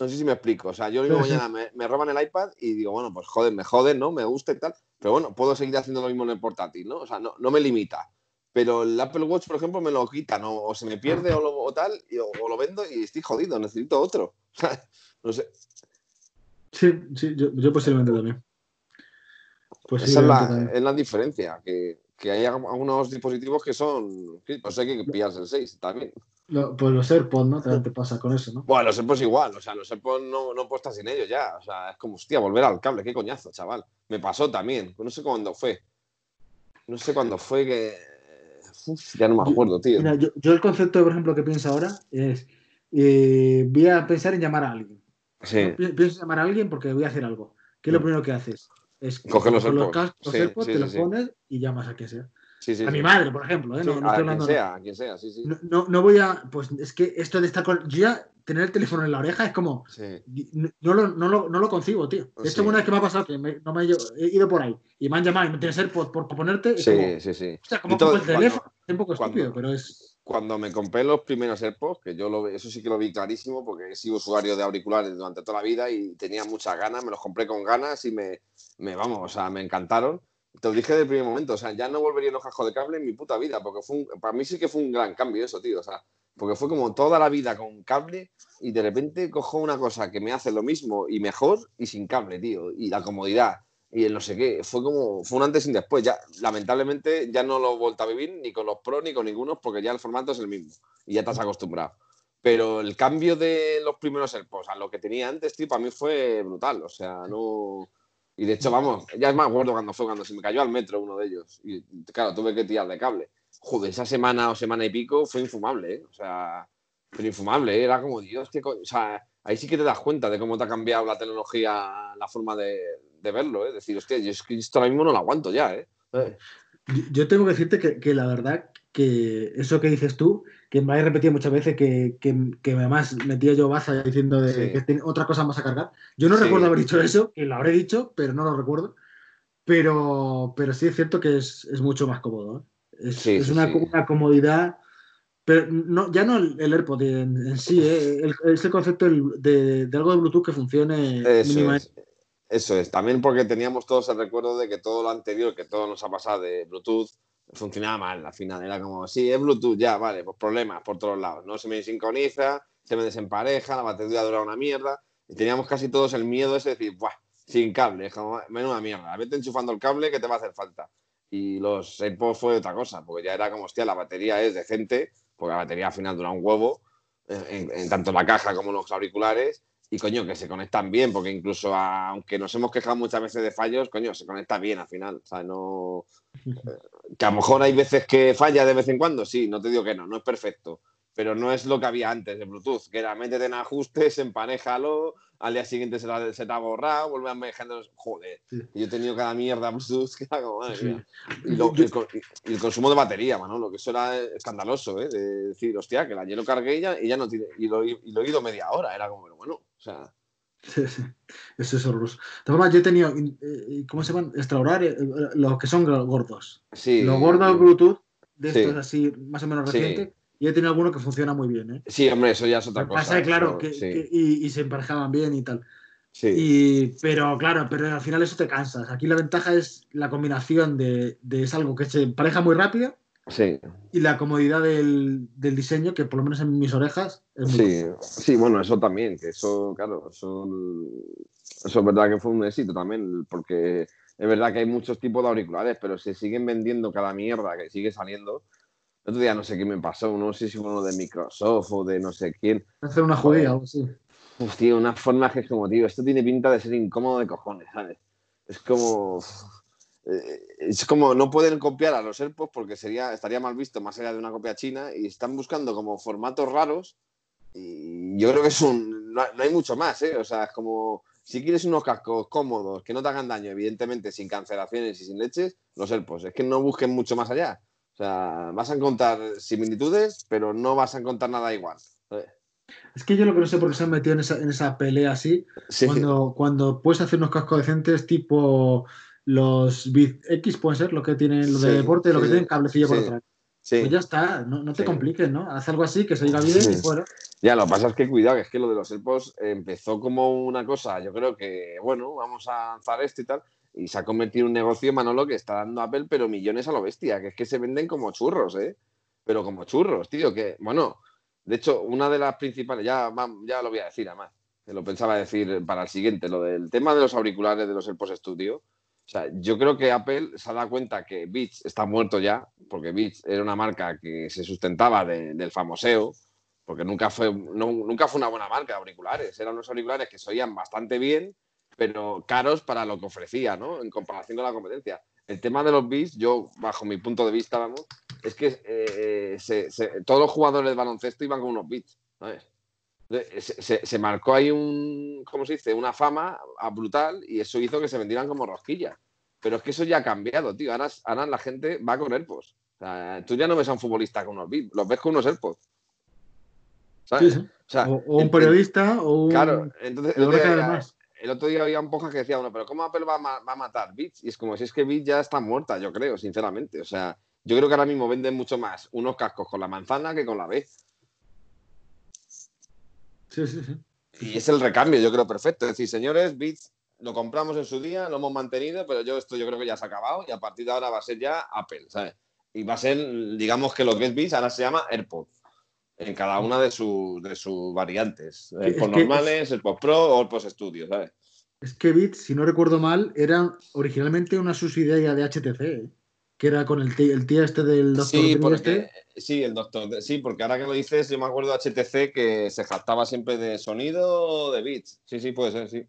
No sé si me explico. O sea, yo sí. mañana me, me roban el iPad y digo, bueno, pues joder, me joden, ¿no? Me gusta y tal. Pero bueno, puedo seguir haciendo lo mismo en el portátil, ¿no? O sea, no, no me limita. Pero el Apple Watch, por ejemplo, me lo quita, ¿no? O se me pierde o, lo, o tal, y- o, o lo vendo y estoy jodido, necesito otro. no sé. Sí, sí, yo, yo posiblemente también. Esa es Posiblemente la, también. es la diferencia, que, que hay algunos dispositivos que son. Pues hay que pillarse el 6 también. Pues los AirPods, ¿no? También te pasa con eso, ¿no? Bueno, los AirPods igual, o sea, los AirPods no, no puedo sin ellos ya. O sea, es como, hostia, volver al cable, qué coñazo, chaval. Me pasó también, no sé cuándo fue. No sé cuándo fue que. ya no me acuerdo, tío. Mira, yo, el concepto, por ejemplo, que pienso ahora es. Eh, voy a pensar en llamar a alguien. Sí. Pienso en llamar a alguien porque voy a hacer algo. ¿Qué es lo mm. primero que haces? Es coger los AirPods, los AirPods te los pones y llamas a quien sea. A mi madre, por ejemplo. ¿eh? No, a quien sea, a quien sea, sí, sí. No, no, voy a. Pues es que esto de estar con. Yo ya tener el teléfono en la oreja es como. No, lo, no, lo, no lo concibo, tío. Esto una vez que me ha pasado que no me he, ido por ahí y me han llamado y me tienes que ser por, por, ponerte. Sí, sí, sí. O sea, como el teléfono. es un poco estúpido, pero es cuando me compré los primeros AirPods, que yo lo, eso sí que lo vi clarísimo porque he sido usuario de auriculares durante toda la vida y tenía muchas ganas, me los compré con ganas y me, me vamos, o sea, me encantaron. Te lo dije del primer momento, o sea, ya no volvería a los cascos de cable en mi puta vida, porque fue para mí sí que fue un gran cambio eso, tío, o sea, porque fue como toda la vida con cable y de repente cojo una cosa que me hace lo mismo y mejor y sin cable, tío, y la comodidad y el no sé qué. Fue como, fue un antes y un después. Ya, lamentablemente, ya no lo he vuelto a vivir ni con los Pro ni con ninguno, porque ya el formato es el mismo y ya has acostumbrado. Pero el cambio de los primeros AirPods a lo que tenía antes, tío, para mí fue brutal. O sea, no. Y de hecho, vamos, ya es más acuerdo cuando fue, cuando se me cayó al metro uno de ellos. Y claro, tuve que tirar de cable. Joder, esa semana o semana y pico fue infumable, ¿eh? O sea, pero infumable, ¿eh? era como, Dios, qué O sea, ahí sí que te das cuenta de cómo te ha cambiado la tecnología, la forma de, de verlo, ¿eh? Decir, hostia, yo es que esto ahora mismo no lo aguanto ya, ¿eh? Yo tengo que decirte que, la verdad que eso que dices tú, que me has repetido muchas veces que, que, además metía yo baza diciendo de, que tiene otra cosa más a cargar. Yo no recuerdo haber dicho eso, que lo habré dicho, pero no lo recuerdo. Pero, pero sí es cierto que es, mucho más cómodo. ¿eh? Es, una, comodidad. Pero no, ya no el, AirPod en, sí, ¿eh? es el concepto de, algo de Bluetooth que funcione mínimamente. Eso es, también porque teníamos todos el recuerdo de que todo lo anterior, que todo nos ha pasado de Bluetooth, funcionaba mal al final. Era como, sí, es Bluetooth, ya, vale, pues problemas por todos lados. No se me sincroniza, se me desempareja, la batería dura una mierda. Y teníamos casi todos el miedo ese de decir, ¡buah! Sin cable, es como, menuda mierda. Vete enchufando el cable que te va a hacer falta. Y los AirPods fue otra cosa, porque ya era como, hostia, la batería es decente, porque la batería al final dura un huevo, en, en tanto la caja como los auriculares y coño, que se conectan bien, porque incluso aunque nos hemos quejado muchas veces de fallos, coño, se conecta bien al final. O sea, no. Que a lo mejor hay veces que falla de vez en cuando, sí, no te digo que no, no es perfecto. Pero no es lo que había antes de Bluetooth, que era métete en ajustes, empanejalo, al día siguiente se, se te ha borrado, vuelve a manejarlo. Joder, yo he tenido cada mierda Bluetooth que era como, madre Y, el, consumo de batería, Manolo, que eso era escandaloso, ¿eh? De decir, hostia, que la lleno cargué y ya, y ya no tiene. Y lo, y lo he ido media hora, era como, bueno, o sea. Sí, sí. Eso es horroroso. De todas formas, yo he tenido, eh, ¿cómo se llaman? Extraordinarios, eh, los que son gordos. Sí. Los gordos Bluetooth, de estos así, más o menos recientes, y he tenido alguno que funciona muy bien. ¿eh? Sí, hombre, eso ya es otra cosa. Pasa, claro, que, y, se emparejaban bien y tal. Sí. pero claro, pero al final eso te cansas. Aquí la ventaja es la combinación de, de es algo que se empareja muy rápido Sí. Y la comodidad del, diseño, que por lo menos en mis orejas es sí, sí, bueno, eso también, que eso, claro, eso, eso es verdad que fue un éxito también, porque es verdad que hay muchos tipos de auriculares, pero se siguen vendiendo cada mierda que sigue saliendo. El otro día no sé qué me pasó, no sé si fue uno de Microsoft o de no sé quién. Hacer una judía o algo así. Tío, una forma que es como, tío, esto tiene pinta de ser incómodo de cojones, ¿sabes? Es como es como no pueden copiar a los AirPods porque sería, estaría mal visto más allá de una copia china y están buscando como formatos raros y yo creo que es un, no, hay mucho más, ¿eh? O sea, es como, si quieres unos cascos cómodos que no te hagan daño, evidentemente sin cancelaciones y sin leches, los AirPods, es que no busquen mucho más allá. O sea, vas a encontrar similitudes, pero no vas a encontrar nada igual. Es que yo lo que no sé por qué se han metido en esa, en esa pelea así, cuando, cuando puedes hacer unos cascos decentes tipo los Bit X pueden ser lo que tienen lo de deporte, lo que tienen cablecillo por atrás. Pues ya está, no, te compliques, ¿no? Haz algo así que se diga bien y fuera. Ya, lo que pasa es que cuidado, que es que lo de los AirPods empezó como una cosa, yo creo que, bueno, vamos a lanzar esto y tal, y se ha convertido en un negocio, Manolo, que está dando Apple, pero millones a lo bestia, que es que se venden como churros, ¿eh? Pero como churros, tío, que, bueno, de hecho, una de las principales, ya, ya lo voy a decir además, que lo pensaba decir para el siguiente, lo del tema de los auriculares de los AirPods Studio sea, yo creo que Apple se ha dado cuenta que Beats está muerto ya, porque Beats era una marca que se sustentaba del famoseo, porque nunca fue, nunca fue una buena marca de auriculares. Eran unos auriculares que se oían bastante bien, pero caros para lo que ofrecía, ¿no? En comparación con la competencia. El tema de los Beats, yo, bajo mi punto de vista, vamos, es que eh, todos los jugadores de baloncesto iban con unos Beats, ¿sabes? Se, marcó ahí un, ¿cómo se dice? Una fama brutal y eso hizo que se vendieran como rosquillas. Pero es que eso ya ha cambiado, tío. Ahora, la gente va con AirPods. O tú ya no ves a un futbolista con unos beats, los ves con unos AirPods. ¿Sabes? O, un periodista o un... Claro, entonces el otro, día, había un poja que decía uno, pero ¿cómo Apple va a, matar Beats? Y es como si es que Beats ya está muerta, yo creo, sinceramente. O sea, yo creo que ahora mismo venden mucho más unos cascos con la manzana que con la B. Sí, sí, sí. Y es el recambio, yo creo, perfecto. Es decir, señores, Beats lo compramos en su día, lo hemos mantenido, pero yo esto yo creo que ya se ha acabado y a partir de ahora va a ser ya Apple, ¿sabes? Y va a ser, digamos que lo que es Beats ahora se llama AirPods en cada una de, sus de sus variantes. AirPods normales, AirPods Pro o AirPods Studio, ¿sabes? Es que Beats, si no recuerdo mal, era originalmente una subsidiaria de HTC. ¿eh? Que era con el tío, el tío este del doctor. Sí, porque, sí, el doctor. Sí, porque ahora que lo dices, yo me acuerdo de HTC que se jactaba siempre de sonido de bits. Sí, sí, puede ser, sí.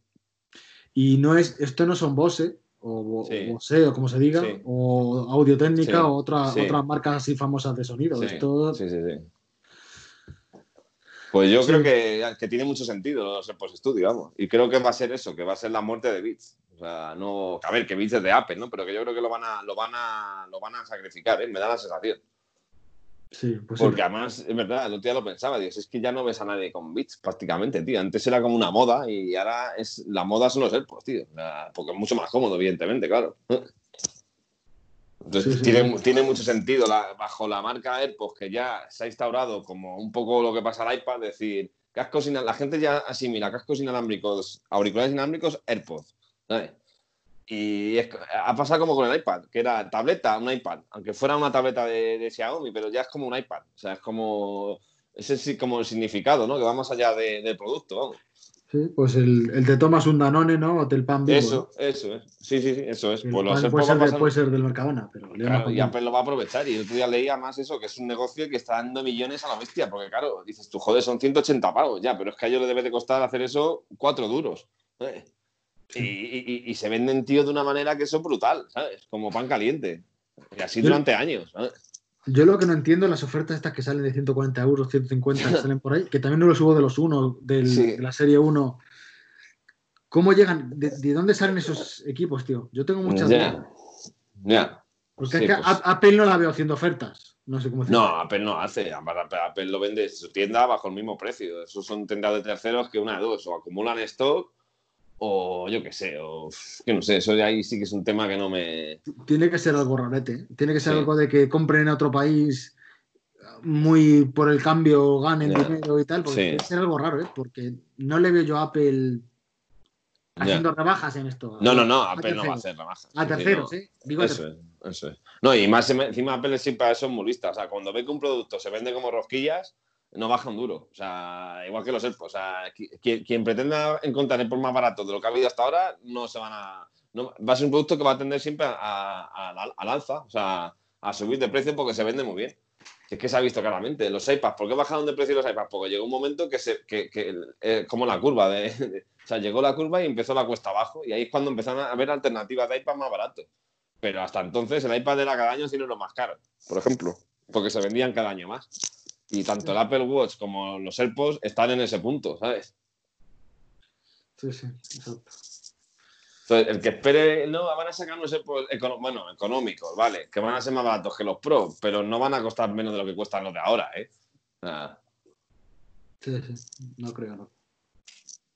Y no es, esto no son Bose, o, Bose, o como se diga, o Audio Técnica, o otra, otras marcas así famosas de sonido. Esto... Sí. Pues yo creo que, que, tiene mucho sentido los AirPods Studio, vamos. Y creo que va a ser eso, que va a ser la muerte de Beats sea, no. A ver, que Beats de Apple, ¿no? Pero que yo creo que lo van a, lo van a, lo van a sacrificar, ¿eh? Me da la sensación. Sí, pues Porque además, es verdad, el otro día lo pensaba, Dios, es que ya no ves a nadie con Beats prácticamente, tío. Antes era como una moda y ahora es la moda son los AirPods, tío. Porque es mucho más cómodo, evidentemente, claro. Entonces tiene, tiene, mucho sentido bajo la marca AirPods que ya se ha instaurado como un poco lo que pasa al iPad, decir, cascos la gente ya asimila cascos inalámbricos, auriculares inalámbricos, AirPods. Y ha pasado como con el iPad, que era tableta, un iPad, aunque fuera una tableta de, Xiaomi, pero ya es como un iPad. O sea, es como. Ese es como el significado, ¿no? Que va más allá del producto, vamos. Sí, pues el, el te tomas un Danone, ¿no? O el pan vivo. Eso, eso es. Sí, sí, sí, eso es. Pues puede, ser, puede, ser, del Mercadona, pero... Claro, y Apple lo va a aprovechar. Y el otro día leía más eso, que es un negocio que está dando millones a la bestia, porque claro, dices tú, joder, son 180 pavos, ya, pero es que a ellos les debe de costar hacer eso cuatro duros. ¿eh? Y, se venden, tío, de una manera que son brutal, ¿sabes? Como pan caliente. Y así durante años, Yo lo que no entiendo, las ofertas estas que salen de 140 euros, 150 que salen por ahí, que también no lo subo de los uno, de la serie 1. ¿Cómo llegan? De, dónde salen esos equipos, tío? Yo tengo muchas dudas. Ya. Porque es que pues Apple no la veo haciendo ofertas. No sé cómo No, Apple no hace. Apple lo vende en su tienda bajo el mismo precio. Esos son tiendas de terceros que una de dos. O acumulan stock o yo qué sé, o que no sé, eso de ahí sí que es un tema que no me... Tiene que ser algo rarete, tiene que ser algo de que compren en otro país muy por el cambio, ganen dinero y tal, porque tiene que ser algo raro, ¿eh? porque no le veo yo a Apple haciendo rebajas en esto. No, no, no, Apple no va a hacer rebajas. A terceros, ¿eh? Digo eso es, eso es. No, y más encima Apple siempre eso es muy lista, o sea, cuando ve que un producto se vende como rosquillas no baja un duro. O sea, igual que los AirPods. O sea, quien, pretenda encontrar el por más barato de lo que ha habido hasta ahora, no se van a. va a ser un producto que va a tender siempre al alza, o sea, a subir de precio porque se vende muy bien. Es que se ha visto claramente. Los iPads, ¿por qué bajaron de precio los iPads? Porque llegó un momento que se. Que, eh, como la curva de, O sea, llegó la curva y empezó la cuesta abajo. Y ahí es cuando empezaron a haber alternativas de iPad más baratos. Pero hasta entonces el iPad era cada año sino lo más caro, por ejemplo. Porque se vendían cada año más. Y tanto el Apple Watch como los AirPods están en ese punto, ¿sabes? Sí, sí, exacto. Entonces, el que espere, no, van a sacar unos AirPods, bueno, económicos, vale, que van a ser más baratos que los Pro, pero no van a costar menos de lo que cuestan los de ahora, ¿eh? Sí, sí, no creo, no.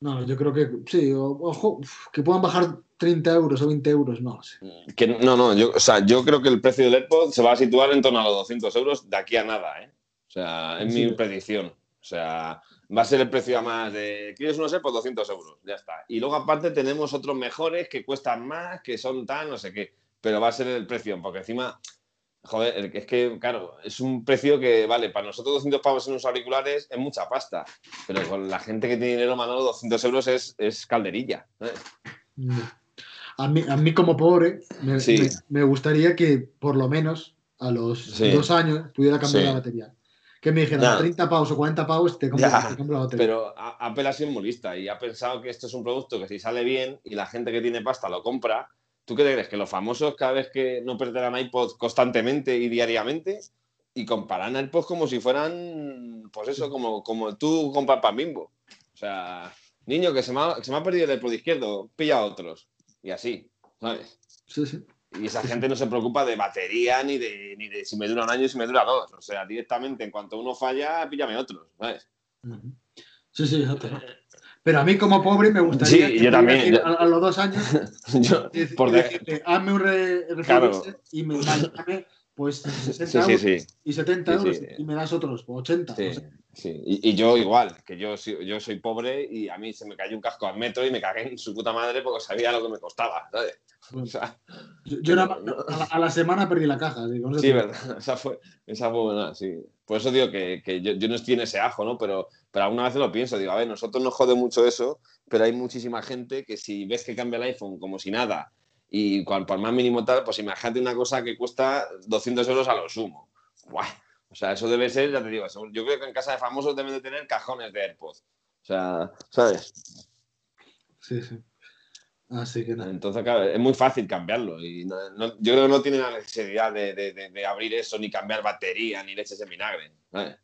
No, yo creo que sí, ojo, que puedan bajar 30 euros o 20 euros, no sé. Que, no, no, yo, o sea, yo creo que el precio del AirPod se va a situar en torno a los 200 euros de aquí a nada, ¿eh? O sea, es mi predicción. O sea, va a ser el precio a más de. ¿Quieres uno ser? Pues 200 euros. Ya está. Y luego, aparte, tenemos otros mejores que cuestan más, que son tan, no sé qué. Pero va a ser el precio, porque encima. Joder, es que, claro, es un precio que, vale, para nosotros 200 pavos en unos auriculares es mucha pasta, pero con la gente que tiene dinero, Manolo, 200 euros es, es calderilla. A mí, a mí como pobre, me, Sí. me- me gustaría que por lo menos a los Sí. dos años pudiera cambiar Sí. la batería. Que me dijeran Ya. 30 pavos o 40 pavos, te cambio, Ya, te la batería. Pero Apple ha sido muy lista y ha pensado que esto es un producto que si sale bien y la gente que tiene pasta lo compra, ¿tú qué te crees? ¿Que los famosos cada vez que no perderán iPod constantemente y diariamente? Y compararán iPods como si fueran, pues eso, como, como tú compras pan bimbo. O sea, niño que se me ha, que se me ha perdido el iPod izquierdo, pilla otros. Y así, ¿sabes? Sí, sí. Y esa gente no se preocupa de batería ni de, ni de si me dura un año y si me dura dos. O sea, directamente, en cuanto uno falla, píllame otros, ¿sabes? Sí, sí, exacto. Pero a mí como pobre me gustaría Sí, yo también, yo- A, a los dos años Yo, por y de- decirle, hazme un re- Claro. y me pues 60 Sí, sí, euros sí. y 70 Sí, euros y me das otros 80. sí, no sé. sí. Y, y yo igual, que yo, soy- yo soy pobre y a mí se me cayó un casco al metro y me cagué en su puta madre porque sabía lo que me costaba, ¿sabes? O sea, Yo, más- a, la, a la semana perdí la caja. sí, verdad, esa fue, esa fue buena, sí. Por eso digo que, que yo, yo no estoy en ese ajo, ¿no? Pero, pero alguna vez lo pienso, digo, a ver, nosotros nos jode mucho eso, pero hay muchísima gente que si ves que cambia el iPhone como si nada y cual, por más mínimo tal, pues imagínate una cosa que cuesta 200 euros a lo sumo. Buah. O sea, eso debe ser, ya te digo, yo creo que en casa de famosos deben de tener cajones de AirPods. O sea, ¿sabes? Sí, sí. Así que nada. Entonces, claro, es muy fácil cambiarlo. Y no- no- yo creo que no tiene la necesidad de, de- de- de abrir eso, ni cambiar batería, ni leches en vinagre. ¿sabes?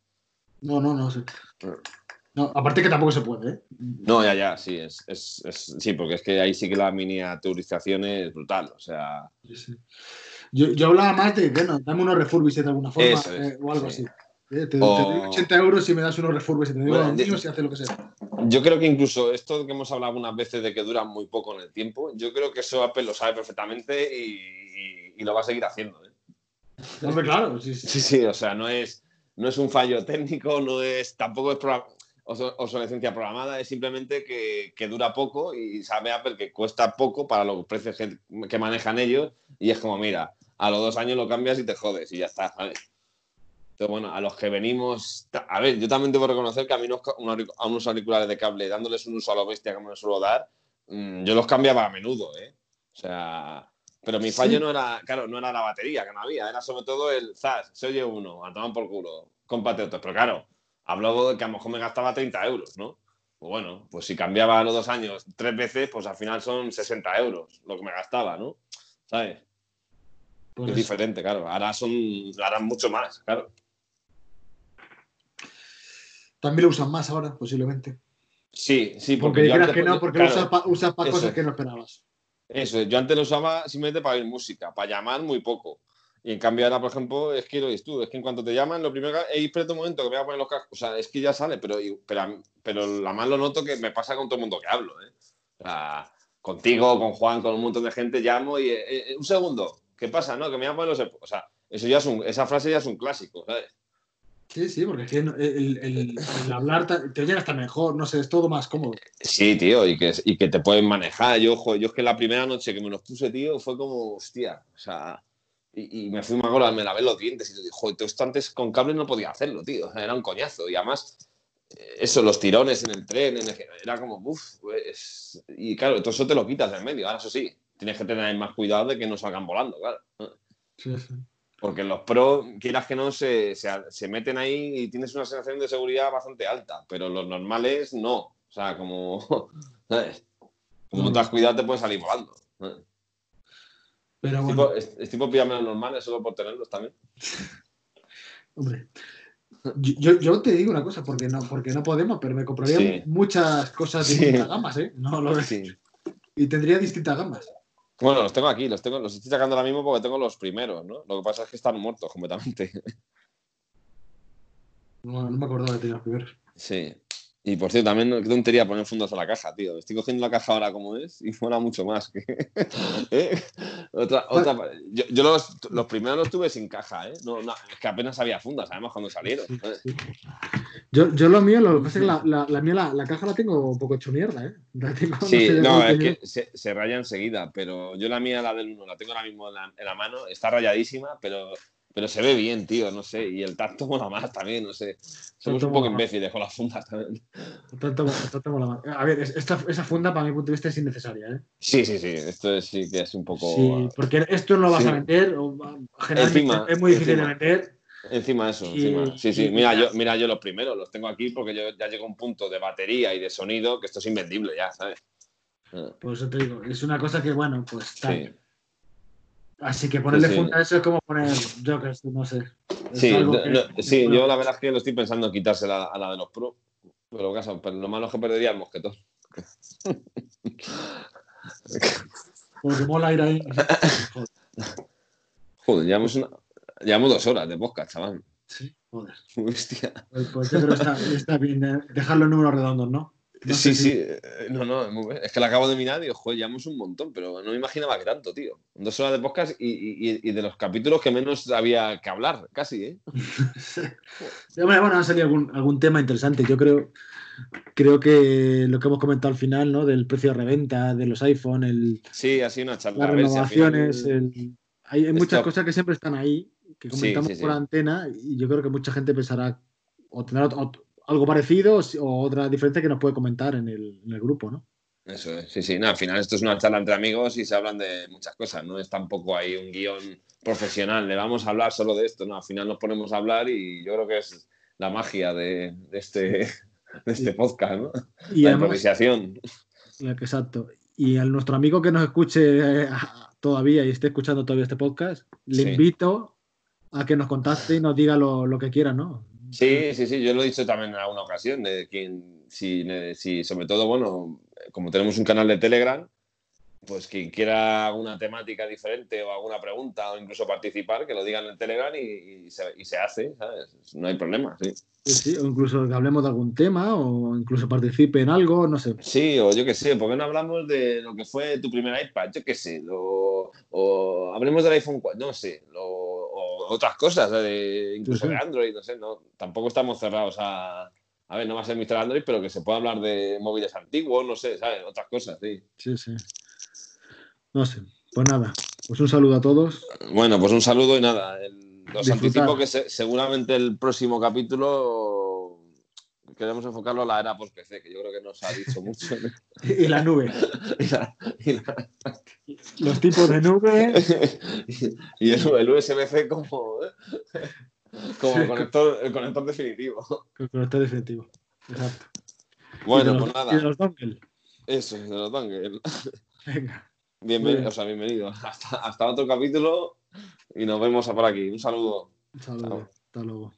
No, no, no. Sí. No, aparte que tampoco se puede, ¿eh? No, ya, ya, sí, es, es- es- sí, porque es que ahí sí que la miniaturización es brutal. O sea, Sí, sí. Yo, yo hablaba más de, bueno, dame unos refurbished de alguna forma es, eh, o algo sí. así. Eh, te, O- te doy 80 euros si me das unos refurbished. Te digo Bueno, a míos y hace lo que sea. yo creo que incluso esto que hemos hablado algunas veces de que duran muy poco en el tiempo, yo creo que eso Apple lo sabe perfectamente y, y- y lo va a seguir haciendo. ¿eh? Hombre, claro, sí, sí. Sí, sí, o sea, no es, no es un fallo técnico, no es, tampoco es obsolescencia programada, es simplemente que, que dura poco y sabe Apple que cuesta poco para los precios que, que manejan ellos y es como, mira, a los dos años lo cambias y te jodes y ya está, ¿sabes? Entonces, bueno, a los que venimos, a ver, yo también debo reconocer que a mí unos, a unos auriculares de cable, dándoles un uso a lo bestia como me suelo dar, mm, yo los cambiaba a menudo, ¿eh? O sea, pero mi fallo Sí. no era, claro, no era la batería, que no había, era sobre todo el zas, se oye uno, a tomar por culo, cómprate otro. Pero claro, hablo de que a lo mejor me gastaba 30 euros, ¿no? Pues bueno, pues si cambiaba a los dos años tres veces, pues al final son 60 euros lo que me gastaba, ¿no? ¿Sabes? Por es diferente, claro. Ahora son, ahora mucho más, claro. También lo usan más ahora, posiblemente. Sí, sí, porque, Porque yo creas antes- que no, porque claro, lo usas para pa cosas que no esperabas. Eso, yo antes lo usaba simplemente para oír música, para llamar muy poco. Y en cambio ahora, por ejemplo, es que lo dices tú, es que en cuanto te llaman, lo primero que hey, espérate un momento que me voy a poner los cascos. O sea, es que ya sale, pero, pero, pero la más lo noto que me pasa con todo el mundo que hablo, ¿eh? O sea, contigo, con Juan, con un montón de gente, llamo y eh, eh, un segundo, ¿qué pasa? No, que me voy a poner los. O sea, eso ya es un, esa frase ya es un clásico, ¿sabes? Sí, sí, porque no- el, el- el hablar te oyen hasta mejor, no sé, es todo más cómodo. Sí, tío, y que, y que te pueden manejar. Yo, jo, yo es que la primera noche que me los puse, tío, fue como, hostia, o sea, y, y me fui más me lavé los dientes y dije, joder, todo esto antes con cable no podía hacerlo, tío, era un coñazo. Y además, eh, eso, los tirones en el tren, en el- era como, uff, pues, y claro, todo eso te lo quitas de en medio. Ahora, eso sí, tienes que tener más cuidado de que no salgan volando, claro. Sí, sí. Porque los pros, quieras que no, se, se, se meten ahí y tienes una sensación de seguridad bastante alta, pero los normales no. O sea, como, ¿sabes? Como te has cuidado, te pueden salir volando. ¿sabes? Pero Es bueno, tipo, es, es tipo los normales solo por tenerlos también. hombre. Yo, yo- yo te digo una cosa, porque no, porque no podemos, pero me compraría Sí. muchas cosas de Sí. distintas gamas, ¿eh? No, lo- Sí. Y tendría distintas gamas. Bueno, los tengo aquí, los, tengo, los estoy sacando ahora mismo porque tengo los primeros, ¿no? Lo que pasa es que están muertos completamente. No, no me acordaba de tener los primeros. Sí. Y por cierto, también qué tontería poner fundas a la caja, tío. Estoy cogiendo la caja ahora como es y mola mucho más. Que... ¿Eh? Otra, otra... Yo, yo los, los primeros los tuve sin caja, ¿eh? No, no, es que apenas había fundas, además, cuando salieron. Sí, ¿sabes? sí. Yo, yo lo mío, lo que pasa es que la, la, la mía, la, la caja la tengo un poco hecho mierda, ¿eh? La tengo, no Sí, sé no, es que se, se raya enseguida, pero yo la mía, la del 1, la tengo ahora mismo en la, en la mano, está rayadísima, pero pero se ve bien, tío, no sé. Y el tacto mola más también, no sé. Somos Tacto un poco imbéciles con las fundas también. Tanto- tanto mola más. A ver, es- esta, esa funda, para mi punto de vista, es innecesaria. ¿eh? Sí, sí, sí. Esto es, sí que es un poco. Sí, porque esto no lo vas Sí. a vender. O, generalmente Encima, es muy difícil encima. de vender. Encima eso, Y- encima. Sí, sí. Mira yo, mira, yo los primeros los tengo aquí porque yo ya llego a un punto de batería y de sonido que esto es invendible ya, ¿sabes? Ah, Por eso te digo, es una cosa que, bueno, pues tal. Sí. Así que ponerle Sí, sí. funda a eso es como poner Jokers, no sé. Sí, no- que- no, sí, yo la verdad es que lo estoy pensando en quitársela a la de los Pro. Pero, caso, pero lo malo es que perdería el mosquetón. Porque mola ir ahí. Joder, Joder, llevamos, una, llevamos dos horas de podcast, chaval. sí, joder. Hostia. Pues, pues yo creo que está, está bien eh, dejar los números redondos, ¿no? No sí, si- sí. eh, No, no, muy bien. es que la acabo de mirar y digo, joder, llevamos un montón, pero no me imaginaba que tanto, tío. Dos horas de podcast y, y- y de los capítulos que menos había que hablar, casi, ¿eh? Bueno, ha salido algún, algún tema interesante. Yo creo, creo que lo que hemos comentado al final, ¿no? Del precio de reventa, de los iPhone, el, Sí, ha sido una charla. las final- renovaciones, el- hay, hay muchas Esto- cosas que siempre están ahí, que comentamos sí, sí. por antena, y yo creo que mucha gente pensará o tendrá ot- ot- algo parecido o otra diferencia que nos puede comentar en el, en el grupo, ¿no? Eso es, sí, sí. No, al final esto es una charla entre amigos y se hablan de muchas cosas. No es tampoco ahí un guion profesional. Le vamos a hablar solo de esto. No, al final nos ponemos a hablar y yo creo que es la magia de, de este, de este podcast, ¿no? Y la además, improvisación. exacto. Y a nuestro amigo que nos escuche eh, todavía y esté escuchando todavía este podcast, le Sí. invito a que nos contacte y nos diga lo, lo que quiera, ¿no? Sí, sí, sí. Yo lo he dicho también en alguna ocasión. De quien, si, si, sobre todo, bueno, como tenemos un canal de Telegram, pues quien quiera alguna temática diferente o alguna pregunta o incluso participar, que lo digan en Telegram y, y se, y se hace, ¿sabes? No hay problema, sí. Sí, sí, o incluso que hablemos de algún tema o incluso participe en algo, no sé. Sí, o yo qué sé, ¿por qué no hablamos de lo que fue tu primer iPad? Yo qué sé, o, o hablemos del iPhone 4, no sé, o, otras cosas, de- incluso de Android, no sé, no, tampoco estamos cerrados a, a ver, no va a ser Mr. Android, pero que se pueda hablar de móviles antiguos, no sé, ¿sabes? Otras cosas, sí. Sí, sí. No sé. Pues nada, pues un saludo a todos. Bueno, pues un saludo y nada, el- los Disfrutar. anticipo que se- seguramente el próximo capítulo queremos enfocarlo a la era post-PC, que yo creo que nos ha dicho mucho. Y la nube. y la- y la- Los tipos de nube. y el, el USB-C como, como el, conector, el conector definitivo. Con conector definitivo. Exacto. Bueno, de pues los, nada, Y de los dongle. eso, de los dongle. Venga. Bienvenido, Muy o sea, bienvenido. Hasta, hasta otro capítulo y nos vemos por aquí. Un saludo. Un saludo. Chao. Hasta luego.